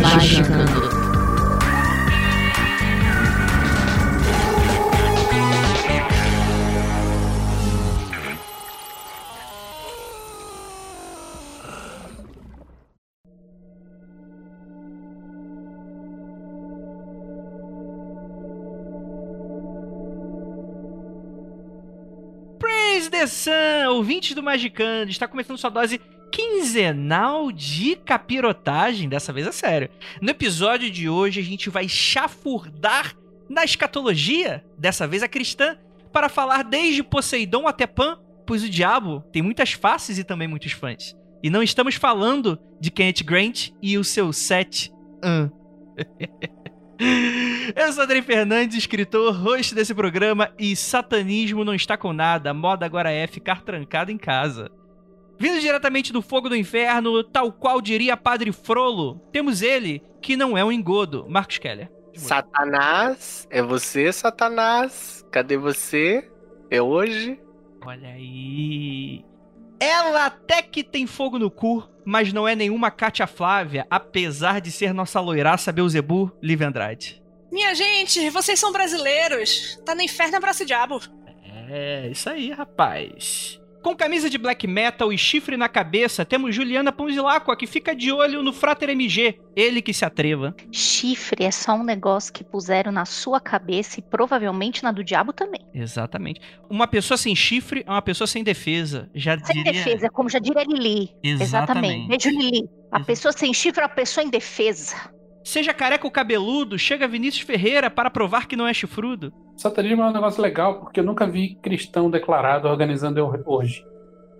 Magicando. Praise ouvintes do Magicando, está começando sua dose quinzenal de capirotagem, dessa vez é sério. No episódio de hoje a gente vai chafurdar na escatologia, dessa vez a cristã, para falar desde Poseidon até Pan, pois o diabo tem muitas faces e também muitos fãs. E não estamos falando de Kenneth Grant e o seu set an. Eu sou Andrei Fernandes, escritor, host desse programa e satanismo não está com nada, a moda agora é ficar trancado em casa. Vindo diretamente do fogo do inferno, tal qual diria Padre Frolo, temos ele, que não é um engodo, Marcos Keller. Satanás, é você, Satanás? Cadê você? É hoje? Olha aí. Ela até que tem fogo no cu, mas não é nenhuma Cátia Flávia, apesar de ser nossa loiraça Beuzebu, Liv Andrade. Minha gente, vocês são brasileiros. Tá no inferno, abraço o diabo. É, isso aí, rapaz. Com camisa de black metal e chifre na cabeça, temos Juliana Ponzilacqua, que fica de olho no Frater MG. Ele que se atreva. Chifre é só um negócio que puseram na sua cabeça e provavelmente na do diabo também. Exatamente. Uma pessoa sem chifre é uma pessoa sem defesa. Já Sem diria... defesa, como já diria Lili. Exatamente. Beijo, Lili. A pessoa sem chifre é uma pessoa indefesa. Seja careca ou cabeludo, chega Vinícius Ferreira para provar que não é chifrudo. Satanismo é um negócio legal porque eu nunca vi cristão declarado organizando eu- hoje.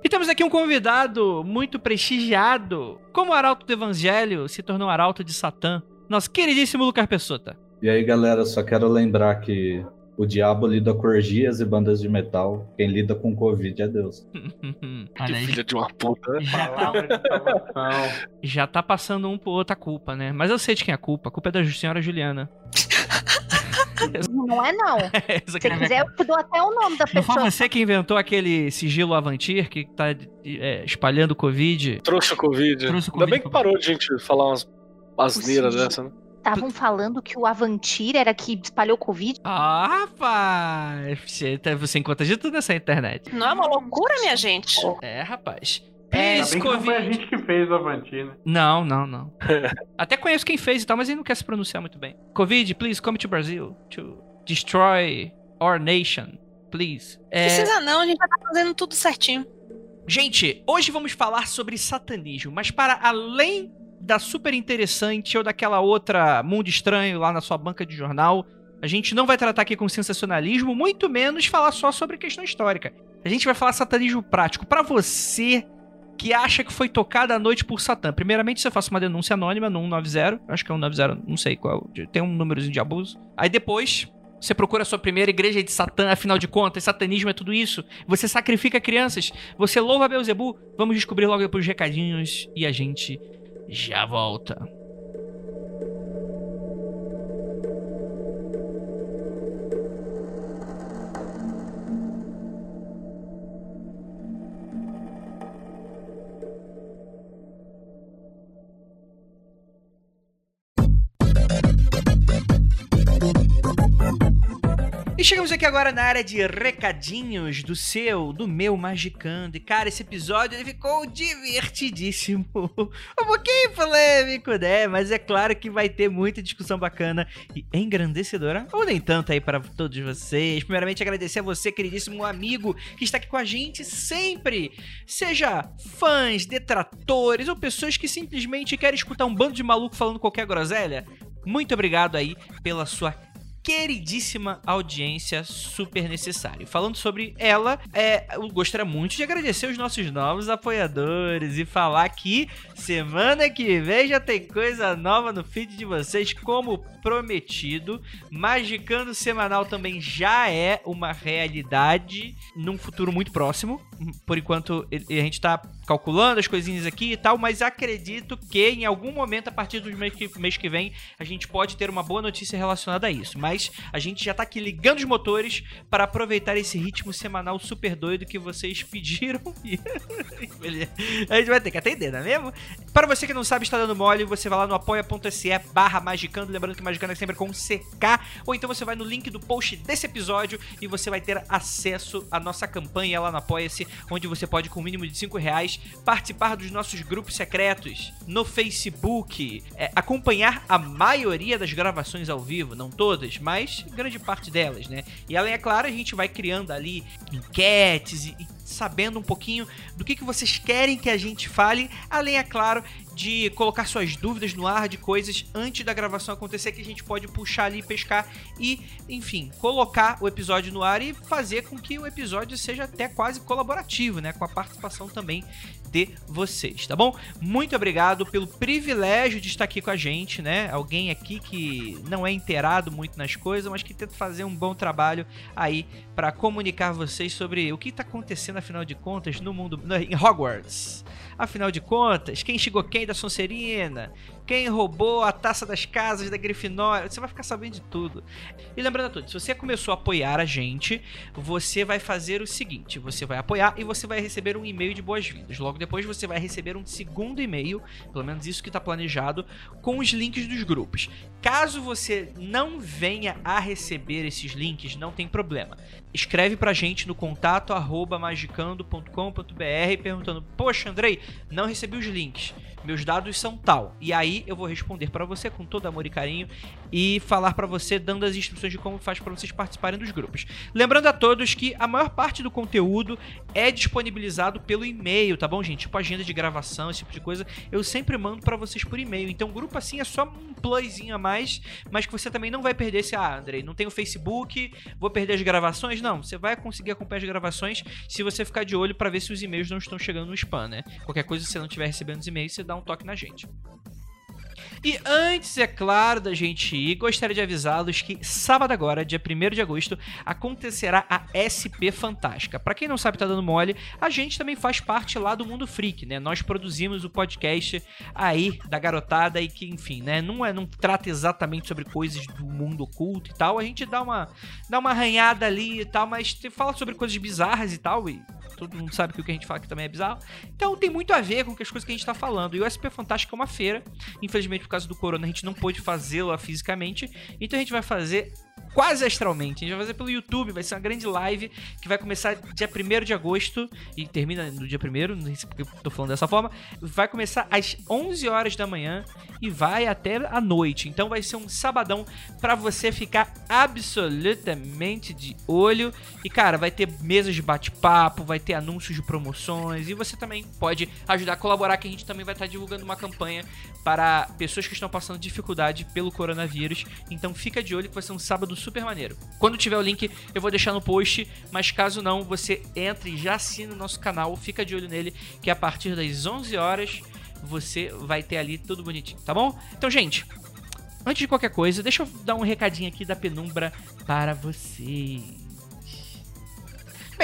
E temos aqui um convidado muito prestigiado. Como o arauto do evangelho se tornou arauto de Satã, nosso queridíssimo Lucas Pessota. E aí, galera, só quero lembrar que o diabo lida com orgias e bandas de metal. Quem lida com Covid é Deus. Olha aí, Filha de uma puta. já tá, já tá passando um por outra culpa, né? Mas eu sei de quem é a culpa. A culpa é da senhora Juliana. Não é, não. Isso Se minha quiser, eu te dou até o nome da Não foi pessoa. você que inventou aquele sigilo Avantir que tá é, espalhando Covid? Trouxe o Covid. Trouxe o Ainda Covid bem que parou de gente falar umas asneiras dessa, né? Estavam falando que o Avantir era que espalhou Covid. Ah, rapaz! Você, tá- você encontra de tudo nessa internet. Não é uma loucura, minha gente? É, rapaz. Please, bem que não foi a Covid. gente que fez o Avanti, né? Não, não, não. Até conheço quem fez e tal, mas ele não quer se pronunciar muito bem. Covid, please come to Brazil to destroy our nation, please. É, Precisa não, a gente já tá fazendo tudo certinho. Gente, hoje vamos falar sobre satanismo, mas para além da super interessante ou daquela outra Mundo Estranho lá na sua banca de jornal, a gente não vai tratar aqui com sensacionalismo, muito menos falar só sobre questão histórica. A gente vai falar satanismo prático. Para você que acha que foi tocada à noite por Satã, primeiramente você faça uma denúncia anônima no 190, acho que é 190, não sei qual, tem um númerozinho de abuso. Aí depois você procura a sua primeira igreja de Satã, afinal de contas, satanismo é tudo isso. Você sacrifica crianças, você louva Beuzebu. Vamos descobrir logo depois os recadinhos e a gente já volta. E chegamos aqui agora na área de recadinhos do seu, do meu Magicando. E cara, esse episódio ele ficou divertidíssimo. Um pouquinho polêmico, né? Mas é claro que vai ter muita discussão bacana e engrandecedora. Ou nem tanto aí para todos vocês. Primeiramente, agradecer a você, queridíssimo amigo, que está aqui com a gente sempre. Seja fãs, detratores ou pessoas que simplesmente querem escutar um bando de maluco falando qualquer groselha. Muito obrigado aí pela sua queridíssima audiência super necessária. Falando sobre ela, é, eu gostaria muito de agradecer os nossos novos apoiadores e falar que semana que vem já tem coisa nova no feed de vocês, como prometido. Magicando semanal também já é uma realidade num futuro muito próximo. Por enquanto, a gente tá calculando as coisinhas aqui e tal, mas acredito que em algum momento, a partir do mês que, mês que vem, a gente pode ter uma boa notícia relacionada a isso. Mas a gente já tá aqui ligando os motores para aproveitar esse ritmo semanal super doido que vocês pediram. A gente vai ter que atender, não é mesmo? Para você que não sabe, está dando mole, você vai lá no apoia.se barra magicando, lembrando que magicando é sempre com CK, ou então você vai no link do post desse episódio e você vai ter acesso à nossa campanha lá no Apoia-se, onde você pode, com o mínimo de 5 reais, participar dos nossos grupos secretos no Facebook, é, acompanhar a maioria das gravações ao vivo, não todas, mas grande parte delas, né? E além, é claro, a gente vai criando ali enquetes e sabendo um pouquinho do que, que vocês querem que a gente fale, além, é claro, de colocar suas dúvidas no ar de coisas antes da gravação acontecer que a gente pode puxar ali, pescar e, enfim, colocar o episódio no ar e fazer com que o episódio seja até quase colaborativo, né, com a participação também de vocês, tá bom? Muito obrigado pelo privilégio de estar aqui com a gente, né? Alguém aqui que não é inteirado muito nas coisas, mas que tenta fazer um bom trabalho aí para comunicar vocês sobre o que está acontecendo afinal de contas no mundo em Hogwarts. Afinal de contas, quem chegou quem da Sonserina? Quem roubou a taça das casas da Grifinória? Você vai ficar sabendo de tudo. E lembrando a todos, se você começou a apoiar a gente, você vai fazer o seguinte: você vai apoiar e você vai receber um e-mail de boas-vindas. Logo depois você vai receber um segundo e-mail, pelo menos isso que está planejado, com os links dos grupos. Caso você não venha a receber esses links, não tem problema. Escreve pra gente no contato magicando.com.br perguntando: Poxa, Andrei, não recebi os links. Meus dados são tal. E aí eu vou responder para você com todo amor e carinho e falar para você dando as instruções de como faz para vocês participarem dos grupos. Lembrando a todos que a maior parte do conteúdo é disponibilizado pelo e-mail, tá bom, gente? Tipo agenda de gravação, esse tipo de coisa, eu sempre mando para vocês por e-mail. Então, grupo assim é só um plusinho a mais, mas que você também não vai perder se, ah, Andrei, não tem o Facebook, vou perder as gravações. Não, você vai conseguir acompanhar as gravações se você ficar de olho para ver se os e-mails não estão chegando no spam, né? Qualquer coisa, se você não estiver recebendo os e-mails, você dá um toque na gente. E antes, é claro, da gente ir, gostaria de avisá-los que sábado agora, dia 1 de agosto, acontecerá a SP Fantástica. Para quem não sabe, tá dando mole, a gente também faz parte lá do Mundo Freak, né? Nós produzimos o podcast aí da garotada e que, enfim, né, não é não trata exatamente sobre coisas do mundo oculto e tal, a gente dá uma dá uma arranhada ali e tal, mas fala sobre coisas bizarras e tal e todo mundo sabe que o que a gente fala aqui também é bizarro. Então tem muito a ver com as coisas que a gente tá falando. E o SP Fantástico é uma feira. Infelizmente, por causa do corona, a gente não pôde fazê-la fisicamente. Então a gente vai fazer quase astralmente. A gente vai fazer pelo YouTube, vai ser uma grande live que vai começar dia 1 de agosto e termina no dia 1 não sei porque eu tô falando dessa forma. Vai começar às 11 horas da manhã e vai até a noite. Então vai ser um sabadão para você ficar absolutamente de olho. E cara, vai ter mesas de bate-papo, vai ter anúncios de promoções e você também pode ajudar a colaborar que a gente também vai estar divulgando uma campanha para pessoas que estão passando dificuldade pelo coronavírus. Então fica de olho que vai ser um sábado super maneiro. Quando tiver o link, eu vou deixar no post, mas caso não, você entre e já assina o nosso canal, fica de olho nele, que a partir das 11 horas você vai ter ali tudo bonitinho, tá bom? Então, gente, antes de qualquer coisa, deixa eu dar um recadinho aqui da penumbra para vocês.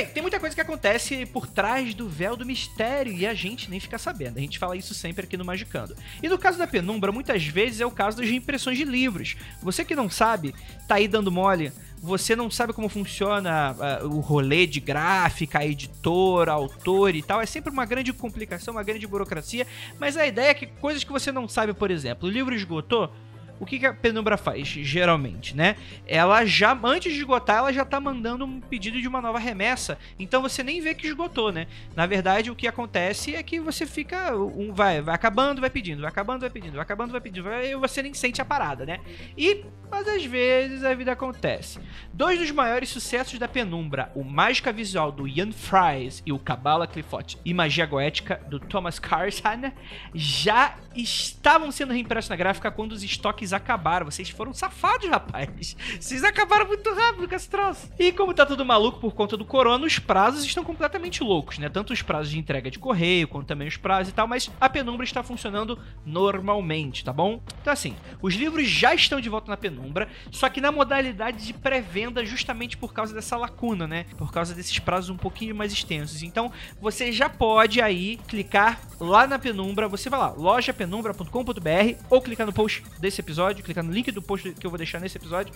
Bem, tem muita coisa que acontece por trás do véu do mistério e a gente nem fica sabendo. A gente fala isso sempre aqui no Magicando. E no caso da penumbra, muitas vezes é o caso das reimpressões de livros. Você que não sabe, tá aí dando mole. Você não sabe como funciona uh, o rolê de gráfica, editor, autor e tal. É sempre uma grande complicação, uma grande burocracia. Mas a ideia é que coisas que você não sabe, por exemplo, o livro esgotou, o que, que a Penumbra faz, geralmente, né? Ela já, antes de esgotar, ela já tá mandando um pedido de uma nova remessa. Então você nem vê que esgotou, né? Na verdade, o que acontece é que você fica. Um, vai, vai acabando, vai pedindo, vai acabando, vai pedindo, vai acabando, vai pedindo. E você nem sente a parada, né? E, mas às vezes a vida acontece. Dois dos maiores sucessos da Penumbra, o Mágica Visual do Ian Fries e o Cabala Clifford e Magia Goética do Thomas Carson, já estavam sendo reimpressos na gráfica quando os estoques vocês acabaram. Vocês foram safados, rapaz. Vocês acabaram muito rápido com esse troço. E como tá tudo maluco por conta do corona, os prazos estão completamente loucos, né? Tanto os prazos de entrega de correio, quanto também os prazos e tal, mas a penumbra está funcionando normalmente, tá bom? Então assim, os livros já estão de volta na penumbra, só que na modalidade de pré-venda justamente por causa dessa lacuna, né? Por causa desses prazos um pouquinho mais extensos. Então, você já pode aí clicar lá na penumbra, você vai lá, lojapenumbra.com.br ou clicar no post desse episódio, clicar no link do post que eu vou deixar nesse episódio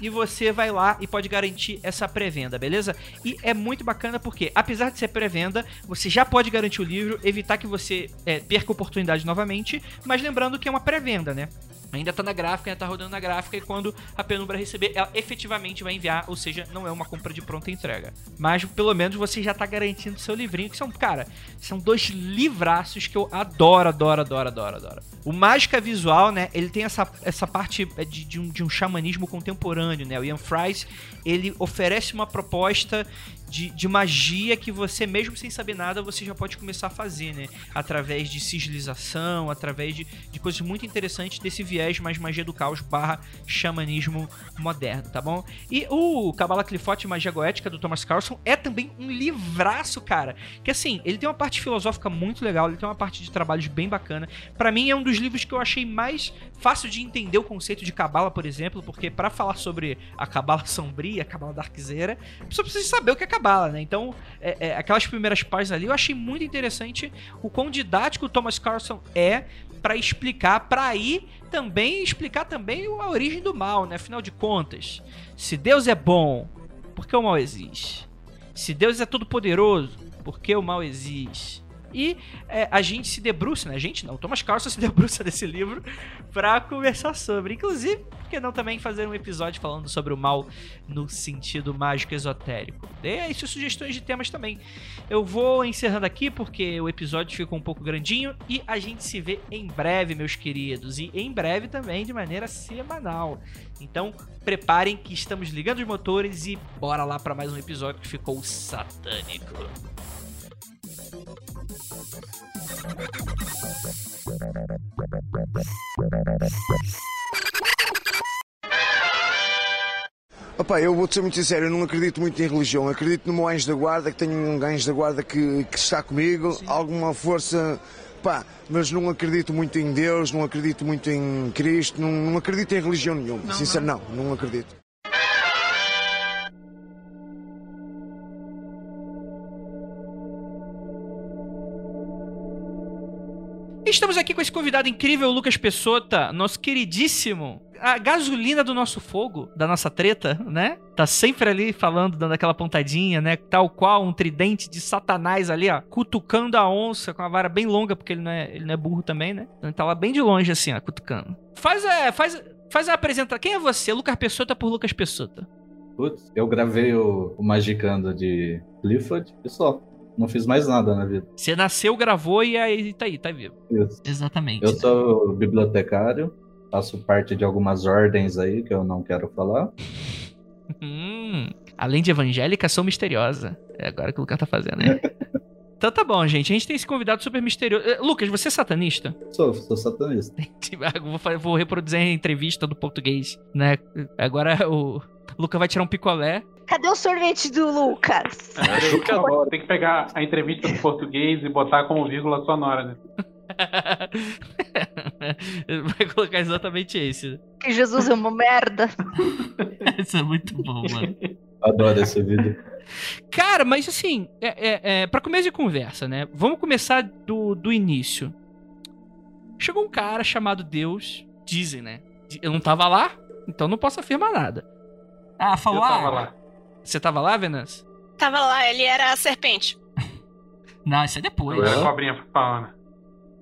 e você vai lá e pode garantir essa pré-venda, beleza? E é muito bacana porque, apesar de ser pré-venda, você já pode garantir o livro, evitar que você é, perca a oportunidade novamente, mas lembrando que é uma pré-venda, né? Ainda tá na gráfica, ainda tá rodando na gráfica e quando a Penumbra receber, ela efetivamente vai enviar, ou seja, não é uma compra de pronta entrega. Mas pelo menos você já tá garantindo seu livrinho, que são, cara, são dois livraços que eu adoro, adoro, adoro, adoro, adoro. O Mágica Visual, né, ele tem essa, essa parte de, de, um, de um xamanismo contemporâneo, né? O Ian Fries, ele oferece uma proposta de, de, magia que você, mesmo sem saber nada, você já pode começar a fazer, né? Através de sigilização, através de, de coisas muito interessantes desse viés mais magia do caos barra xamanismo moderno, tá bom? E o Cabala Clifote Magia Goética do Thomas Carlson é também um livraço, cara. Que assim, ele tem uma parte filosófica muito legal, ele tem uma parte de trabalhos bem bacana. para mim é um dos livros que eu achei mais fácil de entender o conceito de Cabala, por exemplo, porque para falar sobre a Cabala sombria, a Cabala darkzeira, pessoa precisa saber o que é Né? Então, é, é, aquelas primeiras páginas ali eu achei muito interessante o quão didático o Thomas Carlson é para explicar, para aí também explicar também a origem do mal, né? Afinal de contas, se Deus é bom, por que o mal existe? Se Deus é todo poderoso, por que o mal existe? E é, a gente se debruça, né? A gente não, o Thomas Carlson se debruça desse livro para conversar sobre. Inclusive, por que não também fazer um episódio falando sobre o mal no sentido mágico esotérico? Dê aí suas sugestões de temas também. Eu vou encerrando aqui porque o episódio ficou um pouco grandinho e a gente se vê em breve, meus queridos. E em breve também de maneira semanal. Então, preparem que estamos ligando os motores e bora lá para mais um episódio que ficou satânico. Opa, eu vou-te ser muito sincero, eu não acredito muito em religião, acredito no meu anjo da guarda, que tenho um anjo da guarda que, que está comigo, Sim. alguma força, pá, mas não acredito muito em Deus, não acredito muito em Cristo, não, não acredito em religião nenhuma, sincero, não, não acredito. Estamos aqui com esse convidado incrível, Lucas Pessota, nosso queridíssimo. A gasolina do nosso fogo, da nossa treta, né? Tá sempre ali falando, dando aquela pontadinha, né? Tal qual um tridente de satanás ali, ó. Cutucando a onça com a vara bem longa, porque ele não é, ele não é burro também, né? Então ele tá lá bem de longe, assim, ó, cutucando. Faz a, faz, faz a apresentação. Quem é você? Lucas Pessota por Lucas Pessota. Putz, eu gravei o, o Magicando de Clifford só não fiz mais nada na vida. Você nasceu, gravou e aí tá aí, tá vivo. Isso. Exatamente. Eu sou bibliotecário, faço parte de algumas ordens aí que eu não quero falar. Hum, além de evangélica, sou misteriosa. É agora que o Lucas tá fazendo, né? Então tá bom, gente. A gente tem esse convidado super misterioso. Eh, Lucas, você é satanista? Sou, sou satanista. vou, vou reproduzir a entrevista do português, né? Agora o Lucas vai tirar um picolé Cadê o sorvete do Lucas? É, tem que pegar a entrevista do português e botar como vírgula sonora, né? Vai colocar exatamente esse. Que Jesus é uma merda. Isso é muito bom, mano. Adoro esse vídeo. Cara, mas assim, é, é, é, pra começo de conversa, né? Vamos começar do, do início. Chegou um cara chamado Deus, dizem, né? Eu não tava lá, então não posso afirmar nada. Ah, falou. Eu tava ah, lá. Você tava lá, Venâncio? Tava lá, ele era a serpente. Não, isso é depois. Eu era a cobrinha fauna.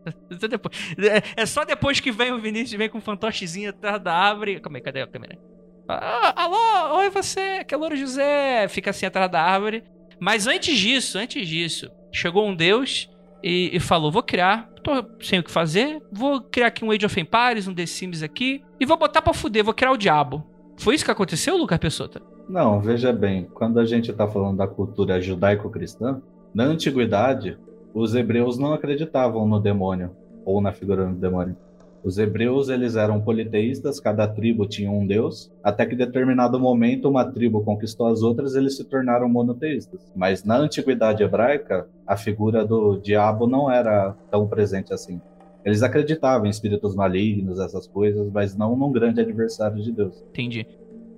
Isso é depois. É, é, só depois que vem o Vinícius vem com um fantochezinho atrás da árvore. Calma aí, cadê a câmera? Ah, alô, oi você, que é Louro José. Fica assim atrás da árvore. Mas antes disso, antes disso, chegou um deus e, e, falou: Vou criar, tô sem o que fazer, vou criar aqui um Age of Empires, um The Sims aqui, e vou botar pra fuder, vou criar o diabo. Foi isso que aconteceu, Lucas Pessota? Não, veja bem, quando a gente está falando da cultura judaico-cristã, na antiguidade, os hebreus não acreditavam no demônio ou na figura do demônio. Os hebreus eles eram politeístas, cada tribo tinha um deus, até que em determinado momento uma tribo conquistou as outras, eles se tornaram monoteístas. Mas na antiguidade hebraica, a figura do diabo não era tão presente assim. Eles acreditavam em espíritos malignos, essas coisas, mas não num grande adversário de Deus. Entendi.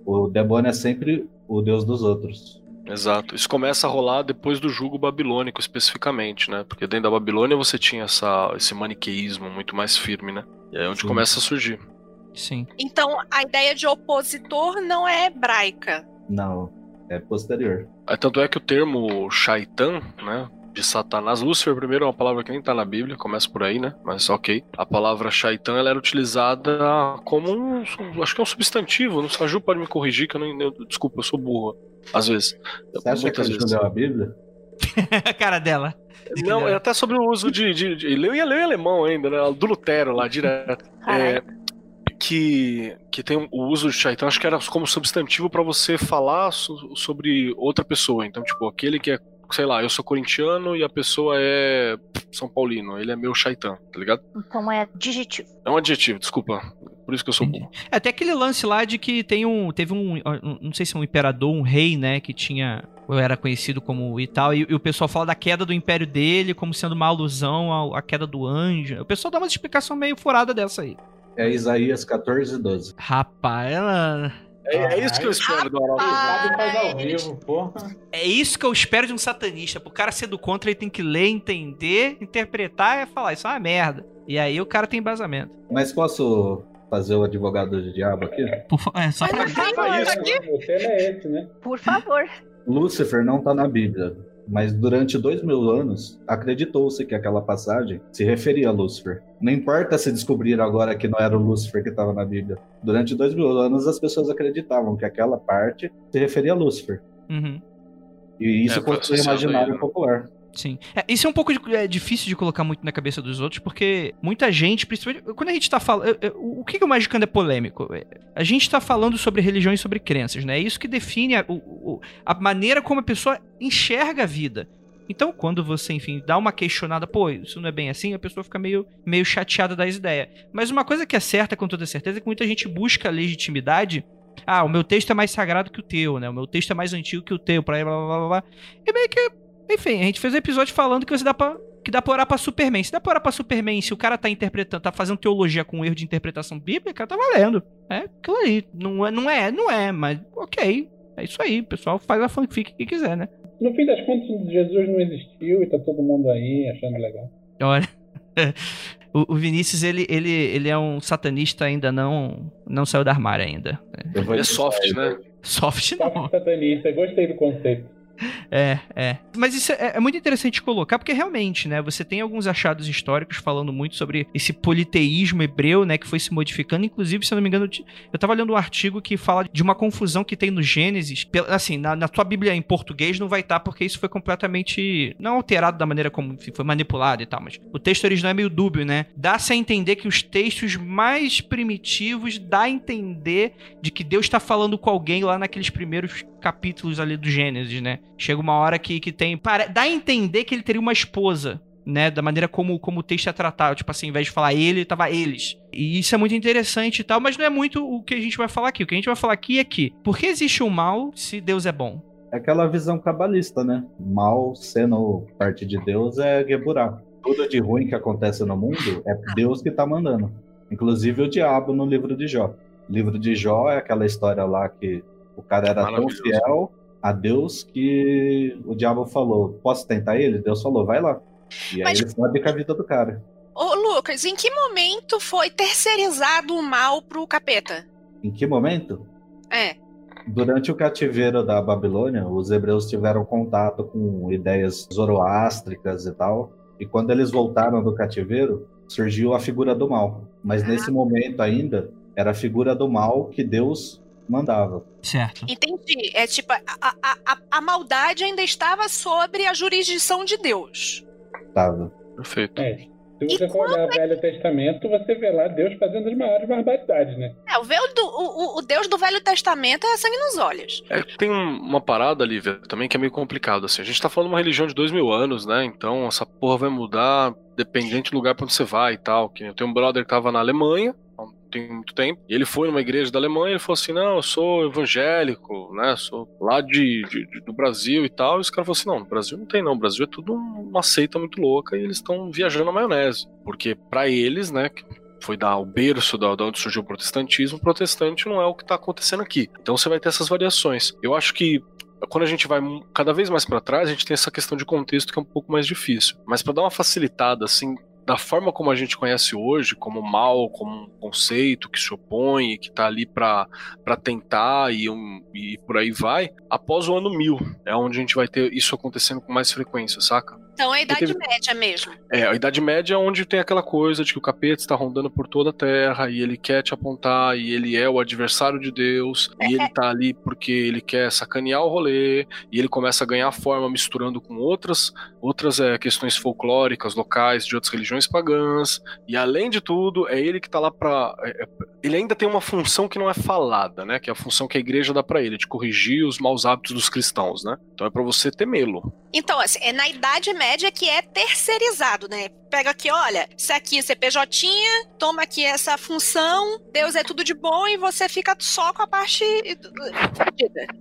O demônio é sempre o deus dos outros. Exato. Isso começa a rolar depois do jugo babilônico, especificamente, né? Porque dentro da Babilônia você tinha essa, esse maniqueísmo muito mais firme, né? E aí é onde Sim. começa a surgir. Sim. Então, a ideia de opositor não é hebraica. Não, é posterior. Aí, tanto é que o termo shaitan, né? De Satanás, Lúcifer primeiro é uma palavra que nem tá na Bíblia, começa por aí, né? Mas ok. A palavra shaitan ela era utilizada como um. Acho que é um substantivo. Não sei, a Ju pode me corrigir, que eu não. Eu, desculpa, eu sou burro. Às vezes. Você acha Muitas que vezes. leu a Bíblia? a cara dela. Não, é até sobre o uso de. de, de leu e leu em alemão ainda, né? Do Lutero lá, direto. É, que, que tem o uso de shaitan, acho que era como substantivo pra você falar so- sobre outra pessoa. Então, tipo, aquele que é, sei lá, eu sou corintiano e a pessoa é São Paulino, ele é meu shaitan, tá ligado? Então é adjetivo. É um adjetivo, desculpa. Por isso que eu sou burro. É, Até aquele lance lá de que tem um. Teve um. um- Não sei se é um imperador, um rei, né? Que tinha. Ou era conhecido como e tal. E, e o pessoal fala da queda do império dele como sendo uma alusão ao- à, queda do anjo. O pessoal dá uma explicação meio furada dessa aí. É Isaías 14, 12. Rapaz, ela. É, é isso que eu espero do Arauto. Sabe faz ao vivo, porra. É isso que eu espero de um satanista. Pro cara ser do contra, ele tem que ler, entender, interpretar e falar. Isso é uma merda. E aí o cara tem embasamento. Mas posso fazer o advogado do diabo aqui? Por fa- é, só pra... Mas não tem isso, aqui? Você é esse, né? Por favor. Lúcifer não está na Bíblia, mas durante dois mil anos acreditou-se que aquela passagem se referia a Lúcifer. Não importa se descobriram agora que não era o Lúcifer que estava na Bíblia. Durante dois mil anos as pessoas acreditavam que aquela parte se referia a Lúcifer. Uhum. E isso É, foi foi o imaginário ele. popular. Sim. É, isso é um pouco de- é, difícil de colocar muito na cabeça dos outros, porque muita gente, principalmente. Quando a gente tá falando. O que, que o Magicando é polêmico? É, A gente tá falando sobre religião e sobre crenças, né? É isso que define a, o- a maneira como a pessoa enxerga a vida. Então, quando você, enfim, dá uma questionada, pô, isso não é bem assim, a pessoa fica meio, meio chateada das ideias. Mas uma coisa que é certa, com toda certeza, é que muita gente busca legitimidade. Ah, o meu texto é mais sagrado que o teu, né? O meu texto é mais antigo que o teu, blá blá blá blá. E meio que enfim, a gente fez um episódio falando que você dá pra. Que dá pra orar pra Superman. Se dá pra orar pra Superman, se o cara tá interpretando, tá fazendo teologia com erro de interpretação bíblica, tá valendo. É aquilo aí. Não é, não é, não é, mas ok. É isso aí. O pessoal faz a fanfic que quiser, né? No fim das contas, Jesus não existiu e tá todo mundo aí achando legal. Olha. O, o Vinícius, ele, ele, ele é um satanista ainda não não saiu da armário ainda. Eu vou Ele é soft, né? Soft não. Papo satanista, gostei do conceito. É, é. Mas isso é, é muito interessante colocar, porque realmente, né, você tem alguns achados históricos falando muito sobre esse politeísmo hebreu, né, que foi se modificando. Inclusive, se eu não me engano, eu tava lendo um artigo que fala de uma confusão que tem no Gênesis. Assim, na, na tua Bíblia em português não vai estar, porque isso foi completamente. Não alterado da maneira como enfim, foi manipulado e tal, mas o texto original é meio dúbio, né? Dá-se a entender que os textos mais primitivos dá a entender de que Deus está falando com alguém lá naqueles primeiros capítulos ali do Gênesis, né? Chega uma hora que, que tem. Pare... Dá a entender que ele teria uma esposa. Né, da maneira como, como o texto é tratado. Tipo assim, ao invés de falar ele, tava eles. E isso é muito interessante e tal, mas não é muito o que a gente vai falar aqui. O que a gente vai falar aqui é que, por que existe o mal se Deus é bom? É aquela visão cabalista, né? Mal sendo parte de Deus é Geburá. Tudo de ruim que acontece no mundo é Deus que tá mandando. Inclusive o diabo no livro de Jó. O livro de Jó é aquela história lá que o cara era tão fiel a Deus que o diabo falou: Posso tentar ele? Deus falou: Vai lá. E aí Mas- ele sabe com a vida do cara. Ô, Lucas, em que momento foi terceirizado o mal pro capeta? Em que momento? É. Durante o cativeiro da Babilônia, os hebreus tiveram contato com ideias zoroástricas e tal. E quando eles voltaram do cativeiro, surgiu a figura do mal. Mas nesse momento ainda, era a figura do mal que Deus mandava. Certo. Entendi. É tipo, a, a, a, a maldade ainda estava sobre a jurisdição de Deus. Tava. Perfeito. É. Se você for olhar o Velho Testamento, você vê lá Deus fazendo as maiores barbaridades, né? É, o, do- o- o- Deus do Velho Testamento é sangue nos olhos. É, tem um- uma parada, Lívia, também que é meio complicado, assim. A gente tá falando de uma religião de dois mil anos, né? Então essa porra vai mudar dependente do lugar pra onde você vai e tal. Que eu tenho um brother que tava na Alemanha, tem muito tempo, e ele foi numa igreja da Alemanha ele falou assim, não, eu sou evangélico, né? Sou lá de, de- de- do Brasil e tal. E os caras falaram assim, não, no Brasil não tem não, o Brasil é tudo uma seita muito louca e eles estão viajando na maionese. Porque pra eles, né, que foi dar o berço da, da onde surgiu o protestantismo, o protestante não é o que tá acontecendo aqui. Então você vai ter essas variações. Eu acho que quando a gente vai cada vez mais pra trás, a gente tem essa questão de contexto que é um pouco mais difícil. Mas pra dar uma facilitada, assim, da forma como a gente conhece hoje, como mal, como um conceito que se opõe, que tá ali pra tentar e, um, e por aí vai, após o ano 1000 é onde a gente vai ter isso acontecendo com mais frequência, saca? Então é a Idade teve- Média mesmo. É, a Idade Média é onde tem aquela coisa de que o capeta está rondando por toda a terra e ele quer te apontar e ele é o adversário de Deus e ele tá ali porque ele quer sacanear o rolê e ele começa a ganhar forma misturando com outras outras é, questões folclóricas locais de outras religiões pagãs e além de tudo é ele que tá lá pra. é, é, ele ainda tem uma função que não é falada, né? Que é a função que a igreja dá pra ele, de corrigir os maus hábitos dos cristãos, né? Então é pra você temê-lo. Então, assim, é na Idade Média que é terceirizado, né? Pega aqui, olha, isso aqui é CPJ, toma aqui essa função, Deus é tudo de bom e você fica só com a parte.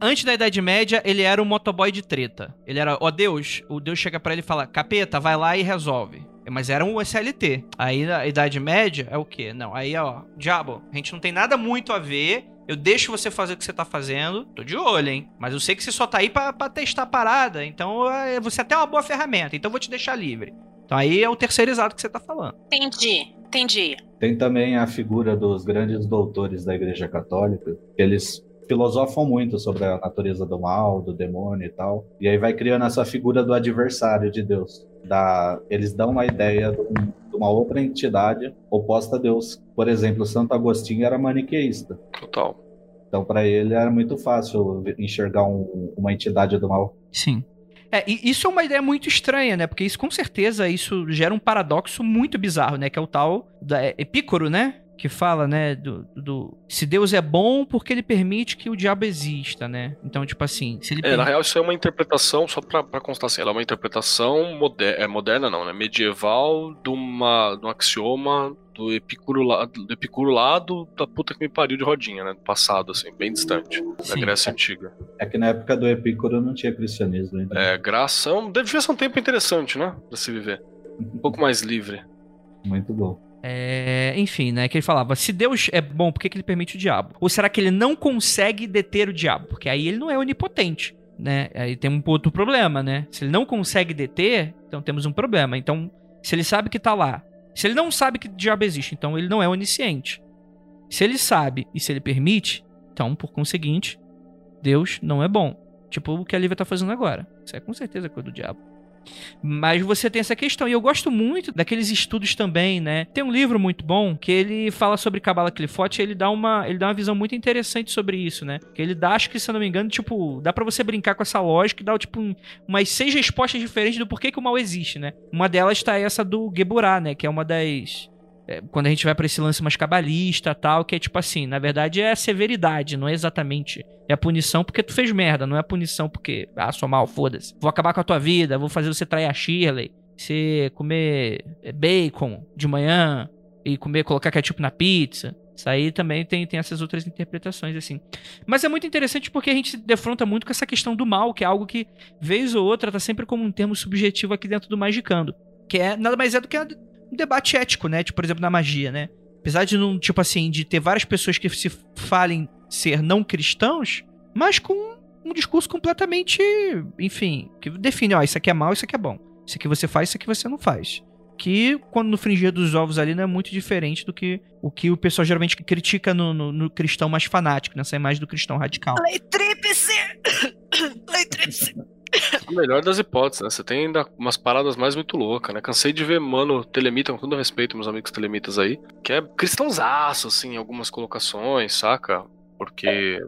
Antes da Idade Média, ele era um motoboy de treta. Ele era, ó Deus, o Deus chega pra ele e fala, capeta, vai lá e resolve. Mas era um SLT. Aí na Idade Média é o quê? Não, aí ó, diabo, a gente não tem nada muito a ver. Eu deixo você fazer o que você tá fazendo. Tô de olho, hein? Mas eu sei que você só tá aí pra, pra testar a parada. Então é, você até é uma boa ferramenta. Então eu vou te deixar livre. Então aí é o terceirizado que você tá falando. Entendi, entendi. Tem também a figura dos grandes doutores da Igreja Católica, que eles filosofam muito sobre a natureza do mal, do demônio e tal. E aí vai criando essa figura do adversário de Deus. Da, eles dão uma ideia de um- de uma outra entidade oposta a Deus. Por exemplo, Santo Agostinho era maniqueísta. Total. Então, para ele era muito fácil enxergar um- uma entidade do mal. Sim. É, e isso é uma ideia muito estranha, né? Porque isso com certeza isso gera um paradoxo muito bizarro, né? Que é o tal da é, Epícoro, né? Que fala, né, do, do se Deus é bom porque ele permite que o diabo exista, né? Então, tipo assim, se ele É, na permite- real, isso é uma interpretação, só pra, pra constar assim, ela é uma interpretação moder é, moderna, não, né? Medieval de, uma, de um axioma do Epicuro lá, do Epicuro lá do, da puta que me pariu de rodinha, né? Do passado, assim, bem distante, da Sim. Grécia Antiga. É que na época do Epicuro não tinha cristianismo ainda. É, graça, é um- devia ser um tempo interessante, né? Pra se viver. Um pouco mais livre. Muito bom. É, enfim, né? Que ele falava: se Deus é bom, por que, que ele permite o diabo? Ou será que ele não consegue deter o diabo? Porque aí ele não é onipotente, né? Aí tem um outro problema, né? Se ele não consegue deter, então temos um problema. Então, se ele sabe que tá lá, se ele não sabe que o diabo existe, então ele não é onisciente. Se ele sabe e se ele permite, então, por conseguinte, Deus não é bom. Tipo o que a Lívia tá fazendo agora. Isso é com certeza coisa do diabo. Mas você tem essa questão. E eu gosto muito daqueles estudos também, né? Tem um livro muito bom que ele fala sobre Cabala Clifote ele dá uma, ele dá uma visão muito interessante sobre isso, né? Que ele dá, acho que se eu não me engano, tipo, dá pra você brincar com essa lógica e dá, tipo, um- umas seis respostas diferentes do porquê que o mal existe, né? Uma delas tá essa do Geburá, né? Que é uma das. É, quando a gente vai pra esse lance mais cabalista tal, que é tipo assim, na verdade é a severidade, não é exatamente. É a punição porque tu fez merda, não é a punição porque, ah, sou mal, foda-se. Vou acabar com a tua vida, vou fazer você trair a Shirley, você comer é, bacon de manhã e comer, colocar ketchup na pizza. Isso aí também tem, tem essas outras interpretações, assim. Mas é muito interessante porque a gente se defronta muito com essa questão do mal, que é algo que, vez ou outra, tá sempre como um termo subjetivo aqui dentro do Magicando. Que é nada mais é do que um debate ético, né? Tipo, por exemplo, na magia, né? Apesar de não, tipo assim, de ter várias pessoas que se falem ser não cristãos, mas com um discurso completamente, enfim, que define, ó, isso aqui é mal, isso aqui é bom. Isso aqui você faz, isso aqui você não faz. Que, quando no fringir dos ovos ali, não é muito diferente do que o que o pessoal geralmente critica no, no- no cristão mais fanático, nessa imagem do cristão radical. Lei tríplice! A melhor das hipóteses, né? Você tem ainda umas paradas mais muito loucas, né? Cansei de ver, mano, telemita, com todo respeito, meus amigos telemitas aí, que é cristãozaço, assim, em algumas colocações, saca? Porque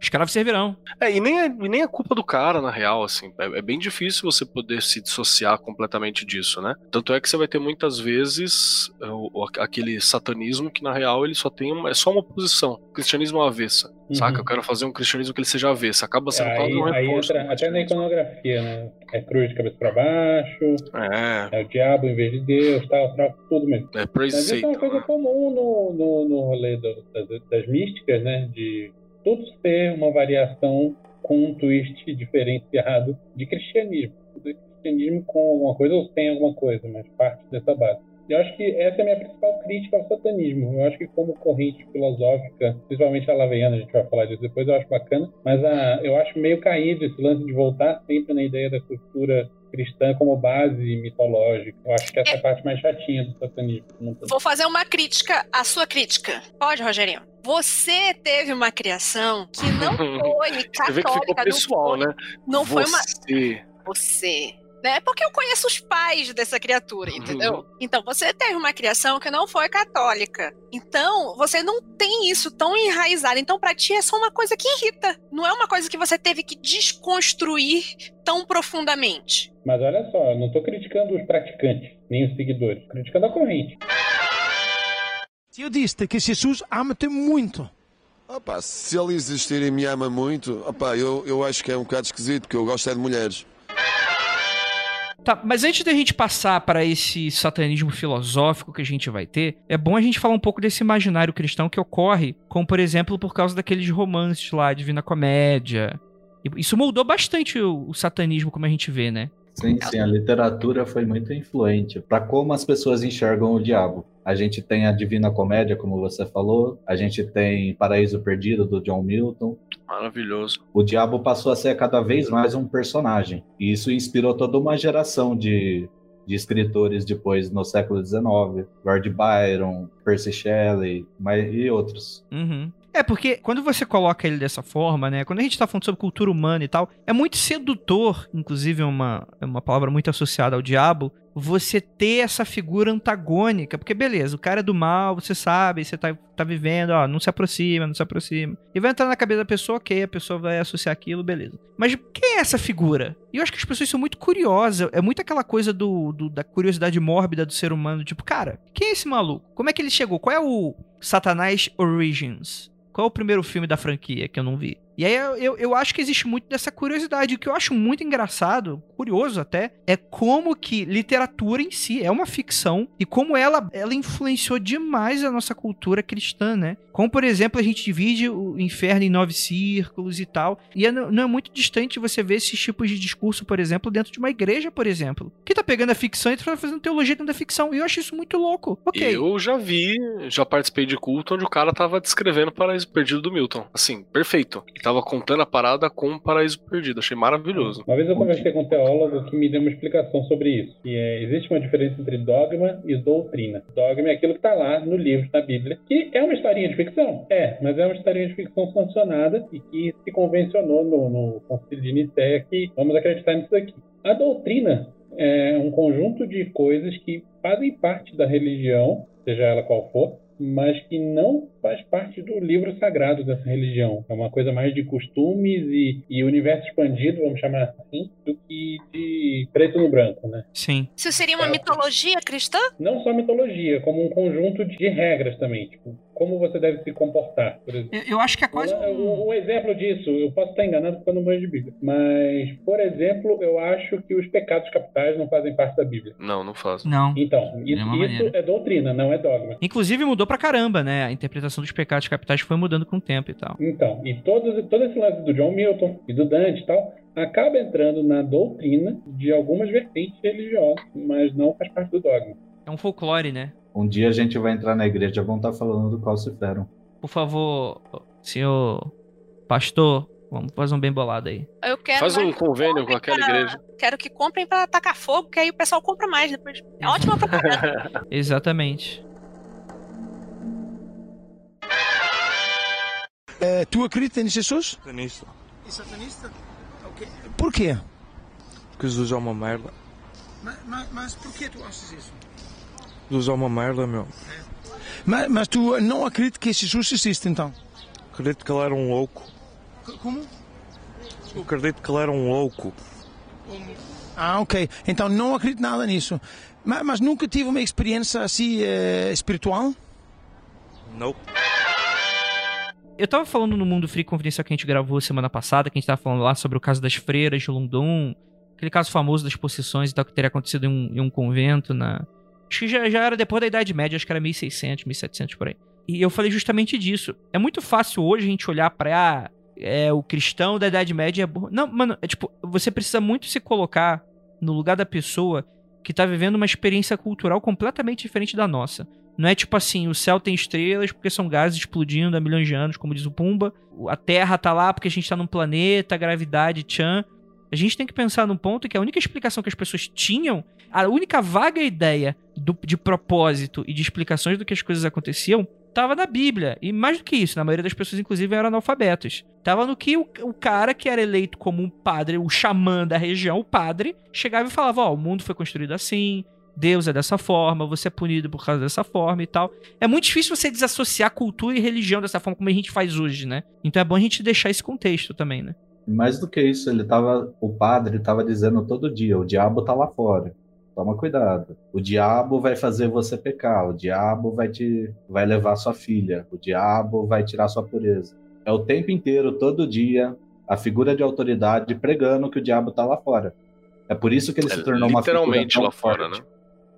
Escravos servirão. É, e nem é, e nem é culpa do cara, na real, assim. É, é, bem difícil você poder se dissociar completamente disso, né? Tanto é que você vai ter muitas vezes é, o, aquele satanismo que, na real, ele só tem uma, é só uma posição. Cristianismo avessa. Uhum. Saca? Eu quero fazer um cristianismo que ele seja avesso. Acaba sendo aí, um aí entra até na iconografia, né? É cruz de cabeça pra baixo. É. É o diabo em vez de Deus, tal, tal tudo mesmo. É praise Mas isso é uma coisa comum no, no, no rolê do, das, das místicas, né? De tudo ser uma variação com um twist diferenciado de cristianismo. Cristianismo com alguma coisa ou sem alguma coisa, mas parte dessa base. Eu acho que essa é a minha principal crítica ao satanismo. Eu acho que como corrente filosófica, principalmente a laveiana, a gente vai falar disso depois, eu acho bacana, mas a, eu acho meio caído esse lance de voltar sempre na ideia da cultura cristã como base mitológica. Eu acho que essa é a parte mais chatinha do satanismo. Vou fazer uma crítica à sua crítica. Pode, Rogerinho? Você teve uma criação que não foi católica. Você vê que ficou pessoal, não foi, né? Não foi uma. Você né? Porque eu conheço os pais dessa criatura, entendeu? Uhum. Então, você teve uma criação que não foi católica. Então, você não tem isso tão enraizado. Então, para ti é só uma coisa que irrita. Não é uma coisa que você teve que desconstruir tão profundamente. Mas olha só, eu não estou criticando os praticantes, nem os seguidores. Tô criticando a corrente. Eu disse que Jesus ama-te muito. Opa, se ele existir e me ama muito, opa, eu, eu acho que é um bocado esquisito, porque eu gosto é de mulheres. Tá, mas antes da gente passar para esse satanismo filosófico que a gente vai ter, é bom a gente falar um pouco desse imaginário cristão que ocorre, como por exemplo por causa daqueles romances lá, Divina Comédia. Isso moldou bastante o, o satanismo como a gente vê, né? Sim, sim, a literatura foi muito influente para como as pessoas enxergam o diabo. A gente tem a Divina Comédia, como você falou, a gente tem Paraíso Perdido, do John Milton. Maravilhoso. O diabo passou a ser cada vez mais um personagem, e isso inspirou toda uma geração de, de escritores depois no século XIX, Lord Byron, Percy Shelley mas, e outros. Uhum. É, porque quando você coloca ele dessa forma, né? Quando a gente tá falando sobre cultura humana e tal, é muito sedutor, inclusive é uma, é uma palavra muito associada ao diabo, você ter essa figura antagônica. Porque, beleza, o cara é do mal, você sabe, você tá, tá vivendo, ó, não se aproxima, não se aproxima. E vai entrar na cabeça da pessoa, ok, a pessoa vai associar aquilo, beleza. Mas quem é essa figura? E eu acho que as pessoas são muito curiosas. É muito aquela coisa do, do, da curiosidade mórbida do ser humano. Tipo, cara, quem é esse maluco? Como é que ele chegou? Qual é o Satanás Origins? Qual é o primeiro filme da franquia que eu não vi? E aí eu, eu acho que existe muito dessa curiosidade. O que eu acho muito engraçado, curioso até, é como que literatura em si é uma ficção e como ela, ela influenciou demais a nossa cultura cristã, né? Como, por exemplo, a gente divide o inferno em nove círculos e tal. E é, não é muito distante você ver esses tipos de discurso, por exemplo, dentro de uma igreja, por exemplo. Que tá pegando a ficção e tá fazendo teologia dentro da ficção. E eu acho isso muito louco. Ok. Eu já vi, já participei de culto onde o cara tava descrevendo o paraíso perdido do Milton. Assim, perfeito. Tava contando a parada com o paraíso perdido. Achei maravilhoso. Uma vez eu conversei com um teólogo que me deu uma explicação sobre isso. E é, existe uma diferença entre dogma e doutrina. Dogma é aquilo que tá lá no livro, na Bíblia, que é uma historinha de ficção? É, mas é uma historinha de ficção sancionada e que se convencionou no, no Concílio de Nicéia que vamos acreditar nisso aqui. A doutrina é um conjunto de coisas que fazem parte da religião, seja ela qual for, mas que não faz parte do livro sagrado dessa religião. É uma coisa mais de costumes e, e universo expandido, vamos chamar assim, do que de preto no branco, né? Sim. Isso seria uma é, mitologia cristã? Não só mitologia, como um conjunto de regras também. Tipo, como você deve se comportar, por exemplo. Eu, eu acho que é quase um... um... exemplo disso, eu posso estar enganado porque eu não manjo de Bíblia, mas, por exemplo, eu acho que os pecados capitais não fazem parte da Bíblia. Não, não fazem. Não. Então, isso, isso é doutrina, não é dogma. Inclusive mudou pra caramba, né? A interpretação dos pecados capitais foi mudando com o tempo e tal. Então, e todo, todo esse lance do John Milton e do Dante e tal, acaba entrando na doutrina de algumas vertentes religiosas, mas não faz parte do dogma. É um folclore, né? Um dia a gente vai entrar na igreja e vão estar falando do calcifero. Por favor, senhor pastor, vamos fazer um bem bolado aí. Eu quero Faz um convênio com aquela pra... igreja. Quero que comprem para tacar fogo, que aí o pessoal compra mais depois. É ótima propaganda. Exatamente. É, tu acreditas em Jesus? Satanista. E satanista? Okay. Por quê? Porque Jesus é uma merda. Mas, mas, mas por que tu achas isso? Jesus é uma merda, meu. Mas, mas tu não acreditas que Jesus existe, então? Acredito que ele era um louco. Como? Eu acredito que ele era um louco. Ah, ok. Então não acredito nada nisso. Mas, mas nunca tive uma experiência assim eh, espiritual? Não. Eu tava falando no Mundo Free Confidencial que a gente gravou semana passada, que a gente tava falando lá sobre o caso das freiras de Lundum, aquele caso famoso das possessões e tal, que teria acontecido em um, em um convento na... Acho que já, já era depois da Idade Média, acho que era 1600, 1700 por aí. E eu falei justamente disso. É muito fácil hoje a gente olhar pra... Ah, é, o cristão da Idade Média é burro. Não, mano, é tipo, você precisa muito se colocar no lugar da pessoa que tá vivendo uma experiência cultural completamente diferente da nossa. Não é tipo assim, o céu tem estrelas porque são gases explodindo há milhões de anos, como diz o Pumba. A Terra tá lá porque a gente tá num planeta, gravidade, tchan. A gente tem que pensar num ponto que a única explicação que as pessoas tinham, a única vaga ideia do, de propósito e de explicações do que as coisas aconteciam, tava na Bíblia. E mais do que isso, na maioria das pessoas, inclusive, eram analfabetos. Tava no que o, o cara que era eleito como um padre, o xamã da região, o padre, chegava e falava: Ó, oh, o mundo foi construído assim, Deus é dessa forma, você é punido por causa dessa forma e tal. É muito difícil você desassociar cultura e religião dessa forma como a gente faz hoje, né? Então é bom a gente deixar esse contexto também, né? Mais do que isso, ele tava, o padre estava dizendo todo dia, o diabo tá lá fora. Toma cuidado. O diabo vai fazer você pecar, o diabo vai te vai levar sua filha, o diabo vai tirar sua pureza. É o tempo inteiro, todo dia, a figura de autoridade pregando que o diabo tá lá fora. É por isso que ele É, se tornou uma figura literalmente tão lá fora, forte. né?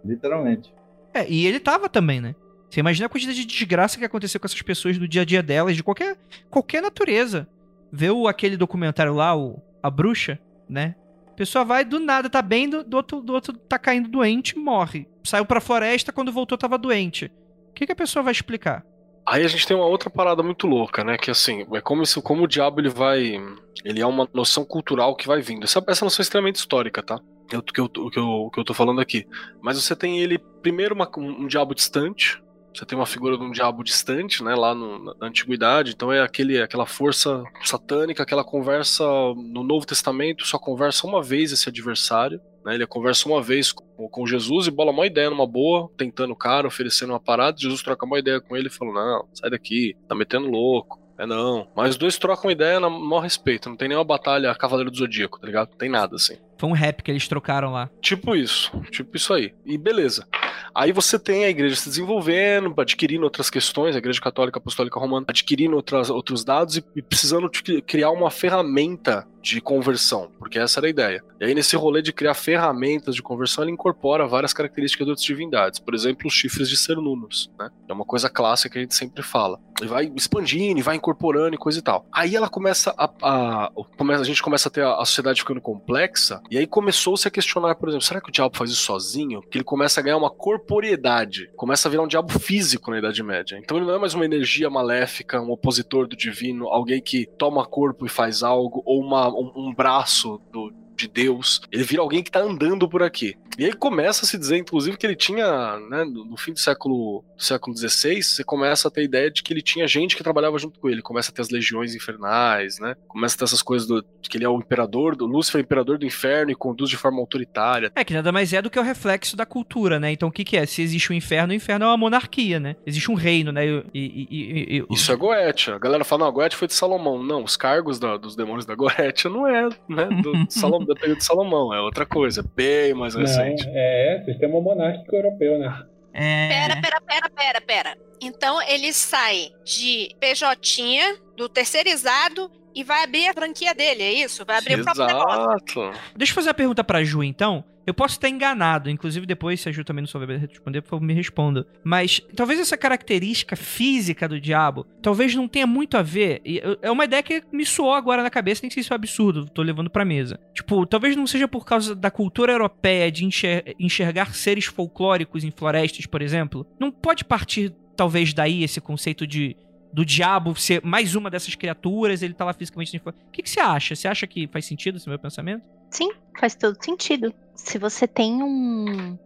Literalmente. É, e ele tava também, né? Você imagina a quantidade de desgraça que aconteceu com essas pessoas do dia a dia delas, de qualquer, qualquer natureza. Vê o, aquele documentário lá, o A Bruxa, né? A pessoa vai do nada, tá bem, do, do outro, do outro tá caindo doente morre. Saiu pra floresta, quando voltou tava doente. O que, que a pessoa vai explicar? Aí a gente tem uma outra parada muito louca, né? Que assim, é como, isso, como o diabo ele vai. Ele é uma noção cultural que vai vindo. Essa, essa noção é extremamente histórica, tá? O que eu, que, eu, que eu tô falando aqui. Mas você tem ele, primeiro, uma- um, diabo distante. Você tem uma figura de um diabo distante, né? Lá no- na, antiguidade. Então é aquele, aquela força satânica, aquela conversa no Novo Testamento, só conversa uma vez esse adversário. Né, ele conversa uma vez com, com Jesus e bola uma ideia numa boa, tentando o cara, oferecendo uma parada. Jesus troca uma ideia com ele e fala: Não, sai daqui, tá metendo louco. É não. Mas os dois trocam ideia na maior respeito. Não tem nenhuma batalha Cavaleiro do Zodíaco, tá ligado? Não tem nada assim. Foi um rap que eles trocaram lá. Tipo isso, tipo isso aí. E beleza. Aí você tem a igreja se desenvolvendo, adquirindo outras questões, a igreja católica apostólica romana adquirindo outras, outros dados e, e precisando criar uma ferramenta de conversão, porque essa era a ideia. E aí, nesse rolê de criar ferramentas de conversão, ele incorpora várias características de outras divindades. Por exemplo, os chifres de Cernunnos, né? É uma coisa clássica que a gente sempre fala. E vai expandindo, e vai incorporando e coisa e tal. Aí ela começa a. a, a gente começa a ter a, a sociedade ficando complexa, e aí começou-se a questionar, por exemplo, será que o diabo faz isso sozinho? Porque ele começa a ganhar uma corporeidade, começa a virar um diabo físico na Idade Média. Então ele não é mais uma energia maléfica, um opositor do divino, alguém que toma corpo e faz algo, ou uma, um, um braço do, de Deus. Ele vira alguém que tá andando por aqui. E aí começa a se dizer, inclusive, que ele tinha, né, no fim do século, do século XVI, você começa a ter a ideia de que ele tinha gente que trabalhava junto com ele. Começa a ter as legiões infernais, né? Começa a ter essas coisas do, que ele é o imperador, do Lúcifer é o imperador do inferno e conduz de forma autoritária. É, que nada mais é do que o reflexo da cultura, né? Então o que, que é? Se existe o inferno, o inferno é uma monarquia, né? Existe um reino, né? E, e- e- Isso é Goetia. A galera fala, não, a Goetia foi de Salomão. Não, os cargos da- dos demônios da Goetia não é, né, do Salomão, da período de Salomão, é outra coisa, bem mais recente. Não, é sistema monárquico europeu, né? É... Pera, pera, pera, pera, pera. Então ele sai de PJ do terceirizado e vai abrir a franquia dele, é isso? Vai abrir o próprio negócio. Exato. Deixa eu fazer uma pergunta pra Ju, então. Eu posso estar enganado, inclusive depois, se a Ju também não souber responder, por favor, me responda. Mas talvez essa característica física do diabo, talvez não tenha muito a ver. É uma ideia que me soou agora na cabeça, nem sei se é um absurdo, tô levando pra mesa. Tipo, talvez não seja por causa da cultura europeia de enxer- enxergar seres folclóricos em florestas, por exemplo. Não pode partir, talvez, daí esse conceito de do diabo ser mais uma dessas criaturas, ele tá lá fisicamente. O que, que você acha? Você acha que faz sentido esse meu pensamento? Sim, faz todo sentido. Se você tem um,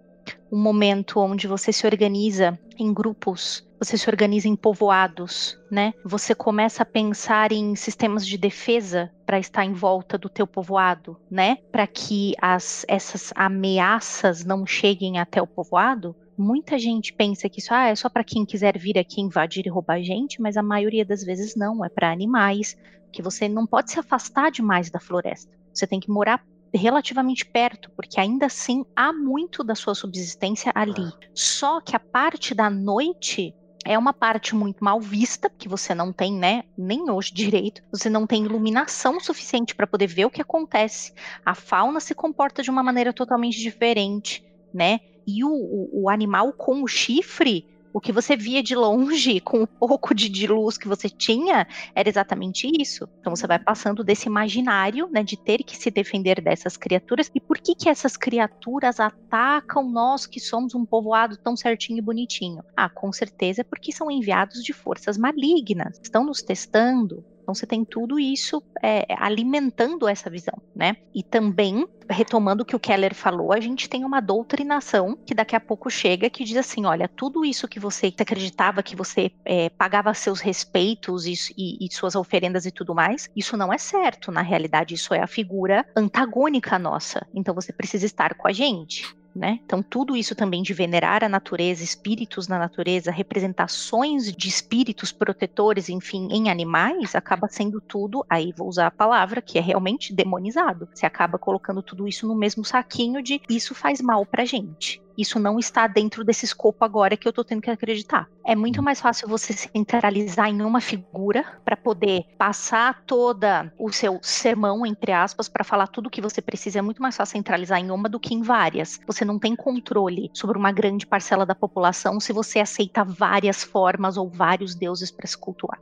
um momento onde você se organiza em grupos, você se organiza em povoados, né? Você começa a pensar em sistemas de defesa para estar em volta do teu povoado, né? Para que as, essas ameaças não cheguem até o povoado. Muita gente pensa que isso ah, é só para quem quiser vir aqui invadir e roubar gente, mas a maioria das vezes não, é para animais, que você não pode se afastar demais da floresta. Você tem que morar relativamente perto, porque ainda assim há muito da sua subsistência ali. Só que a parte da noite é uma parte muito mal vista, que você não tem, né, nem hoje direito, você não tem iluminação suficiente para poder ver o que acontece. A fauna se comporta de uma maneira totalmente diferente, né? E o, o, o animal com o chifre, o que você via de longe, com o pouco de, de, luz que você tinha, era exatamente isso. Então você vai passando desse imaginário, né, de ter que se defender dessas criaturas. E por que que essas criaturas atacam nós que somos um povoado tão certinho e bonitinho? Ah, com certeza é porque são enviados de forças malignas. Estão nos testando, então você tem tudo isso é, alimentando essa visão, né? E também, retomando o que o Keller falou, a gente tem uma doutrinação que daqui a pouco chega que diz assim: olha, tudo isso que você acreditava que você é, pagava seus respeitos e, e, e suas oferendas e tudo mais, isso não é certo. Na realidade, isso é a figura antagônica nossa. Então você precisa estar com a gente. Né? Então, tudo isso também de venerar a natureza, espíritos na natureza, representações de espíritos protetores, enfim, em animais, acaba sendo tudo, aí vou usar a palavra, que é realmente demonizado. Você acaba colocando tudo isso no mesmo saquinho de isso faz mal pra gente isso não está dentro desse escopo agora que eu tô tendo que acreditar. É muito mais fácil você centralizar em uma figura para poder passar toda o seu sermão, entre aspas, para falar tudo o que você precisa. É muito mais fácil centralizar em uma do que em várias. Você não tem controle sobre uma grande parcela da população se você aceita várias formas ou vários deuses para se cultuar.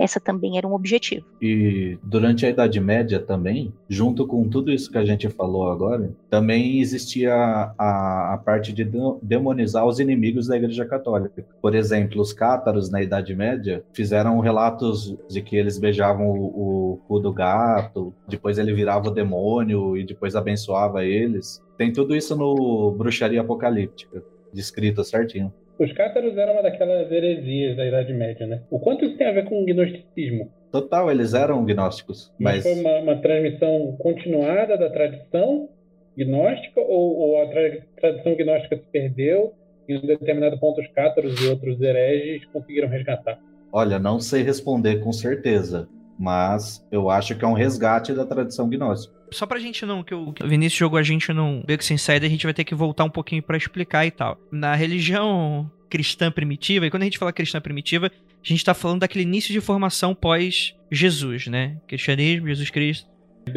Essa também era um objetivo. E durante a Idade Média também, junto com tudo isso que a gente falou agora, também existia a, a parte de demonizar os inimigos da Igreja Católica. Por exemplo, os cátaros na Idade Média fizeram relatos de que eles beijavam o, o cu do gato, depois ele virava o demônio e depois abençoava eles. Tem tudo isso no Bruxaria Apocalíptica, descrito certinho. Os cátaros eram uma daquelas heresias da Idade Média, né? O quanto isso tem a ver com o gnosticismo? Total, eles eram gnósticos. Mas, mas... foi uma, uma, transmissão continuada da tradição gnóstica ou, ou a tra tradição gnóstica se perdeu e em um determinado ponto os cátaros e outros hereges conseguiram resgatar? Olha, não sei responder com certeza, mas eu acho que é um resgate da tradição gnóstica. Só pra gente não, que o Vinícius jogou a gente num Beco Sem Saída, a gente vai ter que voltar um pouquinho para explicar e tal. Na religião cristã primitiva, e quando a gente fala cristã primitiva, a gente tá falando daquele início de formação pós-Jesus, né? Cristianismo, Jesus Cristo.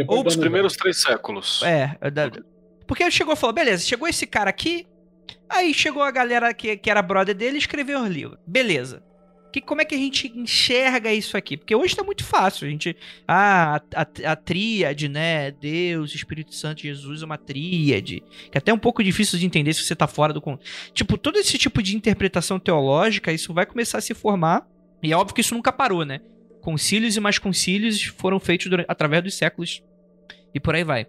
Ou os primeiros três séculos. É, é da... porque ele chegou e falou: beleza, chegou esse cara aqui, aí chegou a galera que, que era brother dele e escreveu o livro. Beleza que, como é que a gente enxerga isso aqui? Porque hoje tá muito fácil. A gente. Ah, a, a, a tríade, né? Deus, Espírito Santo, Jesus é uma tríade. Que é até um pouco difícil de entender se você tá fora do. Tipo, todo esse tipo de interpretação teológica, isso vai começar a se formar. E é óbvio que isso nunca parou, né? Concílios e mais concílios foram feitos durante, através dos séculos. E por aí vai.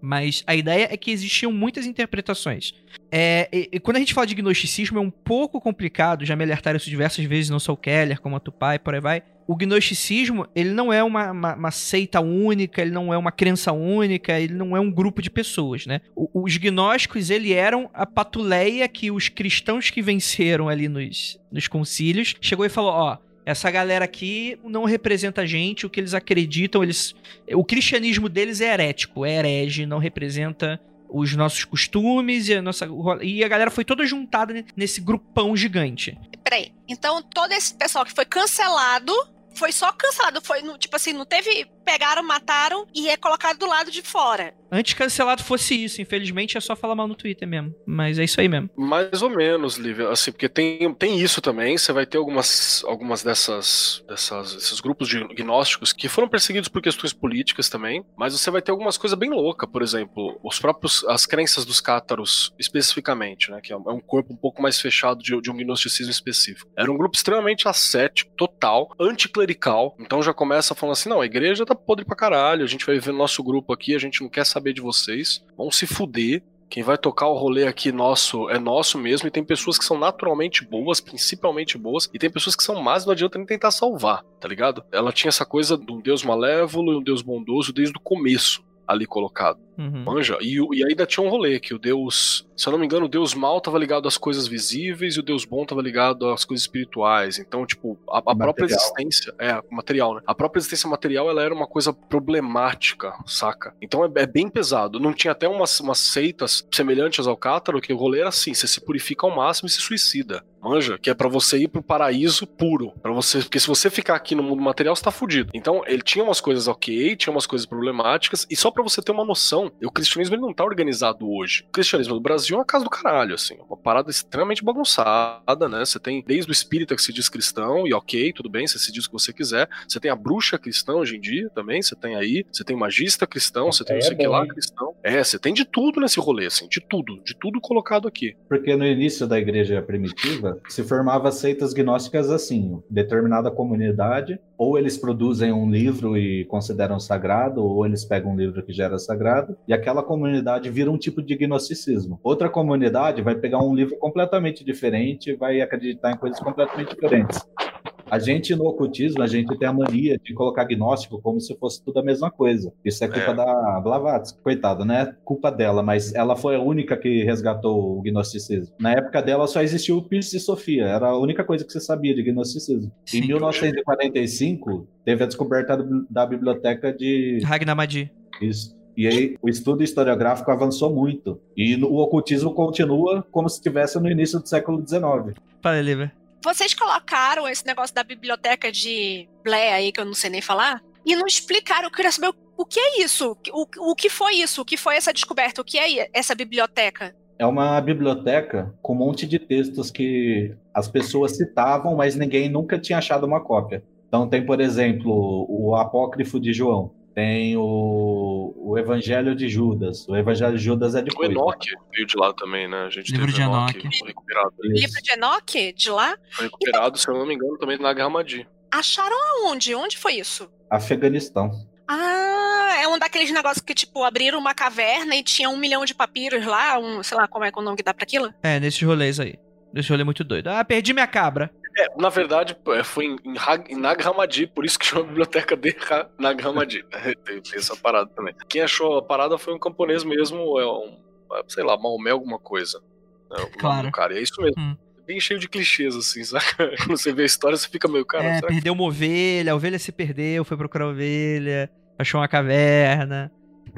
Mas a ideia é que existiam muitas interpretações. É, e, e quando a gente fala de gnosticismo é um pouco complicado, já me alertaram isso diversas vezes, não sou o Keller, como a Tupai, por aí vai. O gnosticismo, ele não é uma, uma, uma, seita única, ele não é uma crença única, ele não é um grupo de pessoas, né? O, os gnósticos, ele eram a patuleia que os cristãos que venceram ali nos, nos concílios, chegou e falou, ó, essa galera aqui não representa a gente, o que eles acreditam, eles o cristianismo deles é herético, é herege, não representa os nossos costumes e a nossa e a galera foi toda juntada nesse grupão gigante. Peraí, então todo esse pessoal que foi cancelado foi só cancelado, foi tipo assim, não teve pegaram, mataram e é colocado do lado de fora. Antes cancelado fosse isso, infelizmente é só falar mal no Twitter mesmo. Mas é isso aí mesmo. Mais ou menos, Lívia. Assim, porque tem, tem isso também. Você vai ter algumas, algumas dessas, dessas esses grupos de gnósticos que foram perseguidos por questões políticas também. Mas você vai ter algumas coisas bem loucas, por exemplo, os próprios as crenças dos cátaros especificamente, né? Que é um é corpo um pouco mais fechado de, de um gnosticismo específico. Era um grupo extremamente ascético, total, anticlerical. Então já começa falando assim: não, a igreja tá podre pra caralho. A gente vai ver no nosso grupo aqui, a gente não quer saber de vocês. Vão se fuder. Quem vai tocar o rolê aqui nosso é nosso mesmo. E tem pessoas que são naturalmente boas, principalmente boas. E tem pessoas que são más, não adianta nem tentar salvar, tá ligado? Ela tinha essa coisa de um deus malévolo e um deus bondoso desde o começo ali colocado. Uhum. Manja? E, e ainda tinha um rolê que o Deus, se eu não me engano, o Deus mal estava ligado às coisas visíveis e o Deus bom estava ligado às coisas espirituais. Então, tipo, a, a própria existência, é, material, né? A própria existência material, ela era uma coisa problemática, saca? Então é, é bem pesado. Não tinha até umas, umas seitas semelhantes ao Cátaro, que o rolê era assim, você se purifica ao máximo e se suicida. Manja, que é pra você ir pro paraíso puro, para você, porque se você ficar aqui no mundo material, você tá fudido. Então, ele tinha umas coisas OK, tinha umas coisas problemáticas, e só pra você ter uma noção, o cristianismo ele não tá organizado hoje. O cristianismo do Brasil é uma casa do caralho, assim, uma parada extremamente bagunçada, né? Você tem desde o espírita que se diz cristão, e OK, tudo bem, você se diz o que você quiser. Você tem a bruxa cristã hoje em dia também, você tem aí, você tem o magista cristão, você tem Aí não é sei o que bom, lá cristão. É, você tem de tudo nesse rolê, assim, de tudo, de tudo colocado aqui. Porque no início da igreja primitiva se formava seitas gnósticas assim, determinada comunidade, ou eles produzem um livro e consideram sagrado, ou eles pegam um livro que já era sagrado, e aquela comunidade vira um tipo de gnosticismo. Outra comunidade vai pegar um livro completamente diferente e vai acreditar em coisas completamente diferentes. A gente no ocultismo, a gente tem a mania de colocar gnóstico como se fosse tudo a mesma coisa. Isso é culpa É. da Blavatsky, coitada, né? Culpa dela, mas ela foi a única que resgatou o gnosticismo. Na época dela só existiu o Pires e Sofia, era a única coisa que você sabia de gnosticismo. Sim. Em 1945, teve a descoberta da biblioteca de Ragnar Madi. isso. E aí o estudo historiográfico avançou muito. E o ocultismo continua como se estivesse no início do século XIX. Fala, Liver. Vocês colocaram esse negócio da biblioteca de Blair aí, que eu não sei nem falar, e não explicaram. Eu queria saber o, que é isso? O, o que foi isso? O que foi essa descoberta? O que é essa biblioteca? É uma biblioteca com um monte de textos que as pessoas citavam, mas ninguém nunca tinha achado uma cópia. Então tem, por exemplo, o Apócrifo de João, tem o, o Evangelho de Judas. O Evangelho de Judas é O depois. Enoch veio de lá também, né? A gente Livro teve de Enoch, Enoch. foi recuperado. Livro de Enoch, de lá? Foi recuperado, se eu não me engano, também na Guerra Madi. Acharam aonde? Onde foi isso? Afeganistão. Ah, é um daqueles negócios que, tipo, abriram uma caverna e tinha um milhão de papiros lá, um, sei lá como é que é o nome que dá pra aquilo. É, nesses rolês aí. Nesse rolê muito doido. Ah, perdi minha cabra. É, na verdade, é, foi em, em, Nag Hammadi, por isso que chama biblioteca de Ha- Nag Hammadi. tem, tem essa parada também. Quem achou a parada foi um camponês mesmo, é um, é, sei lá, Maomé alguma coisa. É, o nome Claro. do cara. E é isso mesmo. Hum. Bem cheio de clichês, assim, saca? Quando você vê a história, você fica meio, cara, é, será que perdeu uma ovelha, a ovelha se perdeu, foi procurar a ovelha, achou uma caverna.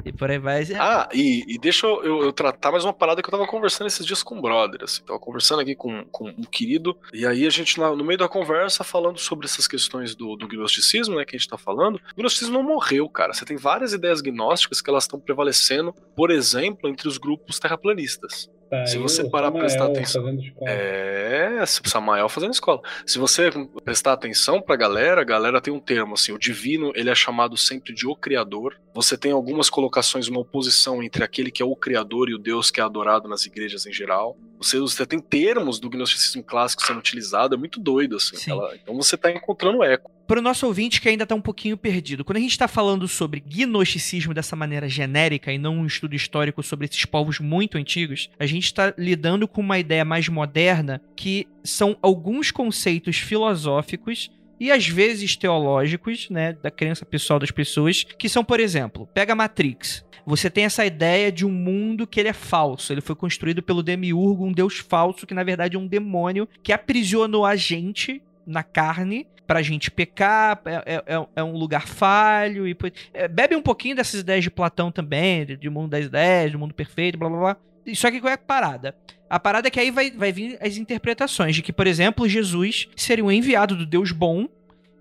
E por aí vai. Ah, e, e deixa eu, eu- tratar mais uma parada que eu tava conversando esses dias com o brother, assim, tava conversando aqui com, com um querido, e aí a gente, na- no meio da conversa, falando sobre essas questões do, do gnosticismo, né, que a gente tá falando, o gnosticismo não morreu, cara, você tem várias ideias gnósticas que elas estão prevalecendo, por exemplo, entre os grupos terraplanistas. Tá Se aí você parar pra prestar atenção. É, Samael fazendo escola. Se você prestar atenção pra galera, a galera tem um termo assim, o divino, ele é chamado sempre de o criador. Você tem algumas colocações, uma oposição entre aquele que é o criador e o Deus que é adorado nas igrejas em geral. Você, você tem termos do gnosticismo clássico sendo utilizado, é muito doido assim. Sim. ela- então você tá encontrando eco. Para o nosso ouvinte que ainda está um pouquinho perdido, quando a gente está falando sobre gnosticismo dessa maneira genérica e não um estudo histórico sobre esses povos muito antigos, a gente está lidando com uma ideia mais moderna que são alguns conceitos filosóficos e às vezes teológicos, né, da crença pessoal das pessoas, que são, por exemplo, pega Matrix. Você tem essa ideia de um mundo que ele é falso. Ele foi construído pelo Demiurgo, um deus falso que na verdade é um demônio que aprisionou a gente na carne pra gente pecar, é, é- é- é um lugar falho e é, bebe um pouquinho dessas ideias de Platão também, de, mundo das ideias, do mundo perfeito, blá blá blá. Só que qual é a parada? A parada é que aí vai, vai vir as interpretações de que, por exemplo, Jesus seria um enviado do Deus bom,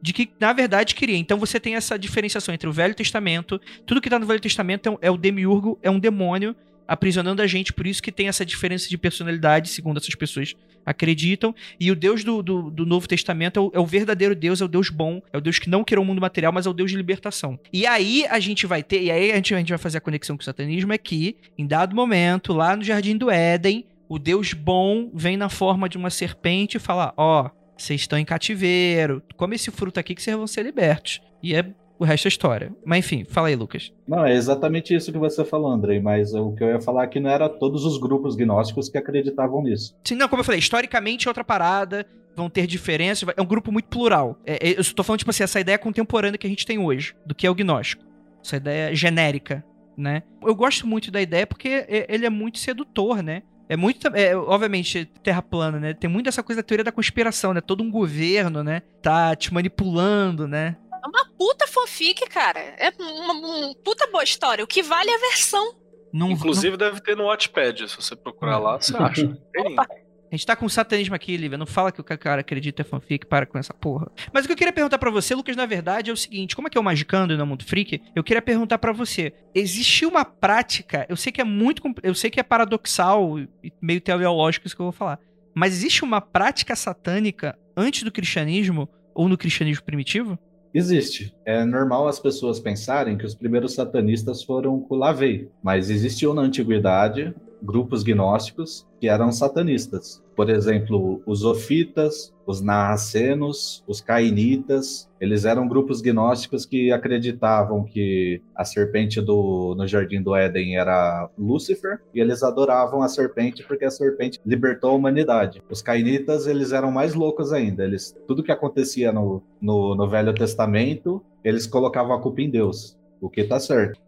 de que na verdade queria. Então você tem essa diferenciação entre o Velho Testamento, tudo que tá no Velho Testamento é, é o demiurgo, é um demônio aprisionando a gente, por isso que tem essa diferença de personalidade, segundo essas pessoas acreditam. E o Deus do, do, do Novo Testamento é o, é o verdadeiro Deus, é o Deus bom, é o Deus que não criou o mundo material, mas é o Deus de libertação. E aí a gente vai ter, e aí a gente, a gente vai fazer a conexão com o satanismo, é que, em dado momento, lá no Jardim do Éden, o Deus bom vem na forma de uma serpente e fala: Ó, vocês estão em cativeiro, come esse fruto aqui que vocês vão ser libertos. E é o resto é história. Mas enfim, fala aí, Lucas. Não, é exatamente isso que você falou, Andrei, mas o que eu ia falar aqui não era todos os grupos gnósticos que acreditavam nisso. Sim, não, como eu falei, historicamente é outra parada, vão ter diferenças, é um grupo muito plural. É, é, eu tô falando, tipo assim, essa ideia contemporânea que a gente tem hoje, do que é o gnóstico. Essa ideia genérica. né? Eu gosto muito da ideia porque ele é muito sedutor, né? É muito, é, obviamente, terra plana, né? Tem muito essa coisa da teoria da conspiração, né? Todo um governo, né? Tá te manipulando, né? É uma puta fanfic, cara. É uma, uma puta boa história. O que vale é a versão. Não, Inclusive deve ter no Watchpad, se você procurar lá, você acha. A gente tá com satanismo aqui, Lívia. Não fala que o cara acredita é fanfic, para com essa porra. Mas o que eu queria perguntar pra você, Lucas, na verdade, é o seguinte: como é que é o Magicando e não Mundo Freak? Eu queria perguntar pra você: existe uma prática, eu sei que é muito. Eu sei que é paradoxal e meio teleológico isso que eu vou falar. Mas existe uma prática satânica antes do cristianismo ou no cristianismo primitivo? Existe. É normal as pessoas pensarem que os primeiros satanistas foram Kulavei, mas existiu na antiguidade grupos gnósticos que eram satanistas. Por exemplo, os ofitas, os narracenos, os cainitas, eles eram grupos gnósticos que acreditavam que a serpente do, no Jardim do Éden era Lúcifer e eles adoravam a serpente porque a serpente libertou a humanidade. Os cainitas, eles eram mais loucos ainda. Eles, tudo que acontecia no, no, no Velho Testamento, eles colocavam a culpa em Deus. O que tá certo.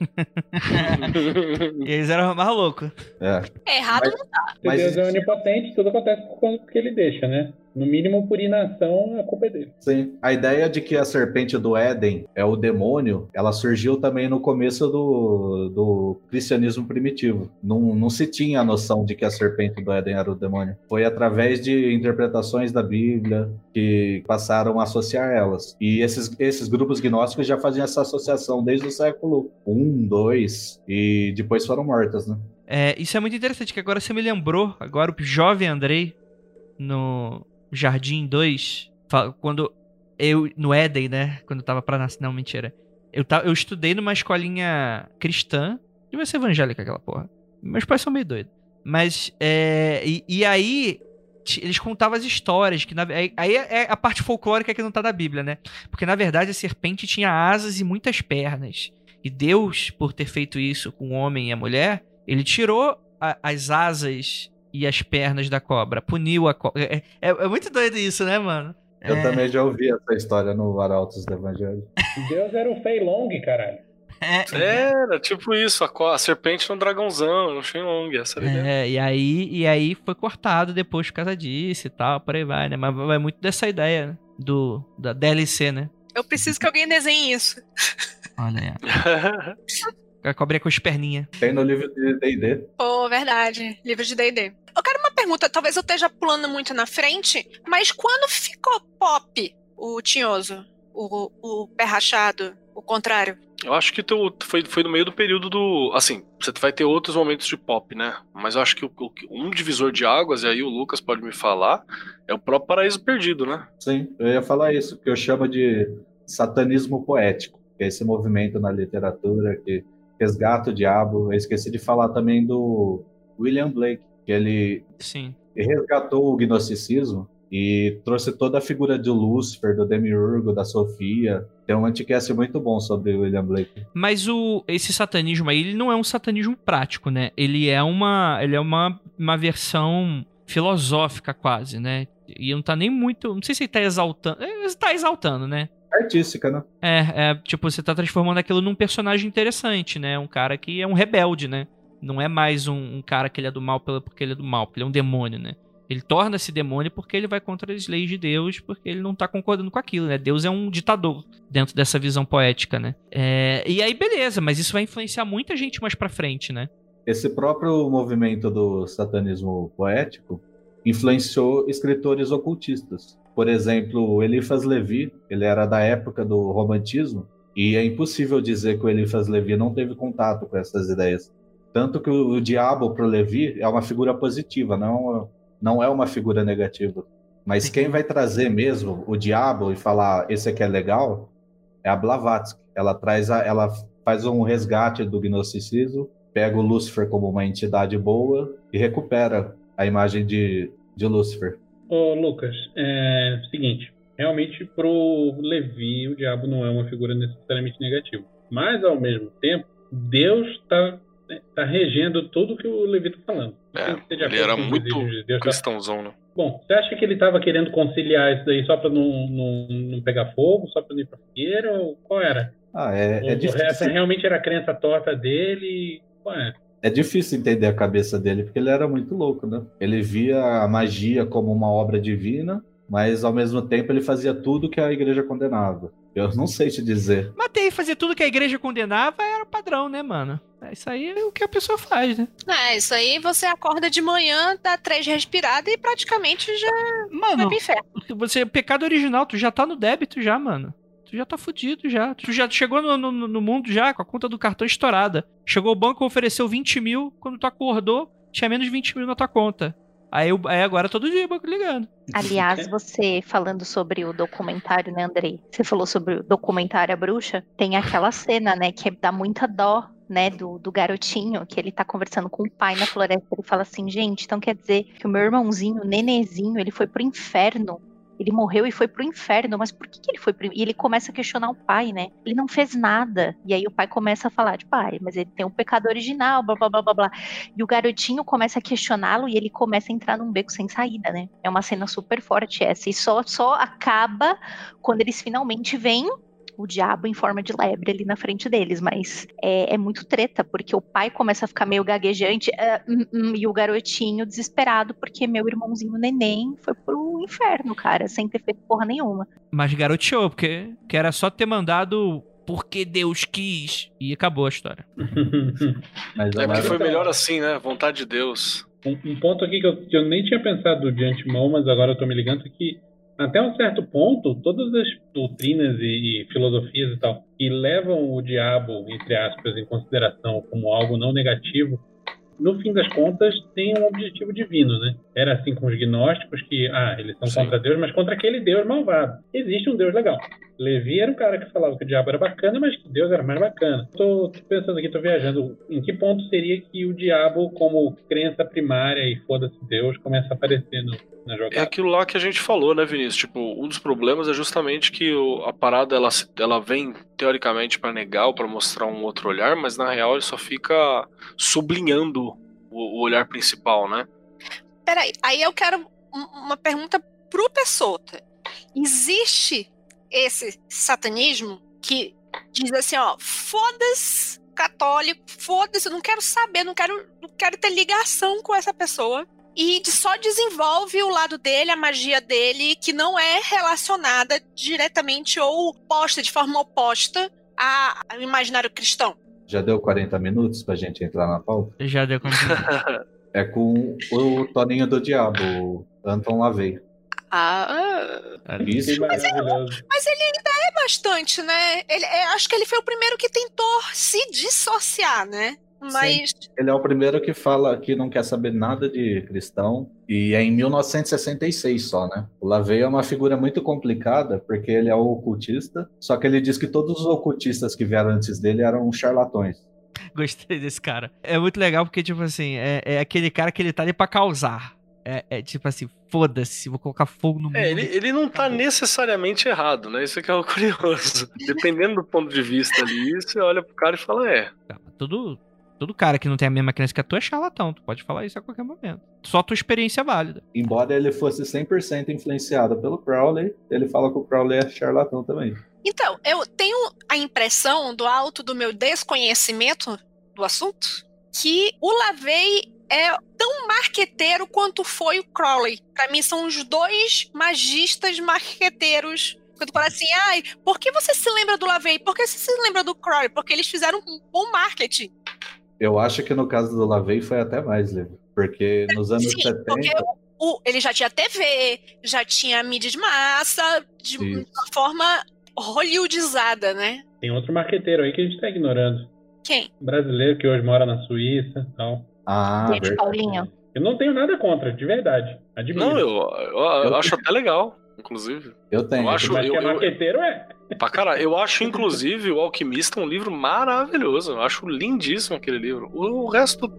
E eles eram mais loucos. É. É errado não tá. Mas Deus é onipotente, tudo acontece por conta que ele deixa, né? No mínimo, por inação, a culpa é dele. Sim. A ideia de que a serpente do Éden é o demônio, ela surgiu também no começo do, do cristianismo primitivo. Não, não se tinha a noção de que a serpente do Éden era o demônio. Foi através de interpretações da Bíblia que passaram a associar elas. E esses, esses grupos gnósticos já faziam essa associação desde o século I, II, e depois foram mortas, né? É, isso é muito interessante, que agora você me lembrou, agora o jovem Andrei, no Jardim 2, fa- quando eu, no Éden, né, quando eu tava pra nascer, não, mentira, eu, ta, eu estudei numa escolinha cristã, devia ser evangélica aquela porra, meus pais são meio doidos, mas, é, e, e aí, eles contavam as histórias, que na, aí, aí é a parte folclórica que não tá da Bíblia, né, porque na verdade a serpente tinha asas e muitas pernas, e Deus, por ter feito isso com o homem e a mulher, ele tirou a- as asas e as pernas da cobra, puniu a cobra. É, é- é muito doido isso, né, mano? Eu É. também já ouvi essa história no Arautos do Evangelho. Deus era o Fei Long, caralho. Era, tipo isso, a, a serpente no dragãozão, no Shenlong, essa. É, e aí, e aí foi cortado depois por causa disso e tal, por aí vai, né? Mas vai muito dessa ideia né, do, da DLC, né? Eu preciso que alguém desenhe isso. Olha aí. A cobrinha com as perninhas. Tem no livro de D&D. Pô, verdade. Livro de D&D. Eu quero uma pergunta, talvez eu esteja pulando muito na frente, mas quando ficou pop o tinhoso, o, o pé rachado, o contrário? Eu acho que tu, foi, foi no meio do período do. Assim, você vai ter outros momentos de pop, né? Mas eu acho que o- o- um divisor de águas, e aí o Lucas pode me falar, é o próprio Paraíso Perdido, né? Sim, eu ia falar isso, que eu chamo de satanismo poético, que é esse movimento na literatura que resgata o diabo. Eu esqueci de falar também do William Blake, que ele Sim. resgatou o gnosticismo e trouxe toda a figura de Lúcifer, do Demiurgo, da Sofia. Tem um anticast muito bom sobre William Blake. Mas o, esse satanismo aí, ele não é um satanismo prático, né? Ele é uma, ele é uma, uma versão filosófica quase, né? E não tá nem muito. Não sei se ele tá exaltando. Ele tá exaltando, né? Artística, né? É, é, tipo, você tá transformando aquilo num personagem interessante, né? Um cara que é um rebelde, né? Não é mais um, um cara que ele é do mal porque ele é do mal, porque ele é um demônio, né? Ele torna-se demônio porque ele vai contra as leis de Deus, porque ele não tá concordando com aquilo, né? Deus é um ditador dentro dessa visão poética, né? É, e aí, beleza, mas isso vai influenciar muita gente mais pra frente, né? Esse próprio movimento do satanismo poético influenciou escritores ocultistas. Por exemplo, Eliphas Levi, ele era da época do romantismo, e é impossível dizer que o Eliphas Levi não teve contato com essas ideias. Tanto que o, o diabo para Levi é uma figura positiva, não, não é uma figura negativa. Mas quem vai trazer mesmo o diabo e falar esse aqui é legal é a Blavatsky. Ela traz a, ela faz um resgate do gnosticismo, pega o Lúcifer como uma entidade boa e recupera a imagem de, de Lúcifer. Ô, Lucas, é o seguinte. Realmente, pro Levi, o diabo não é uma figura necessariamente negativa. Mas, ao mesmo tempo, Deus está tá regendo tudo que o Levi tá falando. É, ele era muito de Deus, tá? cristãozão, né? Bom, você acha que ele estava querendo conciliar isso daí só para não, não, não pegar fogo, só para não ir pra fogueira? Ou qual era? Ah, é, é difícil. essa realmente era a crença torta dele. Ué, É difícil entender a cabeça dele, porque ele era muito louco, né? Ele via a magia como uma obra divina, mas ao mesmo tempo ele fazia tudo que a igreja condenava. Eu não sei te dizer. Matei, fazer tudo que a igreja condenava era o padrão, né, mano? É, Isso aí é o que a pessoa faz, né? É, isso aí você acorda de manhã, dá três respiradas e praticamente já vai Mano, pro inferno. você, pecado original, tu já tá no débito já, mano. Tu já tá fudido já. Tu já chegou no, no, no mundo já com a conta do cartão estourada. Chegou o banco, ofereceu 20 mil. Quando tu acordou, tinha menos de 20 mil na tua conta. Aí, aí agora todo dia o banco ligando. Aliás, você falando sobre o documentário, né, Andrei? Você falou sobre o documentário A Bruxa. Tem aquela cena, né, que dá muita dó, né, do, do garotinho, que ele tá conversando com o pai na floresta. Ele fala assim, gente, então quer dizer que o meu irmãozinho, o nenezinho, ele foi pro inferno. Ele morreu e foi pro inferno, mas por que, que ele foi pro E ele começa a questionar o pai, né? Ele não fez nada. E aí o pai começa a falar, de pai, mas ele tem um pecado original, blá blá blá blá blá. E o garotinho começa a questioná-lo e ele começa a entrar num beco sem saída, né? É uma cena super forte essa. E só, só acaba quando eles finalmente veem o diabo em forma de lebre ali na frente deles. Mas é, é muito treta, porque o pai começa a ficar meio gaguejante ah, hum, hum, e o garotinho desesperado, porque meu irmãozinho neném foi pro inferno, cara, sem ter feito porra nenhuma. Mas garoteou, porque que era só ter mandado porque Deus quis. E acabou a história. Mas É porque foi melhor assim, né? Vontade de Deus. Um, um ponto aqui que eu, que eu nem tinha pensado de antemão, mas agora eu tô me ligando é que até um certo ponto, todas as doutrinas e, e filosofias e tal que levam o diabo, entre aspas, em consideração como algo não negativo, no fim das contas tem um objetivo divino, né? Era assim com os gnósticos que, ah, eles são Sim. contra Deus, mas contra aquele Deus malvado. Existe um Deus legal. Levi era o cara que falava que o diabo era bacana, mas que Deus era mais bacana. Tô, tô pensando aqui, tô viajando. Em que ponto seria que o diabo, como crença primária e foda-se Deus, começa a aparecer no, na É jogada? aquilo lá que a gente falou, né, Vinícius? Tipo, um dos problemas é justamente que o- a parada ela, ela vem teoricamente pra negar ou pra mostrar um outro olhar, mas na real ele só fica sublinhando o, o olhar principal, né? Peraí, aí eu quero um- uma pergunta pro Pessota. Existe esse satanismo que diz assim, ó, foda-se católico, foda-se, eu não quero saber, não quero, não quero ter ligação com essa pessoa. E de- só desenvolve o lado dele, a magia dele, que não é relacionada diretamente ou posta de forma oposta a- ao imaginário cristão. Já deu 40 minutos pra gente entrar na pauta? Já deu conta. É com o Toninho do Diabo, o Anton Lavey. Ah, Isso. Que maravilhoso. Mas ele ainda é bastante, né? Ele, é, acho que ele foi o primeiro que tentou se dissociar, né? Mas Ele é o primeiro que fala que não quer saber nada de cristão. E é em 1966 só, né? O Lavey é uma figura muito complicada, porque ele é o ocultista. Só que ele diz que todos os ocultistas que vieram antes dele eram charlatões. Gostei desse cara. É muito legal porque, tipo assim, é, é aquele cara que ele tá ali pra causar. É, é tipo assim, foda-se, vou colocar fogo no mundo. É, ele, ele não tá necessariamente errado, né? Isso que é o curioso. Dependendo do ponto de vista ali, você olha pro cara e fala, é. Todo, todo cara que não tem a mesma crença que a tua é charlatão. Tu pode falar isso a qualquer momento. Só tua experiência é válida. Embora ele fosse 100% influenciado pelo Crowley, ele fala que o Crowley é charlatão também. Então, eu tenho a impressão, do alto do meu desconhecimento do assunto, que o Lavey é tão marqueteiro quanto foi o Crowley. Pra mim, são os dois magistas marqueteiros. Quando fala assim, ai, por que você se lembra do Lavey? Por que você se lembra do Crowley? Porque eles fizeram um bom marketing. Eu acho que no caso do Lavey foi até mais, Levo. Porque nos anos Sim, 70. porque o, ele já tinha TV, já tinha mídia de massa, de Isso. uma forma hollywoodizada, né? Tem outro marqueteiro aí que a gente tá ignorando. Quem? Um brasileiro que hoje mora na Suíça e tal. Ah. Paulinho. Eu não tenho nada contra, de verdade. Admiro. Não, eu, eu, eu acho até legal, inclusive. Eu tenho. Eu acho- Mas que é eu- eu- marqueteiro é. Pra caralho, eu acho, inclusive, o Alquimista um livro maravilhoso. Eu acho lindíssimo aquele livro. O, resto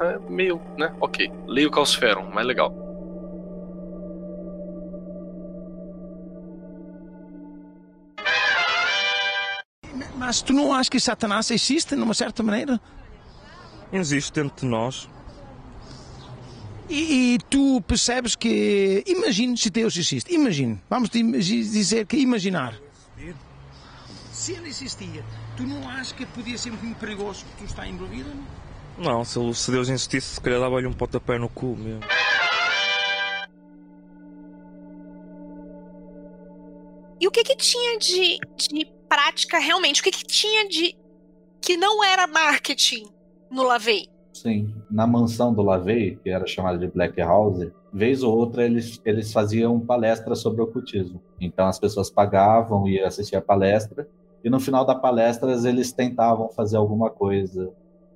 é meio, né? Ok. Leio o Caosferum, mais legal. Mas tu não achas que Satanás existe, de uma certa maneira? Existe dentro de nós. E, e tu percebes que. Imagine se Deus existe. Imagine. Vamos di- dizer que imaginar. Se ele existia, tu não achas que podia ser muito perigoso que tu está envolvido? Não? Não, se, ele- se Deus insistisse, se calhar dava-lhe um pontapé no cu mesmo. E o que que tinha de, de prática realmente? O que que tinha de que não era marketing no Lavei? Sim. Na mansão do Lavey, que era chamada de Black House, vez ou outra eles, eles faziam palestra sobre ocultismo. Então as pessoas pagavam e assistiam a palestra, e no final da palestra eles tentavam fazer alguma coisa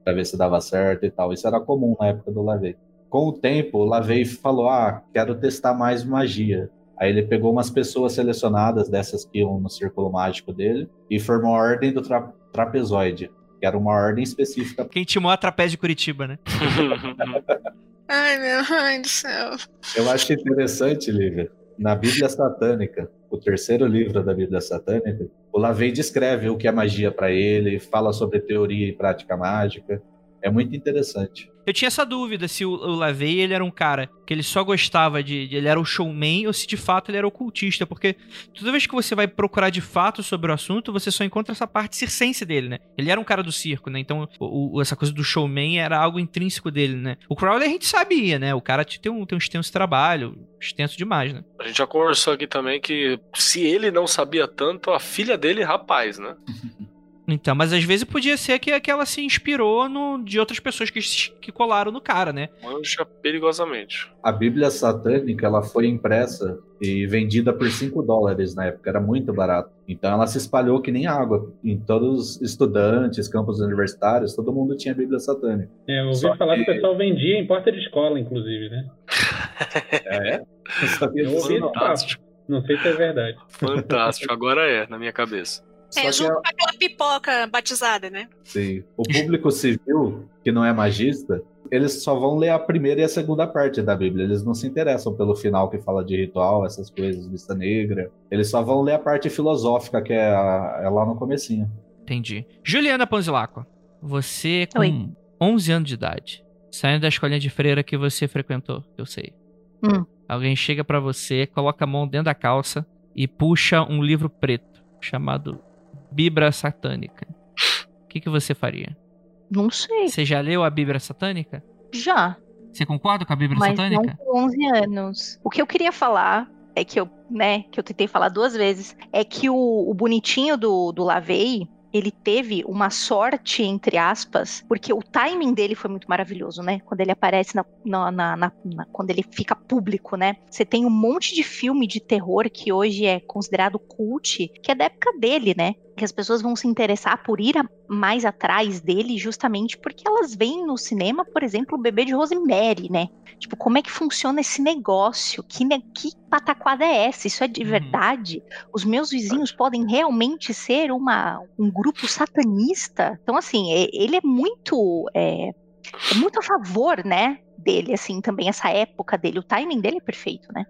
para ver se dava certo e tal. Isso era comum na época do Lavey. Com o tempo, o Lavey falou: Ah, quero testar mais magia. Aí ele pegou umas pessoas selecionadas dessas que iam no círculo mágico dele e formou a Ordem do Tra- Trapezoide, que era uma ordem específica Quem timou a trapézio de Curitiba, né? Ai, meu ai do céu. Eu acho interessante, Lívia, na Bíblia Satânica, o terceiro livro da Bíblia Satânica, o Lavey descreve o que é magia para ele, fala sobre teoria e prática mágica. É muito interessante. Eu tinha essa dúvida se o, o Lavey ele era um cara que ele só gostava de, de- Ele era o showman ou se de fato ele era ocultista. Porque toda vez que você vai procurar de fato sobre o assunto, você só encontra essa parte circense dele, né? Ele era um cara do circo, né? Então o- o- essa coisa do showman era algo intrínseco dele, né? O Crowley a gente sabia, né? O cara tem um, tem um extenso trabalho, extenso demais, né? A gente já conversou aqui também que se ele não sabia tanto, a filha dele, rapaz, né? Então, mas às vezes podia ser que, que ela se inspirou no, de outras pessoas que, que colaram no cara, né? Manja perigosamente. A Bíblia Satânica ela foi impressa e vendida por 5 dólares na época, era muito barato. Então ela se espalhou que nem água. Em todos os estudantes, campos universitários, todo mundo tinha a Bíblia Satânica. É, eu ouvi Só falar que... que- o pessoal vendia em porta de escola, inclusive, né? É? Sabia Eu disso, esse não. papo. Não sei se é verdade. Fantástico, agora é, na minha cabeça. Só É, que junto com aquela pipoca batizada, né? Sim. O público civil, que não é magista, eles só vão ler a primeira e a segunda parte da Bíblia. Eles não se interessam pelo final que fala de ritual, essas coisas, vista negra. Eles só vão ler a parte filosófica, que é, a- é lá no comecinho. Entendi. Juliana Panzilacqua, você com Oi. 11 anos de idade, saindo da escolinha de freira que você frequentou, eu sei. Hum. Alguém chega pra você, coloca a mão dentro da calça e puxa um livro preto chamado Bíblia Satânica. O que, que você faria? Não sei. Você já leu a Bíblia Satânica? Já. Você concorda com a Bíblia mas Satânica? não com 11 anos. O que eu queria falar é que eu, né, que eu tentei falar duas vezes, é que o, o bonitinho do, do Lavei, ele teve uma sorte, entre aspas, porque o timing dele foi muito maravilhoso, né? Quando ele aparece na, na- na- na- na- quando ele fica público, né? Você tem um monte de filme de terror que hoje é considerado cult, que é da época dele, né? Que as pessoas vão se interessar por ir a- mais atrás dele justamente porque elas veem no cinema, por exemplo, o bebê de Rosemary, né? Tipo, como é que funciona esse negócio? Que, ne- que pataquada é essa? Isso é de Uhum. verdade? Os meus vizinhos podem realmente ser uma, um grupo satanista? Então, assim, ele é muito. É, é muito a favor, né? Dele, assim, também, essa época dele. O timing dele é perfeito, né?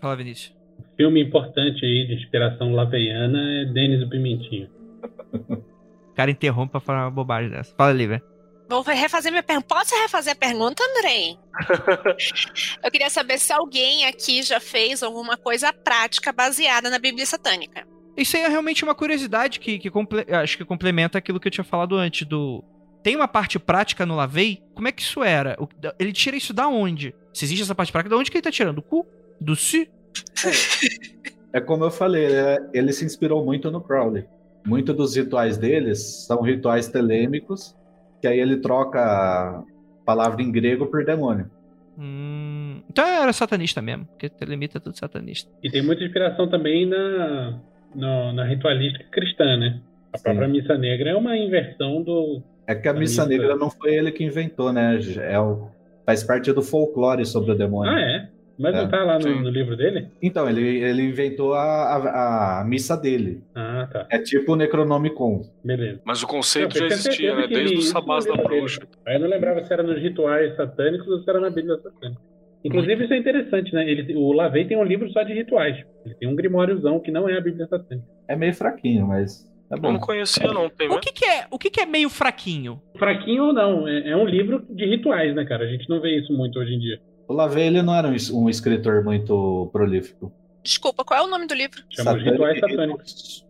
Fala, Vinícius. Filme importante aí de inspiração laveiana é Denis o Pimentinho. O cara interrompe pra falar uma bobagem dessa. Fala, Lívia. Vou refazer minha pergunta. Posso refazer a pergunta, Andrei? Eu queria saber se alguém aqui já fez alguma coisa prática baseada na Bíblia Satânica. Isso aí é realmente uma curiosidade que, que comple- acho que complementa aquilo que eu tinha falado antes do. Tem uma parte prática no Lavei? Como é que isso era? Ele tira isso da onde? Se existe essa parte prática, da onde que ele tá tirando? Do cu? Do si? É como eu falei, é- ele se inspirou muito no Crowley. Muitos dos rituais deles são rituais telêmicos, que aí ele troca a palavra em grego por demônio. Hum, então era satanista mesmo, porque telemita é tudo satanista. E tem muita inspiração também na, no- na ritualística cristã, né? A Sim. própria Missa Negra é uma inversão do. É que a A missa missa- negra não foi ele que inventou, né? É o- faz parte do folclore sobre o demônio. Ah, é? Mas É, não tá lá no, no livro dele? Então, ele, ele inventou a, a, a missa dele. Ah, tá. É tipo o Necronomicon. Beleza. Mas o conceito Não, já existia, né? Desde o Sabás da. Bruxa. Aí eu não lembrava se era nos rituais satânicos ou se era na Bíblia satânica. Inclusive, isso é interessante, né? Ele, o Lavei tem um livro só de rituais. Ele tem um grimóriozão que não é a Bíblia satânica. É meio fraquinho, mas é Eu não conhecia, não. Tem O que, que é? O que, que é meio fraquinho? Fraquinho ou não, é, é um livro de rituais, né, cara? A gente não vê isso muito hoje em dia. O Lavey, ele não era um, es- um escritor muito prolífico. Desculpa, qual é o nome do livro? Chama os Satânico rituais satânicos.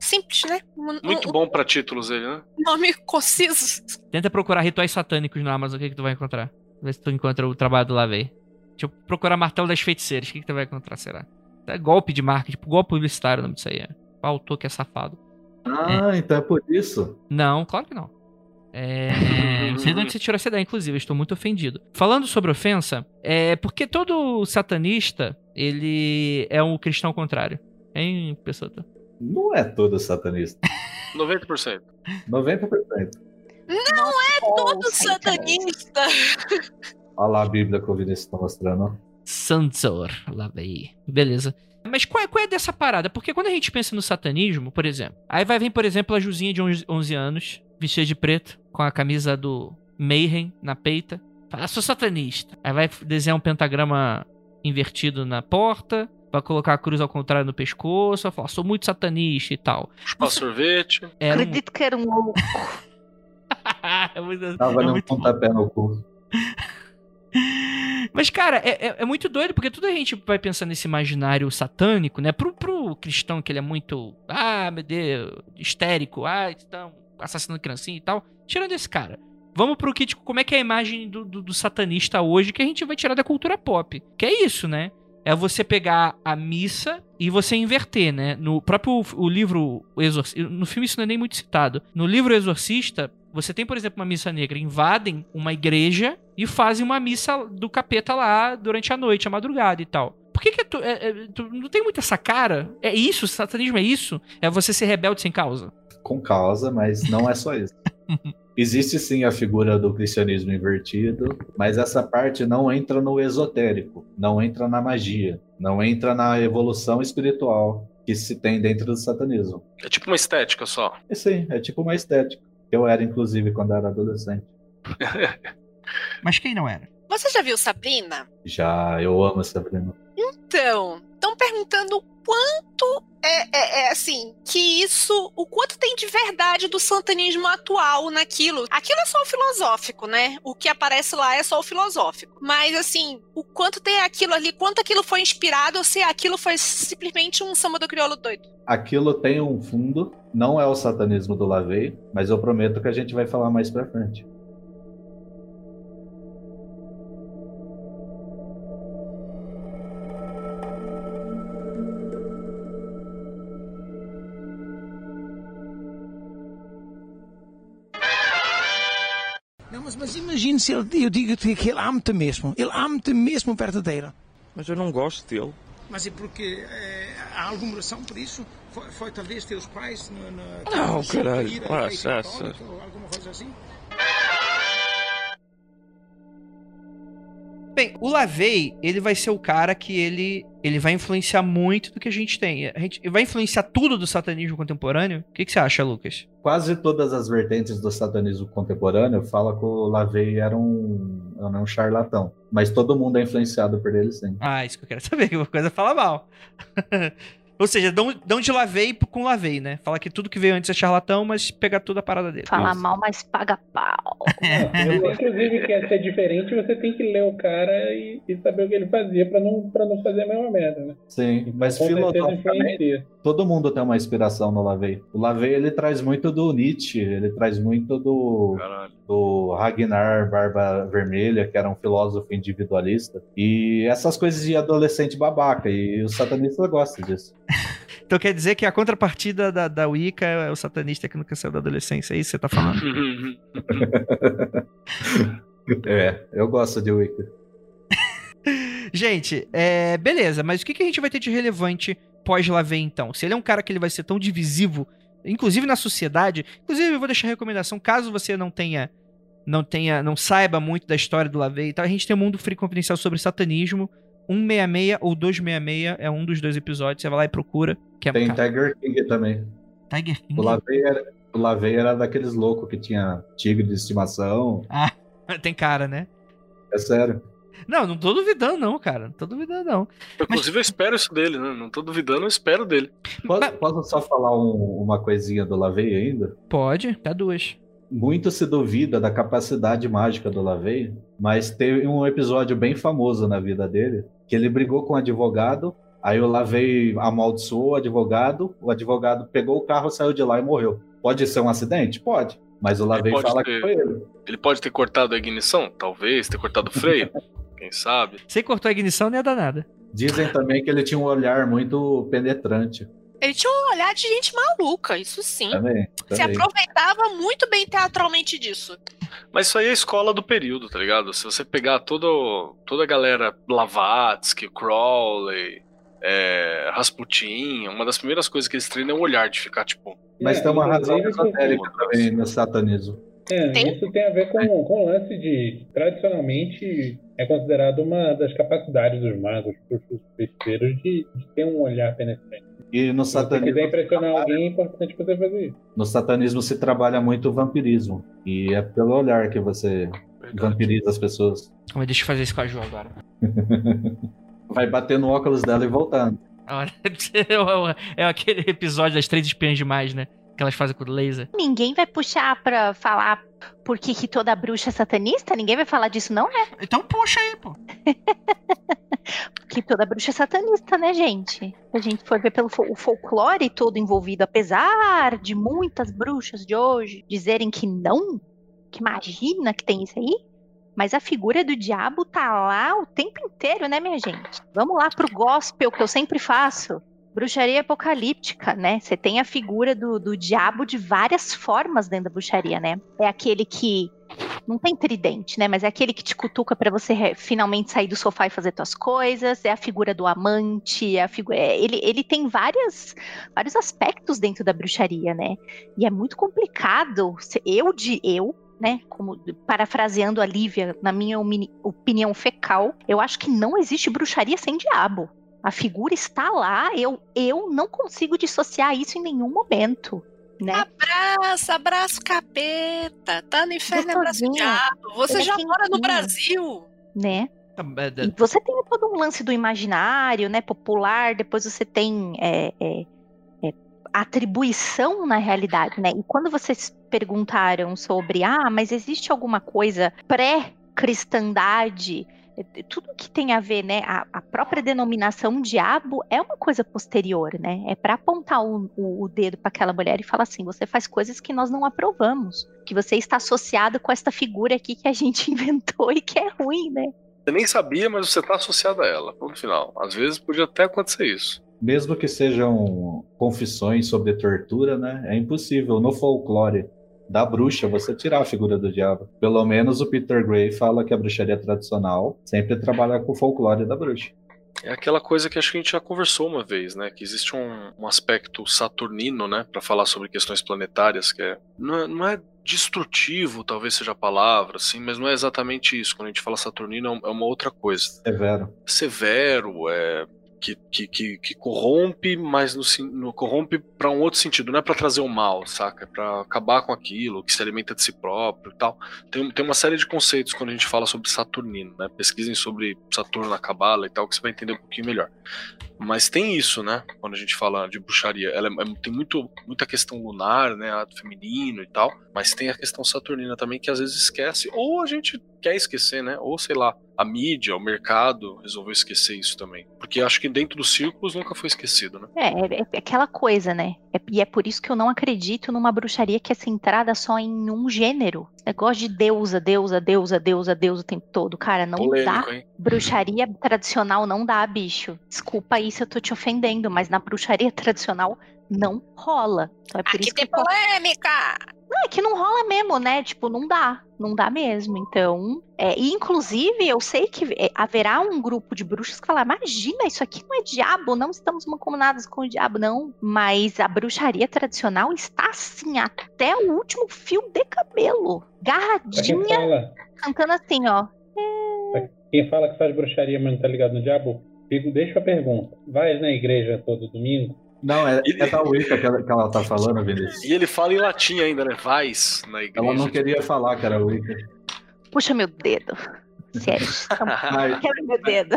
simples, né? Um, Muito um- bom pra títulos ele, né? nome conciso. Tenta procurar rituais satânicos no Amazon, o que, que tu vai encontrar? Vê se tu encontra o trabalho do Lavei. Deixa eu procurar martelo das feiticeiras, o que, que tu vai encontrar, será? É golpe de marketing, tipo golpe publicitário o nome disso aí. É. O autor que é safado. Ah, então é por isso. Não, claro que não. É... Não sei de onde você tirou essa ideia, inclusive, eu estou muito ofendido. Falando sobre ofensa, é porque todo satanista, ele é um cristão contrário. Hein, pessoa? Não é todo satanista. 90%. 90%. Não é todo satanista. Olha lá a Bíblia que o Vinícius tá mostrando. Sansor, lá vai. Beleza. Mas qual é, qual é dessa parada? Porque quando a gente pensa no satanismo, por exemplo, aí vai vir, por exemplo, a Juzinha de 11 11 anos, vestida de preto, com a camisa do Mayhem na peita. Fala, "Ah, sou satanista. Aí vai desenhar um pentagrama invertido na porta, vai colocar a cruz ao contrário no pescoço, vai falar, sou muito satanista e tal. Chupar sorvete. Era um- Acredito que era um louco. é muito, Tava é dando um pontapé no cu. Mas, cara, é, é- é muito doido, porque toda a gente vai pensar nesse imaginário satânico, né? Pro, pro cristão que ele é muito. Ah, meu Deus, histérico, ah, estão assassinando criancinha e tal. Tirando esse cara. Vamos pro que, tipo, como é que é a imagem do, do- do satanista hoje que a gente vai tirar da cultura pop. Que é isso, né? É você pegar a missa e você inverter, né? No próprio o livro o Exorcista. No filme isso não é nem muito citado. No livro Exorcista, você tem, por exemplo, uma missa negra. Invadem uma igreja e fazem uma missa do capeta lá durante a noite, a madrugada e tal. Por que, que tu, é- é- tu não tem muito essa cara? É isso? Satanismo é isso? É você ser rebelde sem causa? Com causa, mas não é só isso. Existe sim a figura do cristianismo invertido, mas essa parte não entra no esotérico, não entra na magia, não entra na evolução espiritual que se tem dentro do satanismo. É tipo uma estética só. E sim, é tipo uma estética. Eu era, inclusive, quando era adolescente. Mas quem não era? Você já viu Sabrina? Já, eu amo Sabrina. Então, estão perguntando quanto é, é- é, assim, que isso, o quanto tem de verdade do santanismo atual naquilo. Aquilo é só o filosófico, né? O que aparece lá é só o filosófico. Mas assim, o quanto tem aquilo ali, quanto aquilo foi inspirado ou se aquilo foi simplesmente um samba do crioulo doido. Aquilo tem um fundo, não é o satanismo do Lavei, mas eu prometo que a gente vai falar mais pra frente. Ele, eu digo-te que ele ama-te mesmo. Ele ama-te mesmo verdadeiro. Mas eu não gosto dele. Mas é porque eh, há alguma oração por isso? Foi, foi talvez teus pais na. na Não, caralho, já. ou alguma coisa assim? Bem, o Lavei, ele vai ser o cara que ele, ele vai influenciar muito do que a gente tem. A gente vai influenciar tudo do satanismo contemporâneo? O que, que você acha, Lucas? Quase todas as vertentes do satanismo contemporâneo fala que o Lavei era um, era um charlatão. Mas todo mundo é influenciado por ele, sim. Ah, isso que eu quero saber, que uma coisa fala mal. Ou seja, dão, dão de Lavei com Lavei, né? Fala que tudo que veio antes é charlatão, mas pegar tudo a parada dele. Falar mal, mas paga pau. Se você, inclusive, quer ser diferente, você tem que ler o cara e, e saber o que ele fazia pra não, pra não fazer a mesma merda, né? Sim, mas filosoficamente, todo mundo tem uma inspiração no Lavei. O Lavei, ele traz muito do Nietzsche, ele traz muito do, Caralho. do Ragnar Barba Vermelha, que era um filósofo individualista. E essas coisas de adolescente babaca, e o satanista gosta disso. Então quer dizer que a contrapartida da, da Wicca é o satanista que nunca saiu da adolescência, é isso que você tá falando? É, eu gosto de Wicca. Gente, é, beleza, mas o que, que a gente vai ter de relevante pós-Lavei, então? Se ele é um cara que ele vai ser tão divisivo, inclusive na sociedade, inclusive eu vou deixar a recomendação, caso você não tenha, não tenha, não saiba muito da história do Lavei e tal, a gente tem um Mundo Free Confidencial sobre satanismo, 166 ou 266, é um dos dois episódios, você vai lá e procura, que é Tem cara, Tiger King também. Tiger King. O Lavei era, o Lavei era daqueles loucos que tinha tigre de estimação. Tem cara, né? É sério. Não, não tô duvidando não, cara, não tô duvidando não. Inclusive, eu espero isso dele, né? Não tô duvidando, eu espero dele. Posso, posso só falar um- uma coisinha do Lavei ainda? Pode, dá duas. Muito se duvida da capacidade mágica do Lavei, mas teve um episódio bem famoso na vida dele, que ele brigou com um advogado Aí o Lavei amaldiçoou o advogado, o advogado pegou o carro, saiu de lá e morreu. Pode ser um acidente? Pode. Mas o Lavei fala ter- que foi ele. Ele pode ter cortado a ignição? Talvez. Ter cortado o freio? Quem sabe? Você cortou a ignição, não ia dar nada. Dizem também que ele tinha um olhar muito penetrante. Ele tinha um olhar de gente maluca, isso sim. Também. Se também. aproveitava muito bem teatralmente disso. Mas isso aí é a escola do período, tá ligado? Se você pegar todo, toda a galera Blavatsky, Crowley, é, Rasputin, uma das primeiras coisas que eles treinam é o olhar de ficar tipo. Mas É, tem uma razão inclusive, esotérica também no satanismo. É, Tem? isso tem a ver com, com o lance de, tradicionalmente, é considerado uma das capacidades dos magos, dos feiticeiros, de, de ter um olhar penetrante. E no Se você quiser satanismo, impressionar alguém, é importante você fazer isso. no satanismo se trabalha muito o vampirismo. E é pelo olhar que você vampiriza as pessoas. Mas deixa eu fazer isso com a Jo agora. Vai bater no óculos dela e voltando. Olha, É aquele episódio das três espiãs demais, né? Que elas fazem com o laser. Ninguém vai puxar pra falar por que, que toda bruxa é satanista? Ninguém vai falar disso, não é? Então puxa aí, pô. Que toda bruxa é satanista, né, gente? Se a gente for ver pelo fol- folclore todo envolvido, apesar de muitas bruxas de hoje dizerem que não, que imagina que tem isso aí, mas a figura do diabo tá lá o tempo inteiro, né, minha gente? Vamos lá pro gospel que eu sempre faço. Bruxaria apocalíptica, né? Você tem a figura do, do diabo de várias formas dentro da bruxaria, né? É aquele que não tem tridente, né? Mas é aquele que te cutuca pra você finalmente sair do sofá e fazer tuas coisas. É a figura do amante, é a figura. é, ele, ele tem várias, vários aspectos dentro da bruxaria, né? E é muito complicado. Eu de eu. Né, como parafraseando a Lívia, na minha opinião fecal, eu acho que não existe bruxaria sem diabo. A figura está lá, eu, eu não consigo dissociar isso em nenhum momento. Né? Abraça, abraça o capeta. Tá no inferno, abraça o Gostosinho. diabo. Você é já mora no. Brasil. né? É, E você tem todo um lance do imaginário, né, popular, depois você tem é, é, é, atribuição na realidade, né? E quando vocês perguntaram sobre, ah, mas existe alguma coisa pré-cristandade, tudo que tem a ver, né, a, a própria denominação diabo é uma coisa posterior, né? É para apontar o, o- o dedo para aquela mulher e falar assim, você faz coisas que nós não aprovamos, que você está associado com esta figura aqui que a gente inventou e que é ruim, né? Você nem sabia, mas você tá associado a ela. Ponto final. Às vezes podia até acontecer isso. Mesmo que sejam confissões sobre tortura, né? É impossível no folclore da bruxa você tirar a figura do diabo. Pelo menos o Peter Gray fala que a bruxaria tradicional sempre trabalha com o folclore da bruxa. É aquela coisa que acho que a gente já conversou uma vez, né? Que existe um, um aspecto saturnino, né? Pra falar sobre questões planetárias, que é não, é. não é destrutivo, talvez seja a palavra, assim, mas não é exatamente isso. Quando a gente fala saturnino, é é uma outra coisa. Severo. severo, é, que, que, que, que corrompe, mas no, no- corrompe para um outro sentido, não é para trazer o mal, saca? É para acabar com aquilo, que se alimenta de si próprio e tal. Tem, tem uma série de conceitos quando a gente fala sobre Saturnino, né? Pesquisem sobre Saturno na Cabala e tal, que você vai entender um pouquinho melhor. Mas tem isso, né? Quando a gente fala de bruxaria, ela é- é- tem muito, muita questão lunar, né? Ato feminino e tal, mas tem a questão saturnina também que às vezes esquece, ou a gente quer esquecer, né? Ou sei lá, a mídia, o mercado resolveu esquecer isso também. Porque acho que dentro dos círculos nunca foi esquecido, né? É, é, é aquela coisa, né? É- e é por isso que eu não acredito numa bruxaria que é centrada só em um gênero. Negócio de deusa, deusa, deusa, deusa, deusa o tempo todo. Cara, não Polêmico, dá. hein? Bruxaria tradicional não dá, bicho. Desculpa aí se eu tô te ofendendo, mas na bruxaria tradicional não rola. Então é por Aqui isso tem polêmica. Não, é que não rola mesmo, né? Tipo, não dá. Não dá mesmo. Então, é, e inclusive, eu sei que é, haverá um grupo de bruxas que falar: imagina, isso aqui não é diabo, não estamos mancomunadas com o diabo, não. Mas a bruxaria tradicional está assim, até o último fio de cabelo. Garradinha, cantando assim, ó. quem fala que faz bruxaria, mas não tá ligado no diabo, deixa a pergunta. Vai na igreja todo domingo? Não, é, é da Wicca que ela, que ela tá falando, Vinícius. E ele fala em latim ainda, né? Vais na igreja. Ela não queria falar que era Wicca. Puxa meu dedo. Sério. Mas, Quebra meu dedo.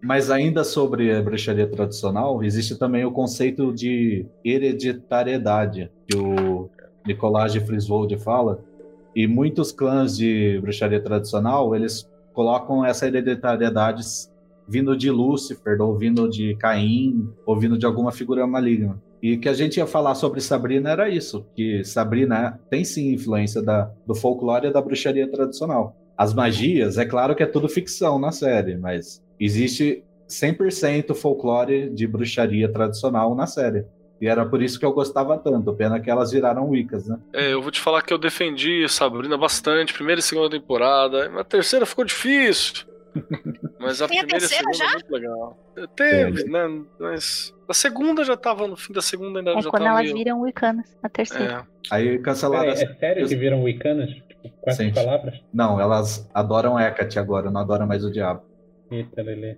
mas ainda sobre a bruxaria tradicional, existe também o conceito de hereditariedade, que o Nicolás de Friswold fala. E muitos clãs de bruxaria tradicional, eles colocam essa hereditariedade vindo de Lúcifer, ou vindo de Caim, ou vindo de alguma figura maligna. E que a gente ia falar sobre Sabrina era isso, que Sabrina tem sim influência da, do folclore e da bruxaria tradicional. As magias, é claro que é tudo ficção na série, mas existe 100% folclore de bruxaria tradicional na série. E era por isso que eu gostava tanto, pena que elas viraram Wiccas, né? É, eu vou te falar que eu defendi Sabrina bastante, primeira e segunda temporada. A terceira ficou difícil. Mas a Tem a primeira e a terceira segunda é já? muito legal. Teve, né? Mas a segunda já tava, no fim da segunda ainda É já quando tava elas meio... viram Wiccanas, a terceira. É. Aí cancelaram. Peraí, é sério que viram Wiccanas? Tipo, com essas Sim. palavras? Não, elas adoram Hecate agora, não adoram mais o diabo. Eita, Lelê.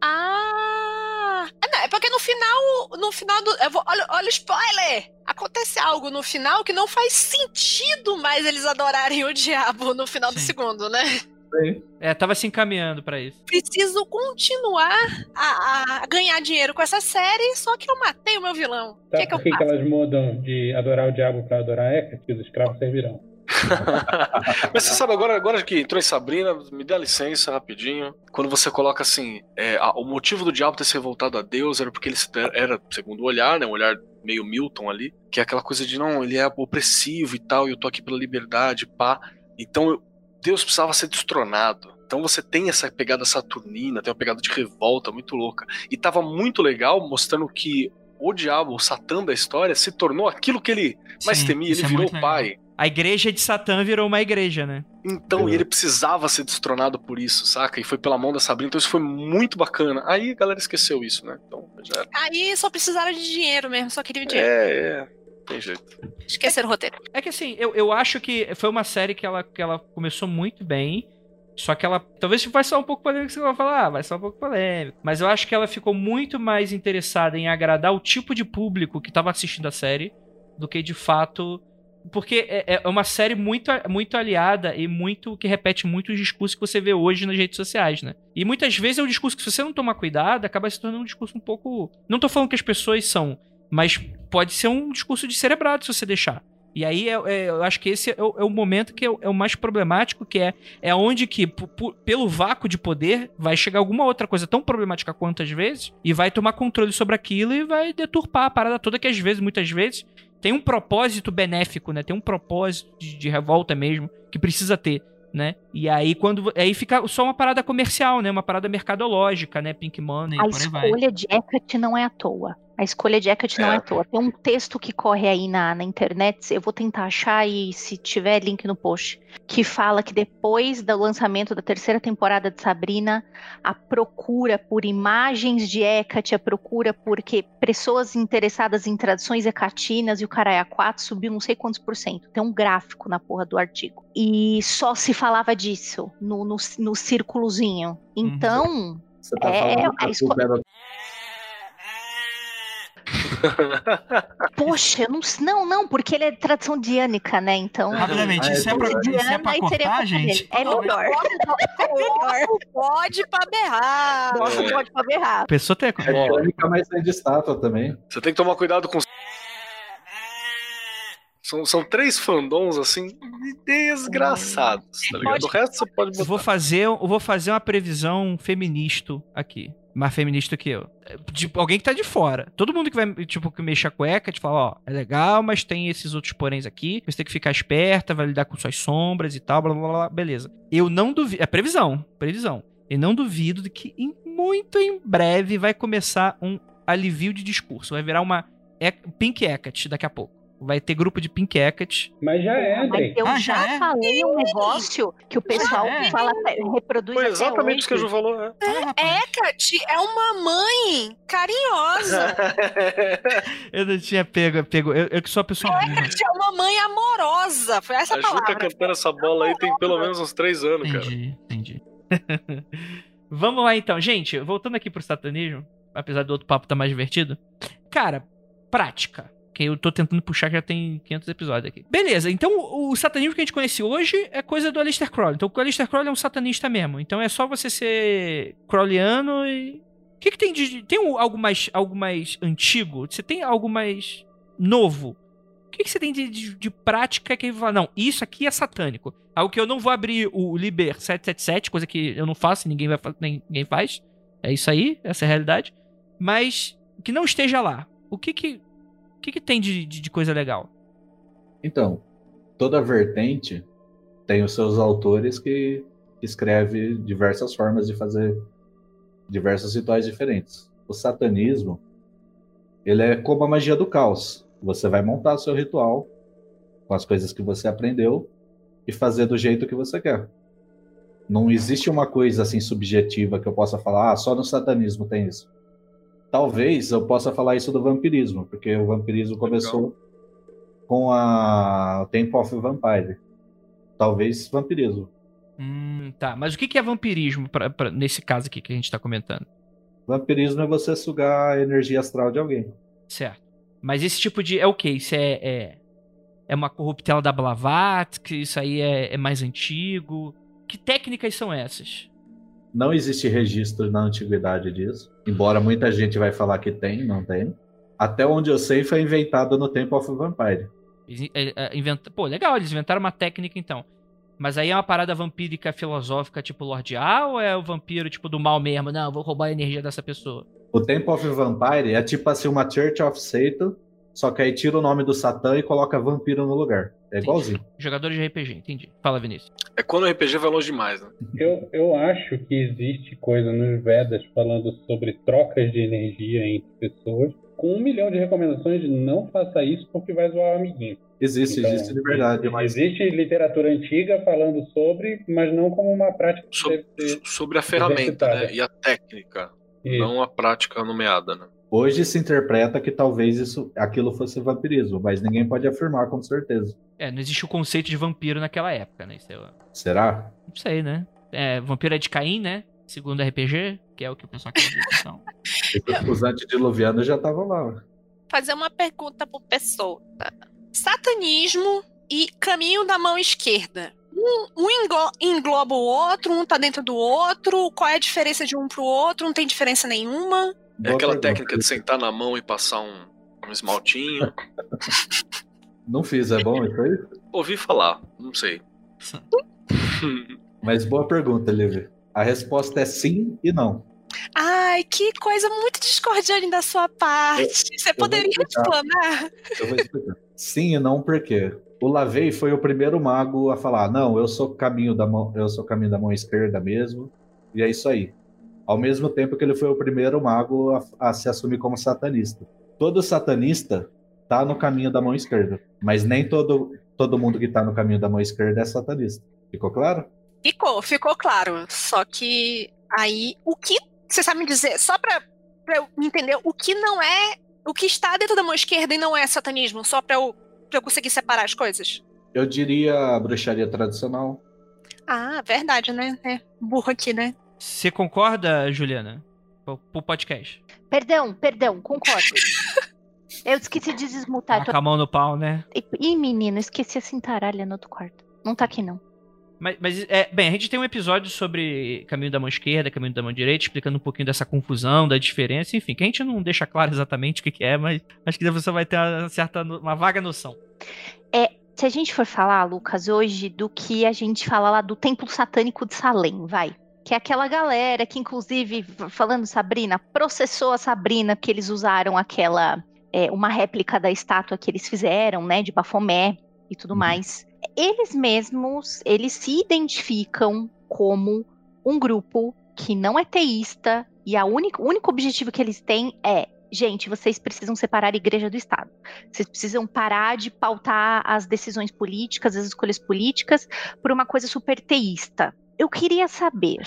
Ah! É, não, é porque no final, no final do. eu vou- olha, olha o spoiler! Acontece algo no final que não faz sentido mais eles adorarem o diabo no final do Sim. segundo, né? É, tava se encaminhando pra isso. Preciso continuar a, a ganhar dinheiro com essa série, só que eu matei o meu vilão. O que, Sabe que eu por que, que faço? elas mudam de adorar o diabo pra adorar Hecate? Que os escravos servirão. Mas você sabe, agora, agora que entrou em Sabrina, me dá licença rapidinho. Quando você coloca assim, é, a- o motivo do diabo ter se revoltado a Deus era porque ele se- era, segundo o olhar, né, um olhar meio Milton ali, que é aquela coisa de não, ele é opressivo e tal, e eu tô aqui pela liberdade, pá. Então eu- Deus precisava ser destronado. Então você tem essa pegada saturnina, tem uma pegada de revolta muito louca. E tava muito legal mostrando que o diabo, o Satã da história, se tornou aquilo que ele mais Sim, temia, ele é virou legal. pai. A igreja de Satã virou uma igreja, né? Então, e ele precisava ser destronado por isso, saca? E foi pela mão da Sabrina, então isso foi muito bacana. Aí a galera esqueceu isso, né? Então, já. Aí só precisaram de dinheiro mesmo, só queriam dinheiro. É, é. Tem jeito. Esqueceram o roteiro. É que assim, eu, eu acho que foi uma série que ela, que ela começou muito bem. Só que ela. Talvez vai ser um pouco polêmico você vai falar, ah, vai ser um pouco polêmico. Mas eu acho que ela ficou muito mais interessada em agradar o tipo de público que tava assistindo a série do que de fato. Porque é, é uma série muito, muito aliada e muito que repete muito os discursos que você vê hoje nas redes sociais, né? E muitas vezes é um discurso que, se você não tomar cuidado, acaba se tornando um discurso um pouco. Não tô falando que as pessoas são, mas pode ser um discurso de cerebrado se você deixar. E aí é- é- eu acho que esse é o, é o momento que é, o- é mais problemático, que é, é onde que, pelo vácuo de poder, vai chegar alguma outra coisa tão problemática quanto às vezes, e vai tomar controle sobre aquilo e vai deturpar a parada toda, que às vezes, muitas vezes, tem um propósito benéfico, né? Tem um propósito de, de revolta mesmo, que precisa ter, né? E aí quando. Aí fica só uma parada comercial, né? Uma parada mercadológica, né? Pink Money, A por aí vai. escolha de Hecate não é à toa. A escolha de Hecate não é É. à toa. Tem um texto que corre aí na, na internet, eu vou tentar achar e se tiver link no post, que fala que depois do lançamento da terceira temporada de Sabrina, a procura por imagens de Hecate, a procura por que pessoas interessadas em tradições hecatinas e o Caraya 4 subiu não sei quantos por cento. Tem um gráfico na porra do artigo. E só se falava disso no, no, no círculozinho. Então, Você tá É, falando que a a esco- culpa é do- Poxa, eu não, não, não, porque ele é tradição diânica, né? Então. Rapidamente, Ah, isso é pra, é isso é pra cortar, gente? É melhor. É melhor. Pode pra berrar. Nossa, pode pra berrar. A pessoa tem. É crônica, mas tem de estátua também. Você tem que tomar cuidado com. São, são três fandoms, assim, desgraçados, tá ligado? Pode- O resto você pode Eu botar. vou fazer, eu vou fazer uma previsão feminista aqui. Mais feminista que eu. Tipo, alguém que tá de fora. Todo mundo que vai, tipo, que mexe a cueca, te fala, ó, é legal, mas tem esses outros poréns aqui. Você tem que ficar esperta, vai lidar com suas sombras e tal, blá blá blá. Beleza. Eu não duvido. É previsão. Previsão. Eu não duvido de que em- muito em breve vai começar um alivio de discurso. Vai virar uma Pink Hecate daqui a pouco. Vai ter grupo de Pink Hecate. Mas já é, Mas Andrei. eu Ah, já, já é? falei um negócio que o pessoal é? fala, reproduz Foi até exatamente isso que a. Ju falou, né? Hecate é uma mãe carinhosa. Eu não tinha pego, pego. Eu, eu que sou a pessoa. Hecate é uma mãe amorosa. Foi essa A Ju tá palavra. cantando essa bola aí tem pelo menos uns três anos, cara. Entendi, entendi. Vamos lá então, gente. Voltando aqui pro satanismo, apesar do outro papo tá mais divertido. Cara, prática. Que eu tô tentando puxar que já tem 500 episódios aqui. Beleza, então o, satanismo que a gente conhece hoje é coisa do Aleister Crowley. Então o Aleister Crowley é um satanista mesmo. Então é só você ser crowleyano e. O que, que tem de. Tem algo mais, algo mais antigo? Você tem algo mais novo? O que, que você tem de, de, de prática que fala, não, isso aqui é satânico. Algo que eu não vou abrir o Liber 777, coisa que eu não faço ninguém, vai, ninguém faz. É isso aí, essa é a realidade. Mas que não esteja lá. O que que, que, que tem de, de, de coisa legal? Então, toda vertente tem os seus autores que escreve diversas formas de fazer diversos rituais diferentes. O satanismo, ele é como a magia do caos. Você vai montar seu ritual com as coisas que você aprendeu e fazer do jeito que você quer. Não existe uma coisa assim subjetiva que eu possa falar, ah, só no satanismo tem isso. Talvez eu possa falar isso do vampirismo, porque o vampirismo começou com a Temple of Vampire. Talvez vampirismo. Hum, tá. Mas o que que é vampirismo pra, pra- nesse caso aqui que a gente tá comentando? Vampirismo é você sugar a energia astral de alguém. Certo. Mas esse tipo de. É o quê? Isso é. É, é uma corruptela da Blavatsky? Isso aí é, é mais antigo? Que técnicas são essas? Não existe registro na antiguidade disso, embora muita gente vai falar que tem, não tem. Até onde eu sei foi inventado no Temple of Vampire. É, é, inventa... Pô, legal, eles inventaram uma técnica então. Mas aí é uma parada vampírica filosófica tipo Lord A ou é o vampiro tipo do mal mesmo? Não, eu vou roubar a energia dessa pessoa. O Temple of Vampire é tipo assim uma Church of Satan, só que aí tira o nome do Satã e coloca vampiro no lugar. É igualzinho. Jogadores de RPG, entendi. Fala, Vinícius. É quando o RPG vai longe demais, né? Eu, eu acho que existe coisa nos Vedas falando sobre trocas de energia entre pessoas, com um milhão de recomendações de não faça isso porque vai zoar o amiguinho. Existe, Então, existe de verdade, mas Existe literatura antiga falando sobre, mas não como uma prática que Sobre, deve ser sobre a ferramenta, né? E a técnica, Isso. não a prática nomeada, né? Hoje se interpreta que talvez isso, aquilo fosse vampirismo, mas ninguém pode afirmar com certeza. É, não existe o conceito de vampiro naquela época, né? Será? Não sei, né? É, vampiro é de Caim, né? Segundo RPG, que é o que o pessoal acredita. Então. Os antediluvianos já estavam lá. Fazer uma pergunta pro pessoa. Satanismo e caminho da mão esquerda. Um, um englo- engloba o outro, um tá dentro do outro. Qual é a diferença de um pro outro? Não tem diferença nenhuma. É aquela pergunta. técnica de sentar na mão e passar um, um esmaltinho. Não fiz, é bom isso aí? Ouvi falar, não sei. Mas boa pergunta, Livre. A resposta é sim e não. Ai, que coisa muito discordante da sua parte. Você poderia explicar. explanar? Eu vou explicar. Sim e não por quê? O Lavey foi o primeiro mago a falar: "Não, eu sou caminho da mão, eu sou caminho da mão esquerda mesmo". E é isso aí. Ao mesmo tempo que ele foi o primeiro mago a, a se assumir como satanista. Todo satanista tá no caminho da mão esquerda, mas nem todo todo mundo que tá no caminho da mão esquerda é satanista. Ficou claro? Ficou, ficou claro. Só que aí, o que você sabe me dizer, só pra, pra eu entender, o que não é, o que está dentro da mão esquerda e não é satanismo, só pra eu, pra eu conseguir separar as coisas? Eu diria a bruxaria tradicional. Ah, verdade, né? É burro aqui, né? Você concorda, Juliana? Pro, podcast. Perdão, perdão, concordo. Eu esqueci de desmutar. Tá Tô... com a mão no pau, né? Ih, menino, esqueci a cintaralha no outro quarto. Não tá aqui, não. Mas, mas, é, bem, a gente tem um episódio sobre caminho da mão esquerda, caminho da mão direita, explicando um pouquinho dessa confusão, da diferença, enfim, que a gente não deixa claro exatamente o que, que é, mas acho que você vai ter uma certa, uma vaga noção. É, se a gente for falar, Lucas, hoje do que a gente fala lá do templo satânico de Salem, vai. Que é aquela galera que, inclusive, falando Sabrina, processou a Sabrina, porque eles usaram aquela. é, uma réplica da estátua que eles fizeram, né, de Bafomé e tudo mais. Eles mesmos, eles se identificam como um grupo que não é teísta e a única, o único objetivo que eles têm é, gente, vocês precisam separar a igreja do Estado. Vocês precisam parar de pautar as decisões políticas, as escolhas políticas, por uma coisa super teísta. Eu queria saber,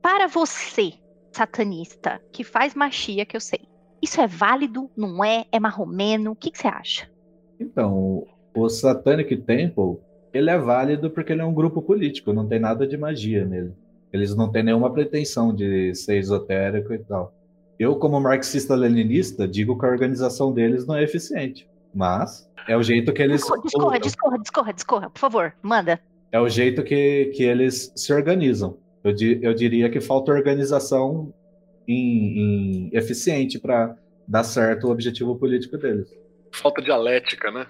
para você, satanista, que faz machia, que eu sei, isso é válido? Não é? É marromeno? O que, que você acha? Então, o Satanic Temple, ele é válido porque ele é um grupo político, não tem nada de magia nele. Eles não têm nenhuma pretensão de ser esotérico e tal. Eu, como marxista-leninista, digo que a organização deles não é eficiente. Mas é o jeito que eles. Discorra, discorra, discorra, discorra, por favor, manda. É o jeito que, que eles se organizam. Eu, di- eu diria que falta organização em, em- eficiente para dar certo o objetivo político deles. Falta dialética, né?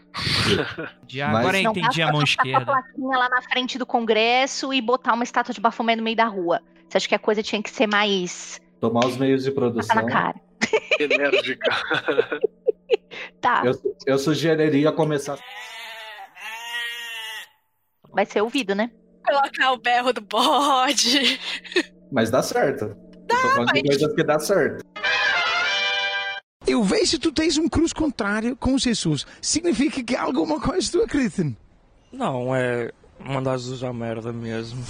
De- Mas- agora eu Não entendi a mão esquerda. a plaquinha lá na frente do Congresso e botar uma estátua de Bafomé no meio da rua. Você acha que a coisa tinha que ser mais Tomar os meios de produção. na cara. Enérgica. Tá, Eu, eu sugeriria começar. Vai ser ouvido, né? Colocar o berro do bode. Mas dá certo. Eu tô falando de mas- coisas que dá certo. Eu vejo se tu tens um cruz contrário com Jesus. Significa que há alguma coisa tu acreditas. Não, é mandar Jesus a merda mesmo.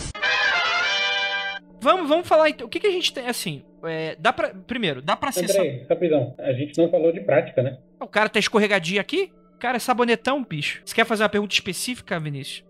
Vamos, vamos falar então. O que, que a gente tem, assim, é, dá pra, primeiro, dá pra acessar... Andrei, rapidão. A gente não falou de prática, né? O cara tá escorregadio aqui? Cara, é sabonetão, bicho. Você quer fazer uma pergunta específica, Vinícius?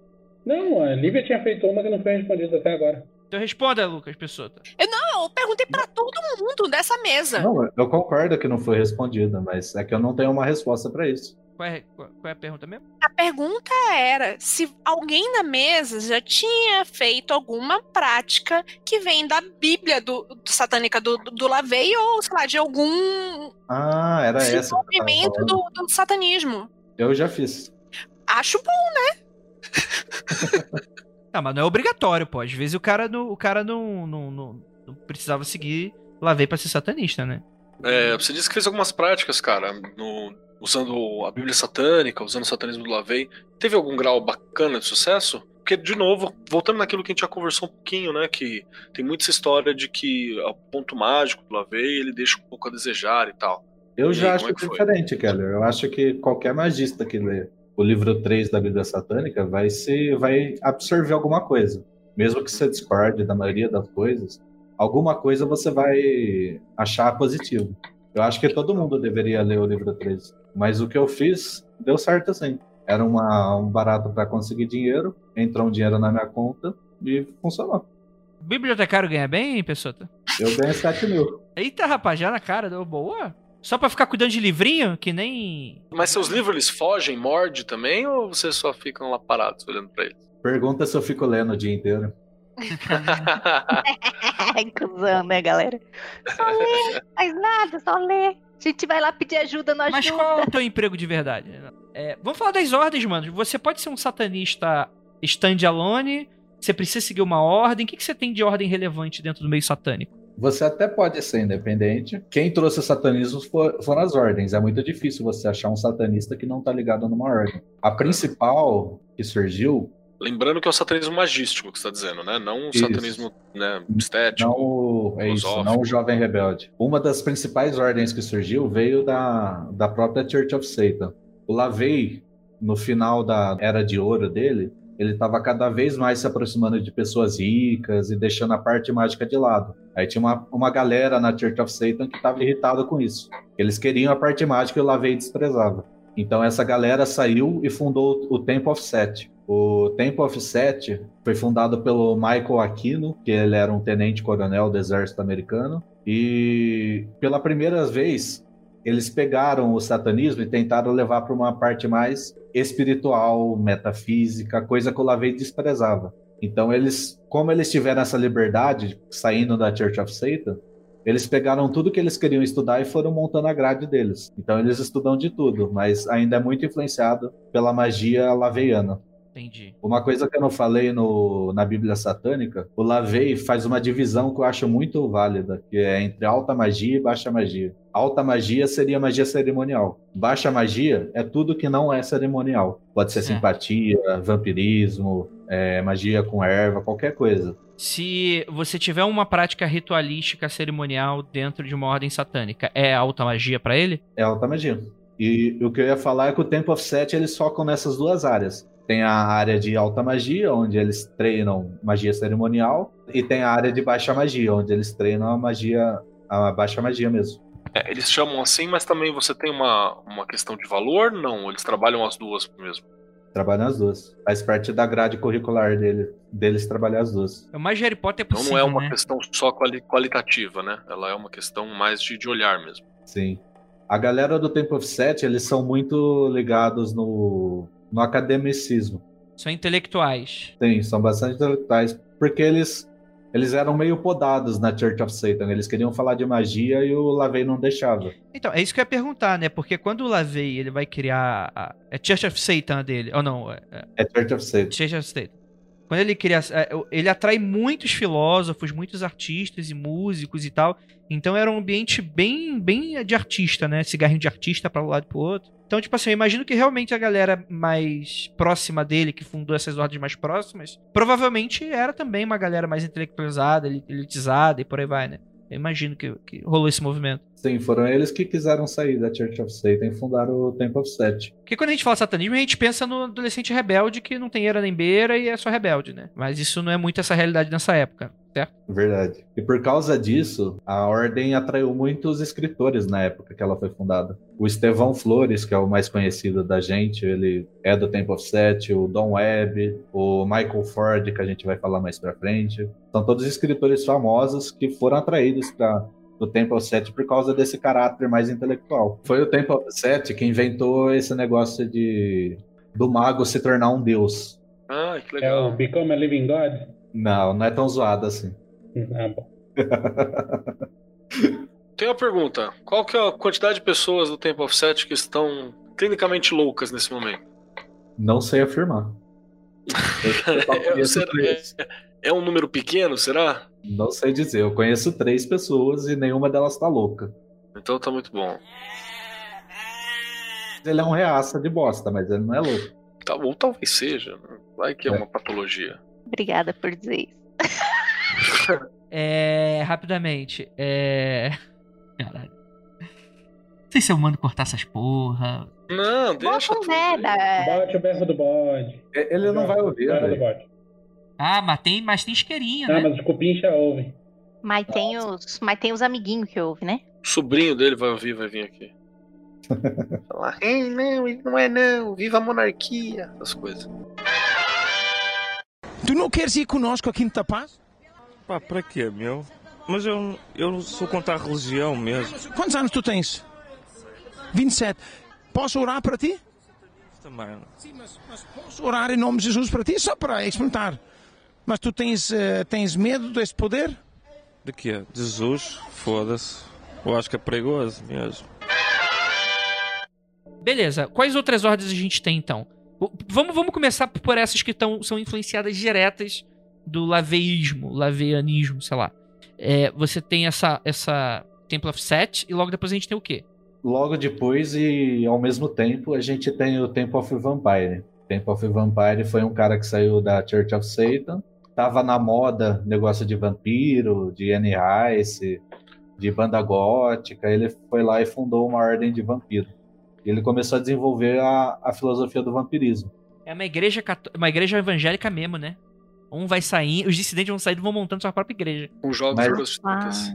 Não, a Lívia tinha feito uma que não foi respondida até agora. Então responda, Lucas Pessoa. Eu, não, eu perguntei pra todo mundo dessa mesa. Não, eu concordo que não foi respondida, mas é que eu não tenho uma resposta pra isso. Qual é, qual, é a pergunta mesmo? A pergunta era se alguém na mesa já tinha feito alguma prática que vem da Bíblia do, do satânica do, do, do Lavey ou, sei lá, de algum Ah, era essa. desenvolvimento do, do satanismo. Eu já fiz. Acho bom, né? Não, mas não é obrigatório, pô. Às vezes o cara não, o cara não, não, não, não precisava seguir Lavei pra ser satanista, né? É, você disse que fez algumas práticas, cara, no- usando a Bíblia satânica, usando o satanismo do Lavei. Teve algum grau bacana de sucesso? Porque, de novo, voltando naquilo que a gente já conversou um pouquinho, né? Que tem muita essa história de que o ponto mágico do Lavei ele deixa um pouco a desejar e tal. Eu E já aí, acho como é que diferente, Keller. Eu acho que qualquer magista que lê o livro 3 da Bíblia Satânica vai se vai absorver alguma coisa. Mesmo que você discorde da maioria das coisas, alguma coisa você vai achar positivo. Eu acho que todo mundo deveria ler o livro 3. Mas o que eu fiz deu certo assim. Era uma, um barato para conseguir dinheiro, entrou um dinheiro na minha conta e funcionou. Bibliotecário ganha bem, pessoa? Eu ganhei 7 mil. Eita, rapaz, já na cara, deu boa. Só pra ficar cuidando de livrinho, que nem. Mas seus livros eles fogem, morde também, ou vocês só ficam lá parados olhando pra eles? Pergunta se eu fico lendo o dia inteiro. Ai, cuzão, né, galera? Só lê, faz nada, só lê. A gente vai lá pedir ajuda, não Mas ajuda. qual é o teu emprego de verdade? É, vamos falar das ordens, mano. Você pode ser um satanista standalone, você precisa seguir uma ordem. O que, que você tem de ordem relevante dentro do meio satânico? Você até pode ser independente. Quem trouxe o satanismo for- foram as ordens. É muito difícil você achar um satanista que não está ligado numa ordem. A principal que surgiu, Lembrando que é o satanismo magístico que você está dizendo, né? Não o satanismo né, estético. não o, é isso, não o jovem rebelde. Uma das principais ordens que surgiu veio da, da própria Church of Satan. O Lavey, no final da era de ouro dele, ele estava cada vez mais se aproximando de pessoas ricas e deixando a parte mágica de lado. Aí tinha uma, uma galera na Church of Satan que estava irritado com isso. Eles queriam a parte mágica e o Lavey desprezava. Então essa galera saiu e fundou o Temple of Set. O Temple of Set foi fundado pelo Michael Aquino, que ele era um tenente-coronel do exército americano. E pela primeira vez, eles pegaram o satanismo e tentaram levar para uma parte mais espiritual, metafísica, coisa que o Lavey desprezava. Então eles, como eles tiveram essa liberdade saindo da Church of Satan, eles pegaram tudo que eles queriam estudar e foram montando a grade deles. Então eles estudam de tudo, mas ainda é muito influenciado pela magia laveiana. Entendi. Uma coisa que eu não falei no, na Bíblia Satânica, o Lavey faz uma divisão que eu acho muito válida, que é entre alta magia e baixa magia. Alta magia seria magia cerimonial. Baixa magia é tudo que não é cerimonial. Pode ser Certo. simpatia, vampirismo, é, magia com erva, qualquer coisa. Se você tiver uma prática ritualística cerimonial dentro de uma ordem satânica, é alta magia pra ele? É alta magia. E o que eu ia falar é que o Temple of Set eles focam nessas duas áreas. Tem a área de alta magia, onde eles treinam magia cerimonial, e tem a área de baixa magia, onde eles treinam a magia, a baixa magia mesmo. É, eles chamam assim, mas também você tem uma, uma questão de valor? Não, eles trabalham as duas mesmo. Trabalham as duas. Faz parte da grade curricular dele, deles trabalhar as duas. É o mais Harry Potter Então possível, não é uma né? questão só quali- qualitativa, né? Ela é uma questão mais de, de olhar mesmo. Sim. A galera do Temple of Set, eles são muito ligados no, no academicismo. São intelectuais. Sim, são bastante intelectuais, porque eles, eles eram meio podados na Church of Satan. Eles queriam falar de magia e o Lavey não deixava. Então, é isso que eu ia perguntar, né? Porque quando o Lavey ele vai criar. A... É Church of Satan dele. Ou não, é, é É Church of Satan. Church of Satan. Quando ele cria. é, Ele atrai muitos filósofos, muitos artistas e músicos e tal. Então era um ambiente bem, bem de artista, né? Cigarrinho de artista para um lado e pro outro. Então, tipo assim, eu imagino que realmente a galera mais próxima dele, que fundou essas ordens mais próximas, provavelmente era também uma galera mais intelectualizada, eli- elitizada e por aí vai, né? Eu imagino que, que rolou esse movimento. Sim, foram eles que quiseram sair da Church of Satan e fundaram o Temple of Set. Porque quando a gente fala satanismo, a gente pensa no adolescente rebelde que não tem era nem beira e é só rebelde, né? Mas isso não é muito essa realidade nessa época, certo? Verdade. E por causa disso, a ordem atraiu muitos escritores na época que ela foi fundada. O Estevão Flores, que é o mais conhecido da gente, ele é do Temple of Set, o Don Webb, o Michael Ford, que a gente vai falar mais pra frente. São todos escritores famosos que foram atraídos para o Temple of Set por causa desse caráter mais intelectual. Foi o Temple of Set que inventou esse negócio de do mago se tornar um deus. Ah, que É legal. o Become a Living God? Não, não é tão zoado assim. Ah, bom. Tem uma pergunta. Qual que é a quantidade de pessoas do Temple of Set que estão clinicamente loucas nesse momento? Não sei afirmar. Eu É, será- é um número pequeno, será? Não sei dizer. Eu conheço três pessoas e nenhuma delas tá louca. Então tá muito bom. Ele é um reaça de bosta, mas ele não é louco. Tá, ou talvez seja. né? Vai que é É. uma patologia. Obrigada por dizer isso. É. Rapidamente. É. Caralho. Não sei se eu mando cortar essas porra. Não, deixa. Bota merda. Bote o berro do bode. Ele não vai ouvir, Berro do velho. bode. Ah, mas tem, mas tem isqueirinho, Ah, né? mas os cupincha ouvem. Mas tem os, mas tem os amiguinhos que ouvem, né? O sobrinho dele vai ouvir, vai vir aqui. Falar, "Ei, não, isso não é não, viva a monarquia, essas coisas. Tu não queres ir conosco a Quinta Paz? Pá, para quê, meu? Mas eu, eu sou contra a religião mesmo. Quantos anos tu tens? 27. Posso orar para ti? Também. Posso orar em nome de Jesus para ti? Só para experimentar. Mas tu tens, eh, tens medo desse poder? De quê? De Jesus? Foda-se. Eu acho que é perigoso mesmo. Beleza. Quais outras ordens a gente tem, então? Vamos, vamos começar por essas que tão, são influenciadas diretas do laveísmo, laveianismo, sei lá. É, você tem essa, essa Temple of Set e logo depois a gente tem o quê? Logo depois e ao mesmo tempo a gente tem o Temple of Vampire. Temple of Vampire foi um cara que saiu da Church of Satan. Tava na moda negócio de vampiro, de Anne Rice, de banda gótica. Ele foi lá e fundou uma ordem de vampiro. E ele começou a desenvolver a, a filosofia do vampirismo. É uma igreja, uma igreja evangélica mesmo, né? Um vai sair, os dissidentes vão sair e vão montando sua própria igreja. Com jogos Mas- de prostitutas.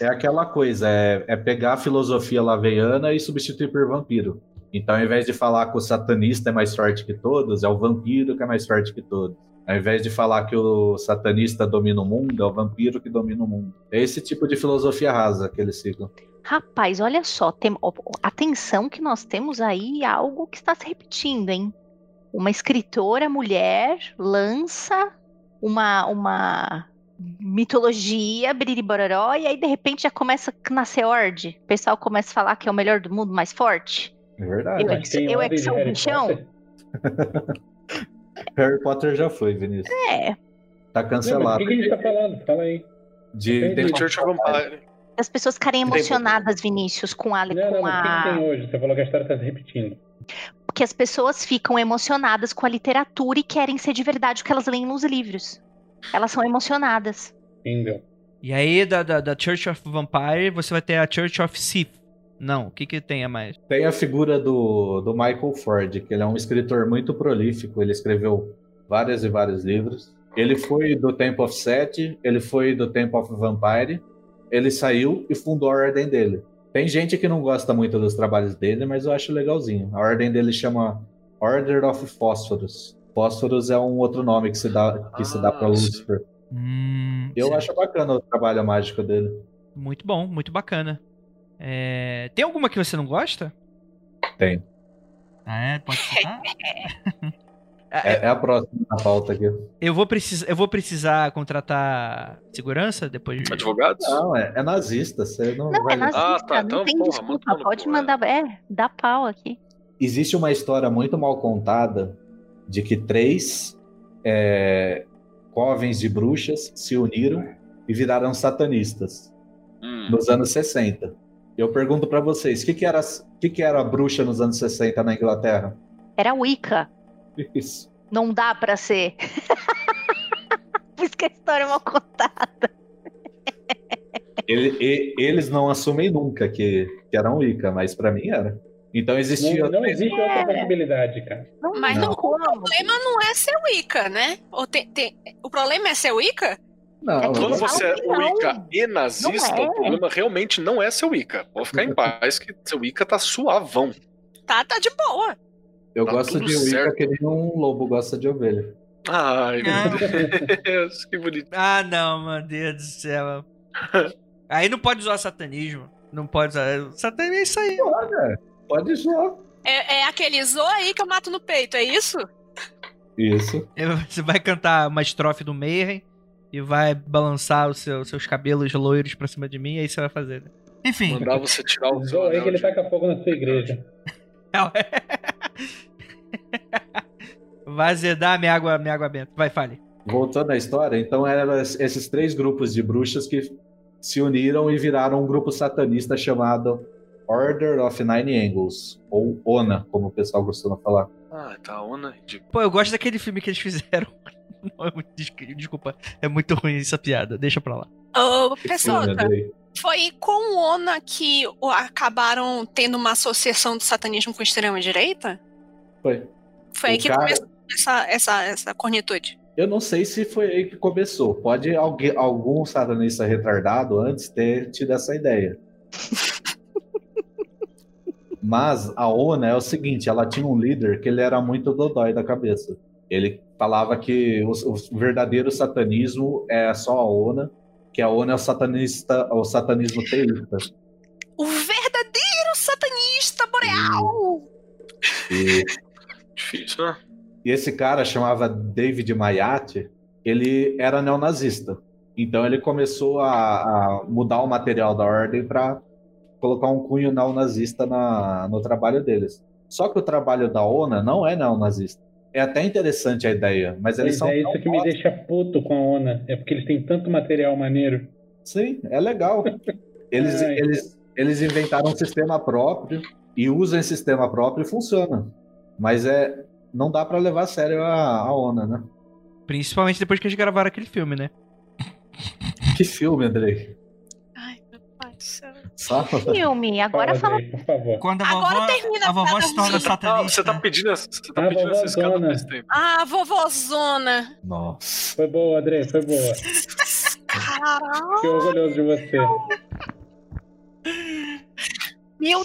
É aquela coisa, é, é pegar a filosofia laveiana e substituir por vampiro. Então, ao invés de falar que o satanista é mais forte que todos, é o vampiro que é mais forte que todos. Ao invés de falar que o satanista domina o mundo, é o vampiro que domina o mundo. É esse tipo de filosofia rasa que eles sigam. Rapaz, olha só, tem, atenção que nós temos aí algo que está se repetindo, hein? Uma escritora mulher lança uma, uma mitologia, biriribororó, e aí de repente já começa a nascer ordem. O pessoal começa a falar que é o melhor do mundo, mais forte. É verdade. Eu é que, eu é que sou o Harry bichão? Harry Potter já foi, Vinícius. É. Tá Não, mas o cancelado. que, a gente tá falando? Fala aí. De of Church of Vampire. As pessoas ficarem emocionadas, Vinícius, com a, Não, não, com mas o que, a... tem hoje? Você falou que a história tá se repetindo. Porque as pessoas ficam emocionadas com a literatura e querem ser de verdade o que elas leem nos livros. Elas são emocionadas. Entendeu? E aí, da, da, da Church of Vampire, você vai ter a Church of Sith. Não, o que que tem a mais? Tem a figura do, do Michael Ford, que ele é um escritor muito prolífico, ele escreveu vários e vários livros. Ele foi do Temple of Set, ele foi do Temple of Vampire, ele saiu e fundou a ordem dele. Tem gente que não gosta muito dos trabalhos dele, mas eu acho legalzinho. A ordem dele chama Order of Phosphorus. Phosphorus é um outro nome que se dá, que se dá para Ah. Lucifer. Hum, Eu sim. acho bacana o trabalho mágico dele. Muito bom, muito bacana. É, Tem alguma que você não gosta? Tem. Ah, é? Pode citar? É, é a próxima na pauta aqui. eu, vou precis... eu vou precisar contratar segurança depois de... Advogados? Não, é, é nazista. Você não, Não, vai. é nazista, Ah, tá, então, não tem porra, desculpa. Pode mandar. É, dá pau aqui. Existe uma história muito mal contada de que três é, covens de bruxas se uniram e viraram satanistas Hum. nos anos 60. Eu pergunto pra vocês, o que, que, era, que, que era a bruxa nos anos 60 na Inglaterra? Era Wicca. Isso. Não dá pra ser. Por isso que a história é mal contada. Ele- e- eles não assumem nunca que, que eram Wicca, mas pra mim era. Então existia. Não, não existe outra possibilidade, cara. Mas Não. não, o problema não é ser Wicca, né? Ou tem- tem- o problema é ser Wicca? Não, É Quando você é. Wicca e nazista, é. o problema realmente não é ser Wicca. Pode ficar em paz que seu Wicca tá suavão. Tá, tá de boa. eu tá gosto de Wicca certo. que nem um lobo gosta de ovelha. Ai, Ah. meu Deus, que bonito. Ah, não, meu Deus do céu. Aí não pode usar satanismo. Não pode usar. Satanismo é isso aí. Pode zoar. É, é aquele zoa aí que eu mato no peito, é isso? Isso. Você vai cantar uma estrofe do Mayhem e vai balançar os seu- seus cabelos loiros pra cima de mim, e aí você vai fazer. né? Enfim. Mandar você tirar o seu aí que ele taca fogo na sua igreja. Vai azedar minha água, minha água benta. Vai, fale. Voltando à história, então eram esses três grupos de bruxas que se uniram e viraram um grupo satanista chamado Order of Nine Angles, ou ONA, como o pessoal costuma falar. Ah, tá, Ona. de- Pô, eu gosto daquele filme que eles fizeram. Não, é muito- Desculpa, é muito ruim essa piada. Deixa pra lá. Ô, Que pessoal, foi com o ONA que o- acabaram tendo uma associação do satanismo com extrema-direita? Foi. Foi aí O que cara- começou essa, essa, essa cornitude. Eu não sei se foi aí que começou. Pode alguém, algum satanista retardado antes ter tido essa ideia. Mas a ONA é o seguinte, ela tinha um líder que ele era muito dodói da cabeça. Ele falava que o, o verdadeiro satanismo é só a ONA, que a ONA é o satanista, o satanismo teísta. O verdadeiro satanista boreal! E Difícil, né? E esse cara chamava David Mayat, ele era neonazista. Então ele começou a, a mudar o material da ordem para colocar um cunho neonazista na, no trabalho deles. Só que o trabalho da ONA não é neonazista. É até interessante a ideia, mas eles são. é isso que me deixa puto com a ONA. É porque eles têm tanto material maneiro. Sim, é legal. Eles, Ai. eles, eles inventaram um sistema próprio e usam esse sistema próprio e funciona. Mas é não dá para levar a sério a, a ONA, né? Principalmente depois que eles gravaram aquele filme, né? Que filme, Andrei? Só... Filme, agora Fala, fala. Andrei, por favor. Quando a Agora vovó, termina a vovó se torna. Ah, satanista. você tá pedindo, essa- você tá Ah, pedindo essa escada vovózona. faz tempo. Ah, vovozona. Nossa. Foi boa, Andrei, foi boa. Caralho. Fiquei orgulhoso de você. Meu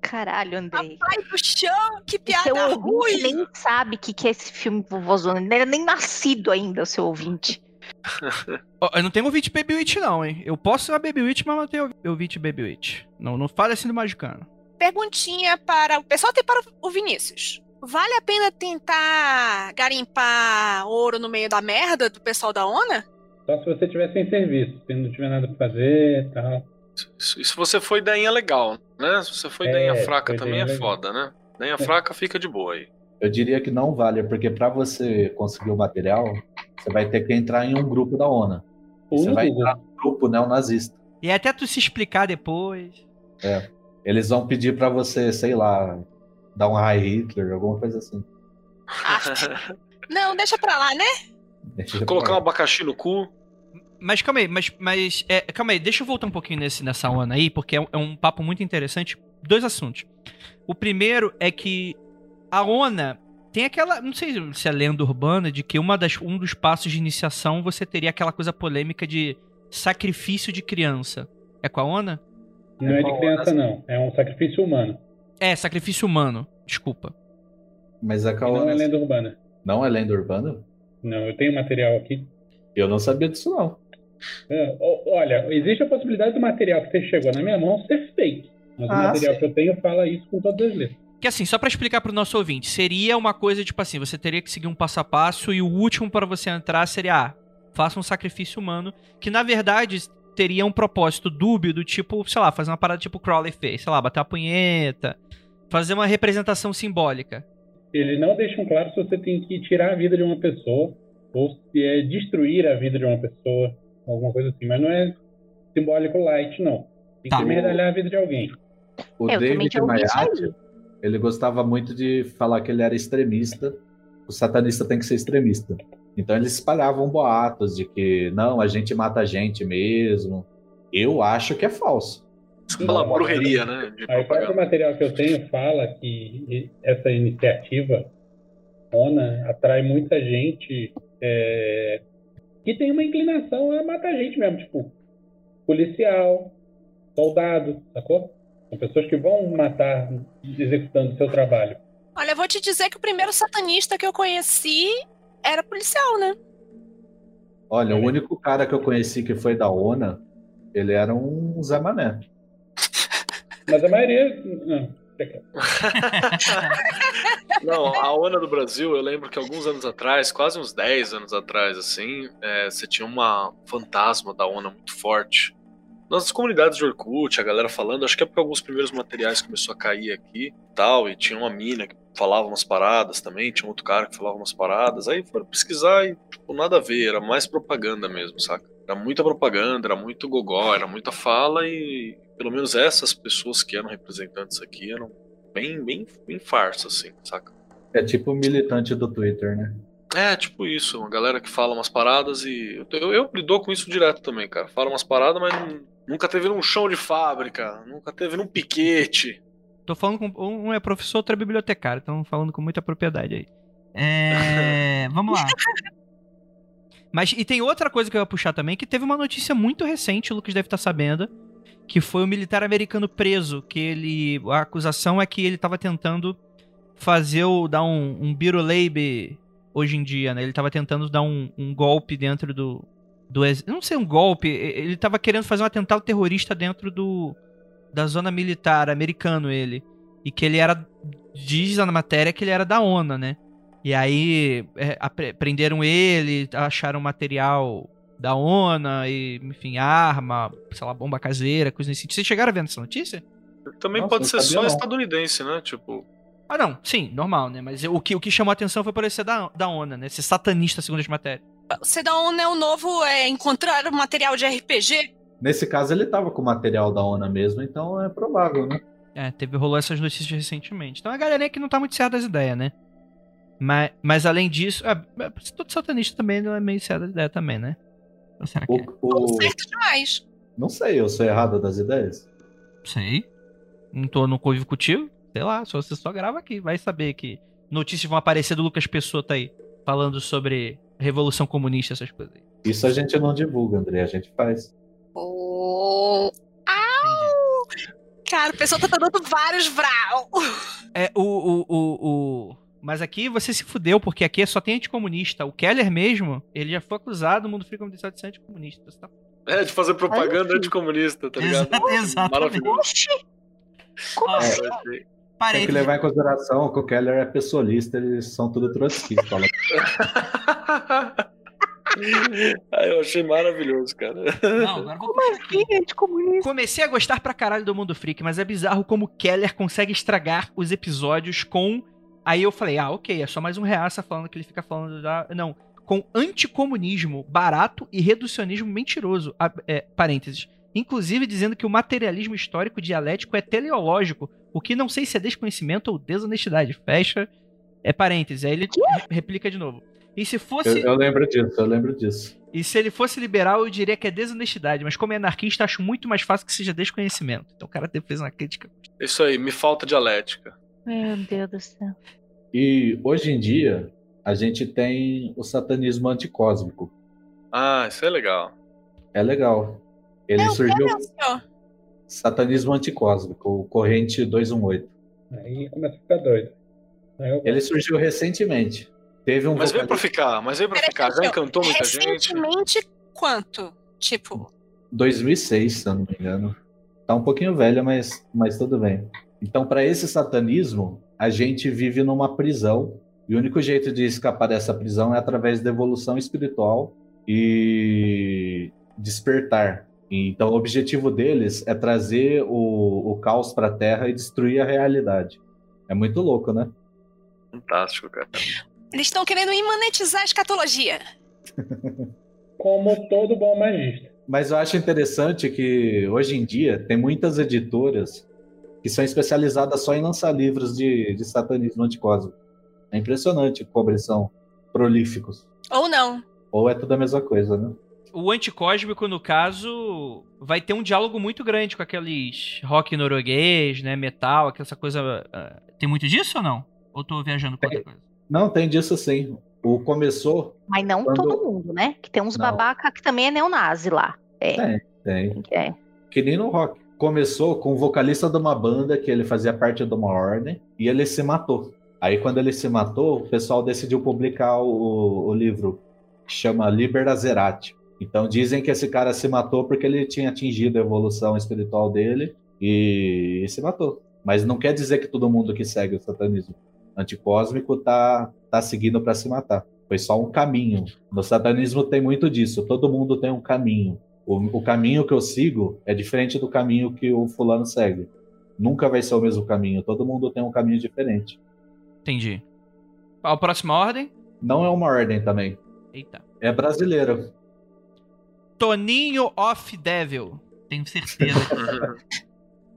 Caralho, Andrei. pai do chão, que seu piada ouvinte ruim. nem sabe o que, que é esse filme Vovozona. Ele não era nem nascido ainda, o seu ouvinte. Ó, eu não tenho ouvinte Baby Witch, não, hein? Eu posso ser uma Baby Witch, mas não tenho ouvinte Baby Witch. Não, não fale assim do Magicano. Perguntinha para o pessoal tem para o Vinícius. Vale a pena tentar garimpar ouro no meio da merda do pessoal da ONA? Só se você tiver sem serviço, se não tiver nada pra fazer e tal. Se, se você for ideinha legal, né? Se você for É, fraca foi também é legal. foda, né? Ideinha fraca fica de boa aí. Eu diria que não vale, porque para você conseguir o material, você vai ter que entrar em um grupo da ONA. Ou Você no vai entrar no grupo neonazista. E até tu se explicar depois. Eles vão pedir para você, sei lá, dar um High Hitler, alguma coisa assim. Não, deixa pra lá, né? Deixa Colocar um abacaxi no cu. Mas calma aí, mas, mas é, calma aí, deixa eu voltar um pouquinho nesse, nessa ONA aí, porque é um, é um papo muito interessante. Dois assuntos. O primeiro é que a ONA tem aquela, não sei se é lenda urbana, de que uma das, um dos passos de iniciação você teria aquela coisa polêmica de sacrifício de criança. É com a ONA? Não é de criança, não. É um sacrifício humano. É, sacrifício humano, desculpa. Mas a Não é Kaona lenda urbana. não é lenda urbana? Não, eu tenho material aqui. Eu não sabia disso, não. É, o- Olha, existe a possibilidade do material que você chegou na minha mão ser fake. Mas o Ah, material sim. que eu tenho fala isso com todas as letras. Que assim, só pra explicar pro nosso ouvinte, seria uma coisa tipo assim, você teria que seguir um passo a passo e o último para você entrar seria, ah, faça um sacrifício humano, que na verdade teria um propósito dúbio do tipo, sei lá, fazer uma parada tipo Crowley fez, sei lá, bater uma punheta, fazer uma representação simbólica. eles não deixam claro se você tem que tirar a vida de uma pessoa ou se é destruir a vida de uma pessoa, alguma coisa assim. Mas não é simbólico light, não. Tem Tá. que medalhar a vida de alguém. O Eu também David já ouvi isso Mayat, ele gostava muito de falar que ele era extremista. O satanista tem que ser extremista. Então eles espalhavam boatos de que não, a gente mata a gente mesmo. Eu acho que é falso. Aquela brujeria, né? De Aí o próprio material que eu tenho fala que essa iniciativa ONA atrai muita gente é, que tem uma inclinação a matar gente mesmo, tipo policial, soldado, sacou? São pessoas que vão matar executando seu trabalho. Olha, eu vou te dizer que o primeiro satanista que eu conheci era policial, né? Olha, o único cara que eu conheci que foi da ONA, ele era um Zé Mané. Mas a maioria. Não. Não, a ONA do Brasil, eu lembro que alguns anos atrás, quase uns 10 anos atrás, assim, é, você tinha uma fantasma da ONA muito forte. Nas comunidades de Orkut, a galera falando, acho que é porque alguns primeiros materiais começou a cair aqui e tal, e tinha uma mina que falava umas paradas também, tinha outro cara que falava umas paradas, aí foram pesquisar e, tipo, nada a ver, era mais propaganda mesmo, saca? Era muita propaganda, era muito gogó, era muita fala e pelo menos essas pessoas que eram representantes aqui eram bem, bem, bem farsa, assim, saca? É tipo militante do Twitter, né? É, tipo isso, uma galera que fala umas paradas e. Eu, eu lido com isso direto também, cara. Fala umas paradas, mas não- nunca teve num chão de fábrica, nunca teve num piquete. Tô falando com. Um é professor, outro é bibliotecário. Estão falando com muita propriedade aí. É. Vamos lá. Mas, e tem outra coisa que eu ia puxar também, que teve uma notícia muito recente, o Lucas deve estar sabendo, que foi o militar americano preso, que ele. A acusação é que ele tava tentando fazer o. dar um, um Biruleibe hoje em dia, né? Ele tava tentando dar um, um golpe dentro do. Do não sei, um golpe. Ele tava querendo fazer um atentado terrorista dentro do. da zona militar, americano ele. E que ele era. Diz na matéria que ele era da ONA, né? E aí é, prenderam ele, acharam material da ONA, e, enfim, arma, sei lá, bomba caseira, coisa nesse sentido. Vocês chegaram a ver essa notícia? Também Nossa, pode ser só não. estadunidense, né? Tipo. Ah, não, sim, normal, né? Mas o que, o que chamou a atenção foi ser da, da ONA, né? Ser satanista, segundo as matérias. Você da ONU é o novo é, encontrar material de RPG? Nesse caso, ele tava com o material da ONA mesmo, então é provável, né? É, teve, rolou essas notícias recentemente. Então a galerinha que não tá muito certa das ideias, né? Mas, mas além disso, é, é, todo satanista também não é meio certo das ideias também, né? Ou será que é? O, o- Certo demais. Não sei, eu sou errado das ideias. Sei. Não tô no convívio contigo. Sei lá, só você só grava aqui. Vai saber que notícias vão aparecer do Lucas Pessoa tá aí. Falando sobre Revolução Comunista, essas coisas aí. Isso a gente não divulga, André, a gente faz. Oh. Au! Cara, o pessoal tá dando vários vral. É, o, o, o, o- Mas aqui você se fudeu, porque aqui só tem anticomunista. O Keller mesmo, ele já foi acusado no mundo free comunista de ser anticomunista. Você tá... É, de fazer propaganda Ai, anticomunista, tá ligado? Exatamente. Maravilhoso. Oxi! Como Ó, assim? Achei. Tem que levar em consideração que o Keller é pessoalista, eles são tudo trotskistas. fala. Ah, eu achei maravilhoso, cara. Não, agora eu vou puxar aqui. Sim, anticomunista. Comecei a gostar pra caralho do Mundo Freak, mas é bizarro como Keller consegue estragar os episódios com. Aí eu falei, ah, ok, é só mais um reaça falando que ele fica falando da. Não. Com anticomunismo barato e reducionismo mentiroso. É, parênteses. Inclusive dizendo que o materialismo histórico dialético é teleológico, o que não sei se é desconhecimento ou desonestidade. Fecha. É parênteses. Aí ele re- replica de novo. E se fosse. Eu, eu lembro disso, eu lembro disso. E se ele fosse liberal, eu diria que é desonestidade, mas como é anarquista, acho muito mais fácil que seja desconhecimento. Então o cara fez uma crítica. Isso aí, me falta dialética. Meu Deus do céu. E hoje em dia, a gente tem o satanismo anticósmico. Ah, isso é legal. É legal. Ele surgiu satanismo anticósmico, o corrente 218. Aí começa a ficar doido. Eu- Ele surgiu recentemente. Teve um Mas veio pra ficar, mas veio pra Peraí, ficar. Já encantou muita gente? Recentemente, quanto? Tipo, 2006, se eu não me engano. Tá um pouquinho velha, mas, mas tudo bem. Então, para esse satanismo, a gente vive numa prisão. E o único jeito de escapar dessa prisão é através da evolução espiritual e despertar. Então, o objetivo deles é trazer o, o caos para a Terra e destruir a realidade. É muito louco, né? Fantástico, cara. Eles estão querendo imanetizar a escatologia. Como todo bom magista. Mas eu acho interessante que hoje em dia tem muitas editoras que são especializadas só em lançar livros de, de satanismo anticósmico. É impressionante como eles são prolíficos. Ou não. Ou é tudo a mesma coisa, né? O anticósmico, no caso, vai ter um diálogo muito grande com aqueles rock norueguês, né? Metal, aquela coisa. ah, tem muito disso ou não? Ou tô viajando com outra coisa? Não, tem disso sim. O começou. Mas não Quando- todo mundo, né? Que tem uns Não. babaca que também é neonazi lá. É. Tem, tem. é. Que nem no rock. Começou com o vocalista de uma banda que ele fazia parte de uma ordem e ele se matou. Aí quando ele se matou, o pessoal decidiu publicar o, o livro que chama Liber Azerat. Então dizem que esse cara se matou porque ele tinha atingido a evolução espiritual dele e, e se matou. Mas não quer dizer que todo mundo que segue o satanismo anticósmico tá, tá seguindo para se matar. Foi só um caminho. No satanismo tem muito disso. Todo mundo tem um caminho. O, o caminho que eu sigo é diferente do caminho que o fulano segue. Nunca vai ser o mesmo caminho. Todo mundo tem um caminho diferente. Entendi. A próxima ordem? Não é uma ordem também. Eita. É brasileiro. Toninho of Devil. Tenho certeza.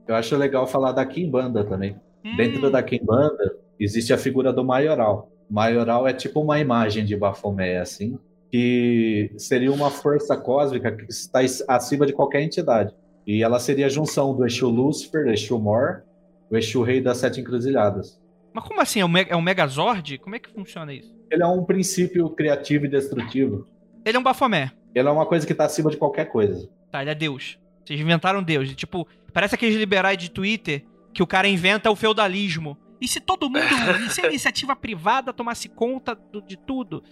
Eu acho legal falar da Kimbanda também. Dentro da Kimbanda existe a figura do maioral. Maioral é tipo uma imagem de Baphomet, assim, que seria uma força cósmica que está acima de qualquer entidade. E ela seria a junção do Exu Lúcifer, Exu Mor, o Exu Rei das Sete Encruzilhadas. Mas como assim? É um, me- é um Megazord? Como é que funciona isso? Ele é um princípio criativo e destrutivo. Ele é um Baphomet. Ele é uma coisa que está acima de qualquer coisa. Tá, ele é Deus. Vocês inventaram Deus. Tipo, parece aqueles liberais de Twitter que o cara inventa o feudalismo. E se todo mundo, se a iniciativa privada tomasse conta do- de tudo,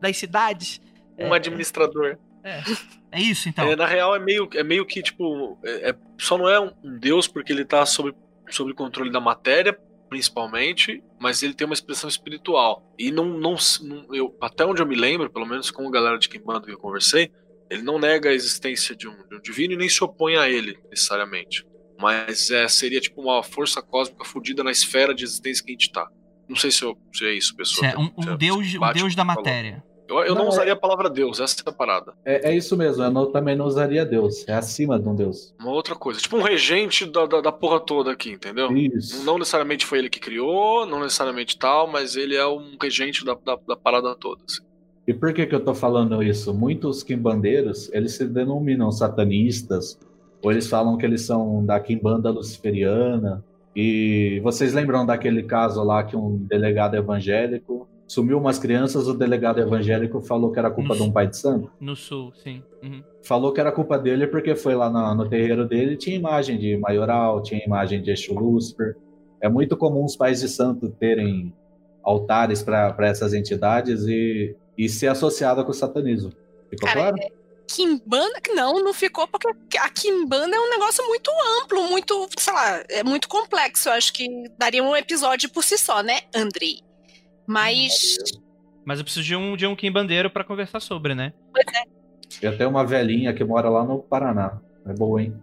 das cidades? Um administrador. É, é isso então. É, na real, é meio, é meio que, tipo, é, é- só não é um um deus porque ele tá sob, sob controle da matéria, principalmente, mas ele tem uma expressão espiritual. E não, não, não- eu, até onde eu me lembro, pelo menos com a galera de Kimbanda que eu conversei, ele não nega a existência de um, de um divino e nem se opõe a ele, necessariamente. Mas é, seria tipo uma força cósmica fudida na esfera de existência que a gente tá. Não sei se, eu- se é isso, pessoal. É um, um deus, um deus da matéria. Eu, eu não, Não, é- usaria a palavra Deus, essa é a parada. É, é isso mesmo, eu não- também não usaria Deus. É acima de um Deus. Uma outra coisa. Tipo um regente da, da, da porra toda aqui, entendeu? Isso. Não necessariamente foi ele que criou, não necessariamente tal, mas ele é um regente da, da, da parada toda. assim. E por que, que eu tô falando isso? Muitos quimbandeiros, eles se denominam satanistas, ou eles falam que eles são da quimbanda luciferiana. E vocês lembram daquele caso lá que um delegado evangélico sumiu umas crianças, o delegado evangélico falou que era culpa de um pai de santo? No sul, sim. Uhum. Falou que era culpa dele porque foi lá na- no, terreiro dele e tinha imagem de maioral, tinha imagem de Exu Lúcifer. É muito comum os pais de santo terem altares para essas entidades e, e ser associada com o satanismo. Ficou Cara, claro? Kimbanda, não, não ficou, porque a Kimbanda é um negócio muito amplo, muito, sei lá, é muito complexo. Eu acho que daria um episódio por si só, né, Andrei? Mas. Mas eu preciso de um, de um Kimbandeiro pra conversar sobre, né? Pois é. Eu tenho uma velhinha que mora lá no Paraná. É boa, hein?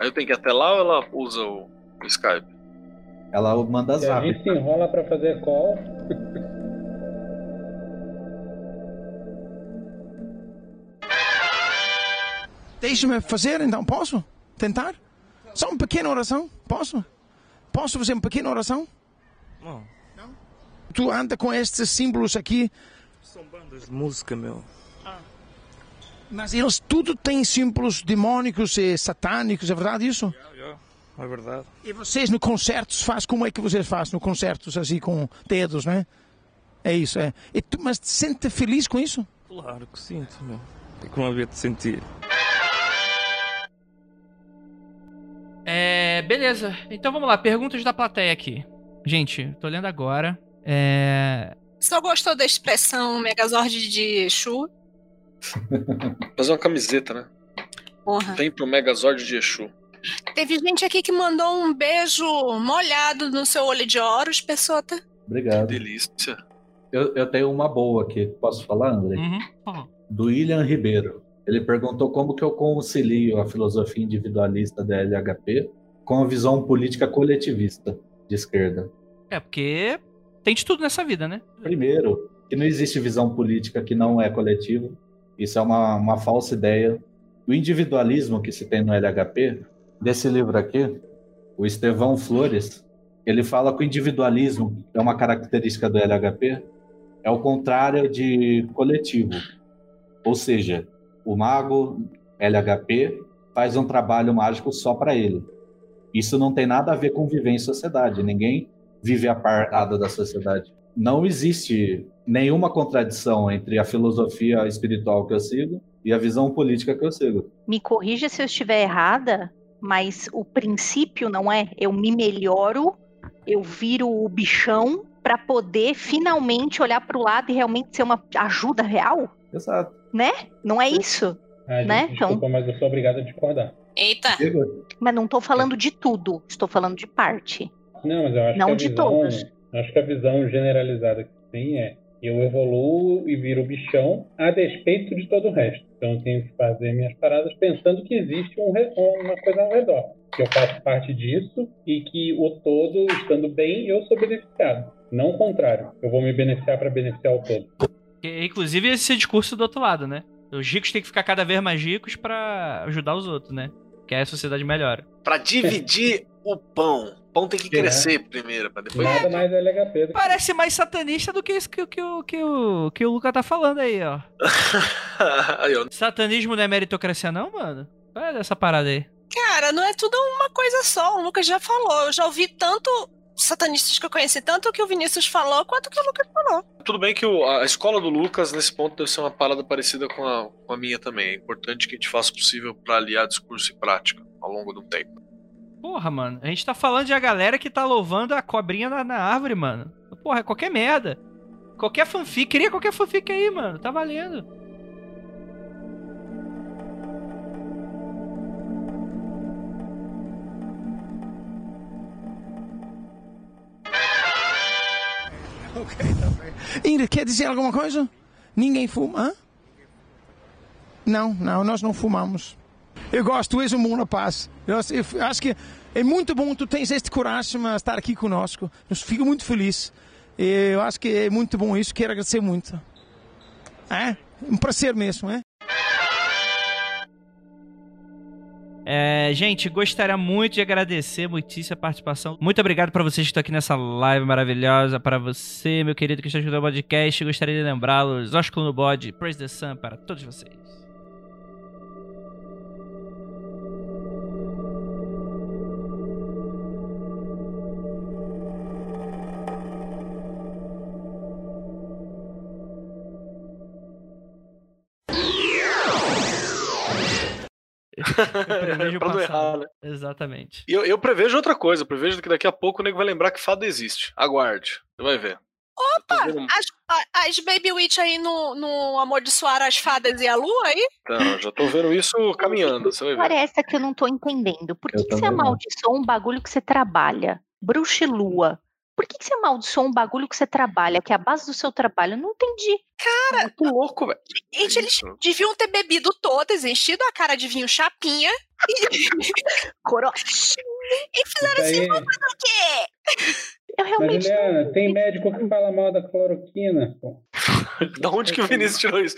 Aí eu tenho que ir até lá ou ela usa o, o Skype? Ela manda E a zap. gente se enrola pra fazer call. Deixa-me fazer, então, posso? Tentar? Só uma pequena oração? Posso? Posso fazer uma pequena oração? Não. Tu anda com estes símbolos aqui, São bandas de música, meu. mas eles tudo têm símbolos demónicos e satânicos, é verdade isso? É verdade. E vocês no concertos faz como é que vocês fazem no concertos assim com dedos, né? É isso, é. E tu, mas te sente feliz com isso? Claro que sinto, meu. É que não havia de sentir. É, beleza. Então vamos lá, perguntas da plateia aqui. Gente, tô lendo agora. É. Só gostou da expressão Megazord de Exu? Fazer uma camiseta, né? Porra. Templo Megazord de Exu. Teve gente aqui que mandou um beijo molhado no seu olho de Horus, Pessota. Obrigado. Delícia. Eu, eu tenho uma boa aqui. Posso falar, André? Uhum. Do William Ribeiro. Ele perguntou como que eu concilio a filosofia individualista da LHP com a visão política coletivista de esquerda. É porque Tem de tudo nessa vida, né? Primeiro, que não existe visão política que não é coletiva. Isso é uma, uma falsa ideia. O individualismo que se tem no LHP, desse livro aqui, o Estevão Flores, ele fala que o individualismo, é uma característica do LHP, é o contrário de coletivo. Ou seja, o mago LHP faz um trabalho mágico só para ele. Isso não tem nada a ver com viver em sociedade. Ninguém vive apartado da sociedade. Não existe nenhuma contradição entre a filosofia espiritual que eu sigo e a visão política que eu sigo. Me corrija se eu estiver errada, mas o princípio não é eu me melhoro, eu viro o bichão para poder finalmente olhar para o lado e realmente ser uma ajuda real? Exato. Né? Não é isso? Ah, gente, né? Desculpa, Então- mas eu sou obrigado a discordar. Eita! Mas não estou falando de tudo, estou falando de parte. Não, mas eu acho Não que a de visão, Acho que a visão generalizada que tem é eu evoluo e viro bichão a despeito de todo o resto. Então eu tenho que fazer minhas paradas pensando que existe um uma coisa ao redor. Que eu faço parte disso e que o todo, estando bem, eu sou beneficiado. Não o contrário. Eu vou me beneficiar para beneficiar o todo. E, Inclusive esse discurso do outro lado, né? Os ricos têm que ficar cada vez mais ricos pra ajudar os outros, né? Que aí a sociedade melhora. Pra dividir o pão. O pão tem que crescer primeiro, pra depois. Nada mais LHP do que Parece mais satanista do que isso que, o- que, o- que, o, que o Luca tá falando aí, ó. Aí, ó. Satanismo não é meritocracia, não, mano? Qual é essa parada aí? Cara, não é tudo uma coisa só. O Lucas já falou. Eu já ouvi tanto satanistas que eu conheci, tanto o que o Vinícius falou, quanto o que o Lucas falou. Tudo bem que o- a escola do Lucas, nesse ponto, deve ser uma parada parecida com a, com a minha também. É importante que a gente faça o possível pra aliar discurso e prática ao longo do tempo. Porra, mano. A gente tá falando de a galera que tá louvando a cobrinha na, na árvore, mano. Porra, é qualquer merda. Qualquer fanfic. Cria qualquer fanfic aí, mano. Tá valendo. Ingrid, quer dizer alguma coisa? Ninguém fuma? Hã? Não, não, nós não fumamos. Eu gosto, tu és um bom rapaz. Eu, eu acho que é muito bom tu tens este coragem a estar aqui conosco. Eu fico muito feliz. Eu acho que é muito bom isso, quero agradecer muito. É? Um prazer mesmo, é? É, gente, gostaria muito de agradecer muitíssimo a participação. Muito obrigado para vocês que estão aqui nessa live maravilhosa. Para você, meu querido que está ajudando o podcast, gostaria de lembrá-los: Ósculo no bode, Praise the Sun para todos vocês. Eu prevejo pra não errar, né? Exatamente. E eu, eu prevejo outra coisa. Eu prevejo que daqui a pouco o nego vai lembrar que fada existe. Aguarde. Você vai ver. Opa! vendo- As, as Baby Witch aí no, no Amaldiçoar as Fadas e a Lua aí? Então, já tô vendo isso caminhando. Você vai ver. Parece que eu não tô entendendo. Por que, que você não. amaldiçoa um bagulho que você trabalha? Bruxa e lua. Por que, que você amaldiçoa um bagulho que você trabalha, que é a base do seu trabalho? Eu não entendi. Cara, Muito louco, velho. gente, eles Isso. deviam ter bebido todas, enchido a cara de vinho chapinha e, Coro... e fizeram Isso assim, aí- vamos fazer o quê? Eu realmente Juliana, não tem médico que fala mal da cloroquina, pô. Da onde que o Vinícius tirou isso?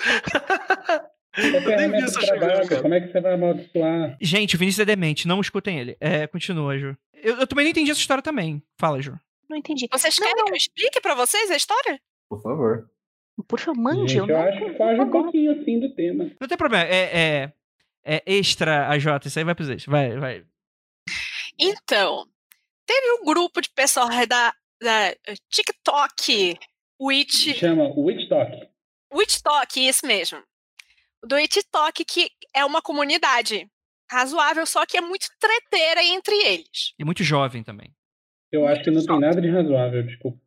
É Eu nem vi essa cara. como é que você vai amaldiçoar? Gente, o Vinícius é demente, não escutem ele. É, continua, Ju. Eu, eu também não entendi essa história também. Fala, Ju. Não entendi. Vocês Não, querem que eu explique pra vocês a história? Por favor. Por favor, mande. Gente, eu eu não acho que foge um pouquinho assim do tema. Não tem problema. É, é, é extra AJ, isso aí vai pros extras. Vai, vai. Então, teve um grupo de pessoal da, da eh, TikTok, Witch, Chama Witch Talk. Witch Talk, isso mesmo. Do Witch Talk, que é uma comunidade razoável, só que é muito treteira entre eles. E muito jovem também. Eu acho que não tem nada de razoável, desculpa.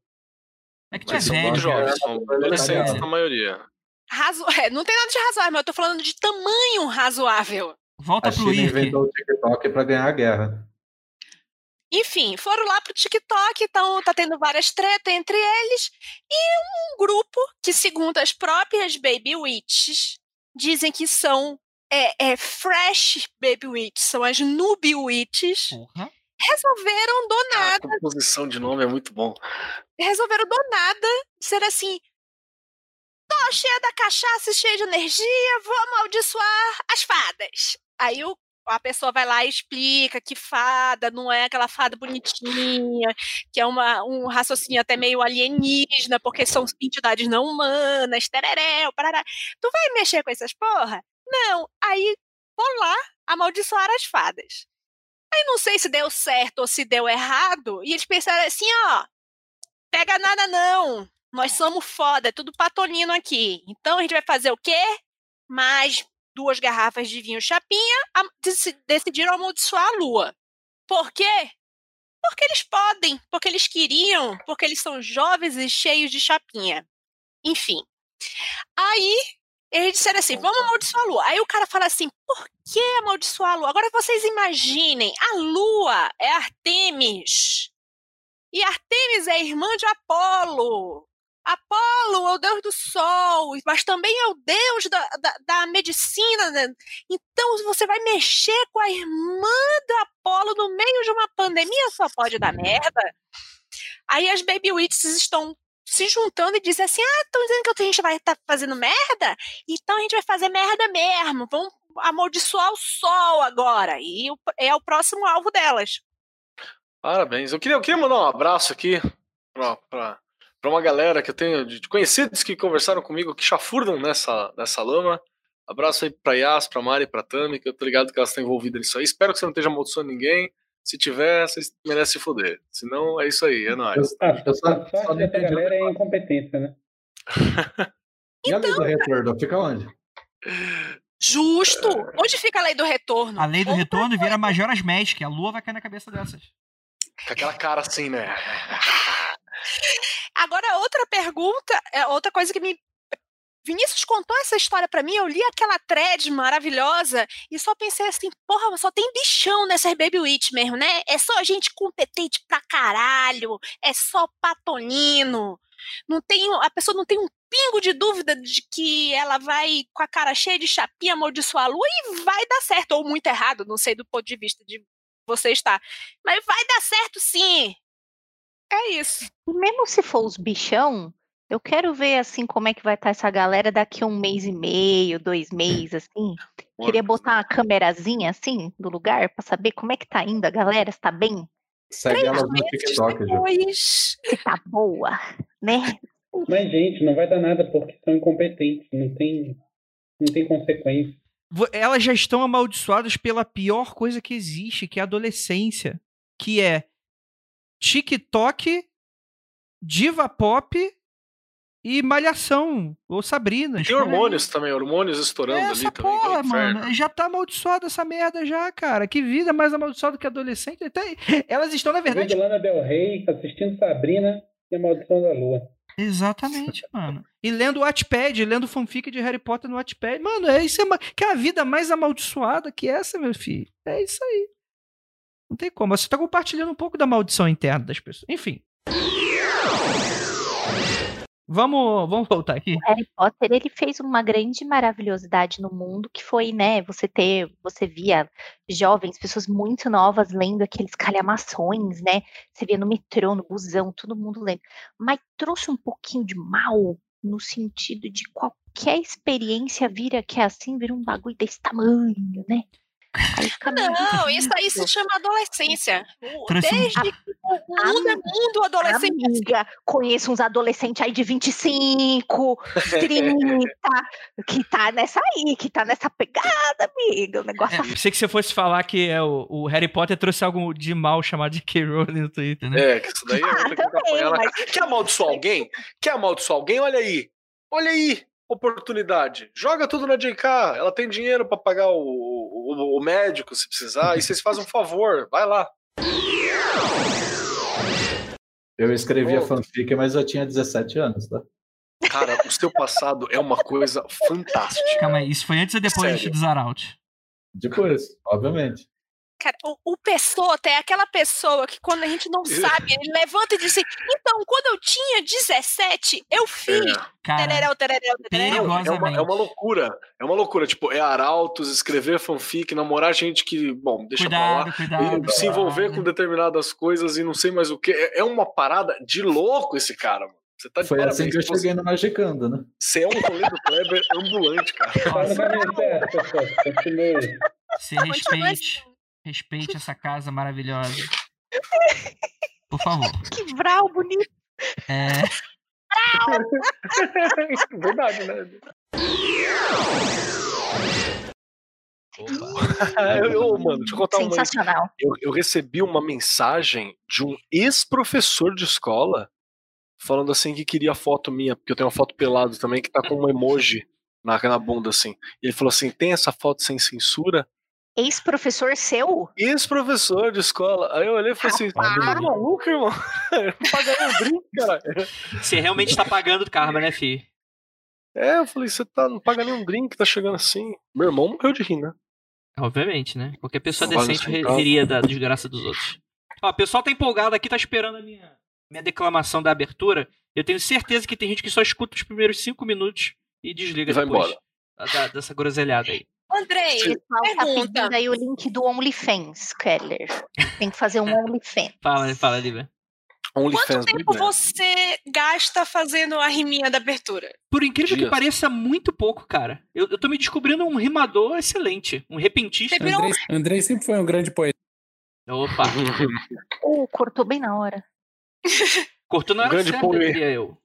É que é Mas são muito jovens, são adolescentes na maioria. Razo... é, não tem nada de razoável, mas eu tô falando de tamanho razoável. Volta A pro China inventou o TikTok para ganhar a guerra. Enfim, foram lá pro TikTok, então tá tendo várias tretas entre eles. E um grupo que, segundo as próprias Baby Witches, dizem que são é, é, fresh Baby Witches, são as Noob Witches, Porra. Resolveram do A nada, composição de nome é muito bom. resolveram do nada dizer assim: tô cheia da cachaça e cheia de energia, vou amaldiçoar as fadas. Aí o- a pessoa vai lá e explica que fada não é aquela fada bonitinha, que é uma, um raciocínio até meio alienígena, porque são entidades não humanas, tereréu, parará. Tu vai mexer com essas porra? Não. Aí vou lá amaldiçoar as fadas. Aí não sei se deu certo ou se deu errado, e eles pensaram assim, ó, pega nada não, nós somos foda, é tudo patolino aqui. Então a gente vai fazer o quê? Mais duas garrafas de vinho chapinha, am- deci- decidiram amaldiçoar a lua. Por quê? Porque eles podem, porque eles queriam, porque eles são jovens e cheios de chapinha. Enfim. Aí eles disseram assim: vamos amaldiçoar a lua. Aí o cara fala assim: por que amaldiçoar a lua? Agora vocês imaginem, a lua é Artemis. E Artemis é irmã de Apolo. Apolo é o deus do sol, mas também é o deus da, da, da medicina. né? Então, você vai mexer com a irmã do Apolo no meio de uma pandemia, só pode dar merda. Aí as Baby Witches estão se juntando e dizem assim: ah, estão dizendo que a gente vai estar fazendo merda? Então a gente vai fazer merda mesmo. Vamos amaldiçoar o sol agora. E é o próximo alvo delas. Parabéns. Eu queria, eu queria mandar um abraço aqui pra uma galera que eu tenho de conhecidos que conversaram comigo, que chafurdam nessa, nessa lama. Abraço aí pra Yas, pra Mari, pra Tami, que eu tô ligado que elas estão envolvidas nisso aí. Espero que você não esteja amaldiçoando ninguém. Se tiver, vocês merecem se foder. Se não, é isso aí, é nóis. Ah, Eu só, só não dessa galera é incompetência, né? E a lei do retorno? Fica onde? Justo! Onde fica a lei do retorno? A lei do Outra retorno vira Majora's Mask, a lua vai cair na cabeça dessas. Com aquela cara assim, né? Agora, outra pergunta, é outra coisa que me. Vinícius contou essa história pra mim, eu li aquela thread maravilhosa e só pensei assim, porra, só tem bichão nessas Baby Witch mesmo, né? É só gente competente pra caralho, é só patonino. Não tem, a pessoa não tem um pingo de dúvida de que ela vai com a cara cheia de chapinha amaldiçoar a lua e vai dar certo, ou muito errado, não sei do ponto de vista de você estar. Mas vai dar certo sim. É isso. E mesmo se for os bichão, eu quero ver assim como é que vai estar essa galera daqui a um mês e meio, dois meses, assim. Queria botar uma câmerazinha assim do lugar pra saber como é que tá indo a galera, se tá bem, Segue elas no Meses TikTok, depois. se tá boa, né? Mas, gente, não vai dar nada porque são incompetentes. Não tem, não tem consequência. Elas já estão amaldiçoadas pela pior coisa que existe, que é a adolescência. Que é TikTok, diva pop e malhação. Ou Sabrina. Tem escolhe aí. hormônios também, hormônios estourando É ali também. é porra, inferno. mano. Já tá amaldiçoada essa merda já, cara. Que vida mais amaldiçoada que adolescente. Até- Elas estão, na verdade. Lana Del Rey assistindo Sabrina e a Maldição da Lua. Exatamente, mano. E lendo o Wattpad, lendo fanfic de Harry Potter no Wattpad. Mano, é isso é uma... que é a vida mais amaldiçoada que essa, meu filho. É isso aí. Não tem como. Você tá compartilhando um pouco da maldição interna das pessoas. Enfim. Vamos, vamos voltar aqui. Harry Potter ele fez uma grande maravilhosidade no mundo que foi, né, você ter, você via jovens, pessoas muito novas lendo aqueles calhamações, né? Você via no metrô, no busão, todo mundo lendo. Mas trouxe um pouquinho de mal no sentido de qualquer experiência vira que é assim, vira um bagulho desse tamanho, né? Não, isso aí se chama adolescência. Um- Desde que o mundo é mundo, adolescente. Amiga, conheço uns adolescentes aí de 25, 30, que tá nessa aí, que tá nessa pegada, amiga. O negócio É, pensei que você fosse falar que é, o, o Harry Potter trouxe algo de mal chamado de K. Rowling no Twitter, né? É, que isso daí é Ah, outra que que também, na mas-. Quer amaldiçoar alguém? Quer amaldiçoar alguém? Olha aí. Olha aí. Oportunidade. Joga tudo na JK. Ela tem dinheiro pra pagar o, o, o médico se precisar. E vocês fazem um favor. Vai lá. Eu escrevia Ô. fanfic, mas eu tinha 17 anos, tá? Cara, o seu passado é uma coisa fantástica. Calma aí, isso foi antes ou depois Sério. do Zaralt? Depois, obviamente. Cara, o, o Pessoa é aquela pessoa que quando a gente não sabe, ele levanta e diz assim, então, quando eu tinha 17, eu fiz. Cara, Tererel, tererel, tererel. É uma, é uma loucura. É uma loucura. Tipo, é arautos, escrever fanfic, namorar gente que, bom, deixa pra lá. Cuidado, cuidado. E se envolver cuidado. com determinadas coisas e não sei mais o que. É é uma parada de louco esse cara, mano. Você tá de Foi parabéns. assim que eu Você- cheguei no Magicando, né? Você é um rolê do Kleber ambulante, cara. No caminho certo, pessoal. Continue. Se respeite. Respeite essa casa maravilhosa. Por favor. Que vral bonito. É, Verdade, né? eu, mano, deixa eu contar uma. Sensacional. Eu, eu recebi uma mensagem de um ex-professor de escola falando assim que queria foto minha, porque eu tenho uma foto pelado também que tá com um emoji na, na bunda, assim. E ele falou assim: tem essa foto sem censura? Ex-professor seu? Ex-professor de escola. Aí eu olhei e falei assim: tá maluco, irmão? Pagaria um drink, cara. você realmente tá pagando karma, né, fi? É, eu falei: você tá, não paga nem um drink, tá chegando assim. Meu irmão morreu de rir, né? Obviamente, né? Qualquer pessoa Vale decente riria da desgraça dos outros. Ó, o pessoal tá empolgado aqui, tá esperando a minha, minha declamação da abertura. Eu tenho certeza que tem gente que só escuta os primeiros cinco minutos e desliga E vai depois embora. da- dessa groselhada aí. Andrei, tá pergunta. pedindo aí o link do OnlyFans, Keller. Tem que fazer um OnlyFans. Fala, fala, Lívia. OnlyFans Quanto tempo você gasta fazendo a riminha da abertura? Por incrível que Dias. pareça, muito pouco, cara. Eu, eu tô me descobrindo um rimador excelente. Um repentista. Andrei, Andrei sempre foi um grande poeta. Opa, Uh, cortou bem na hora. cortou na hora Grande certa, eu.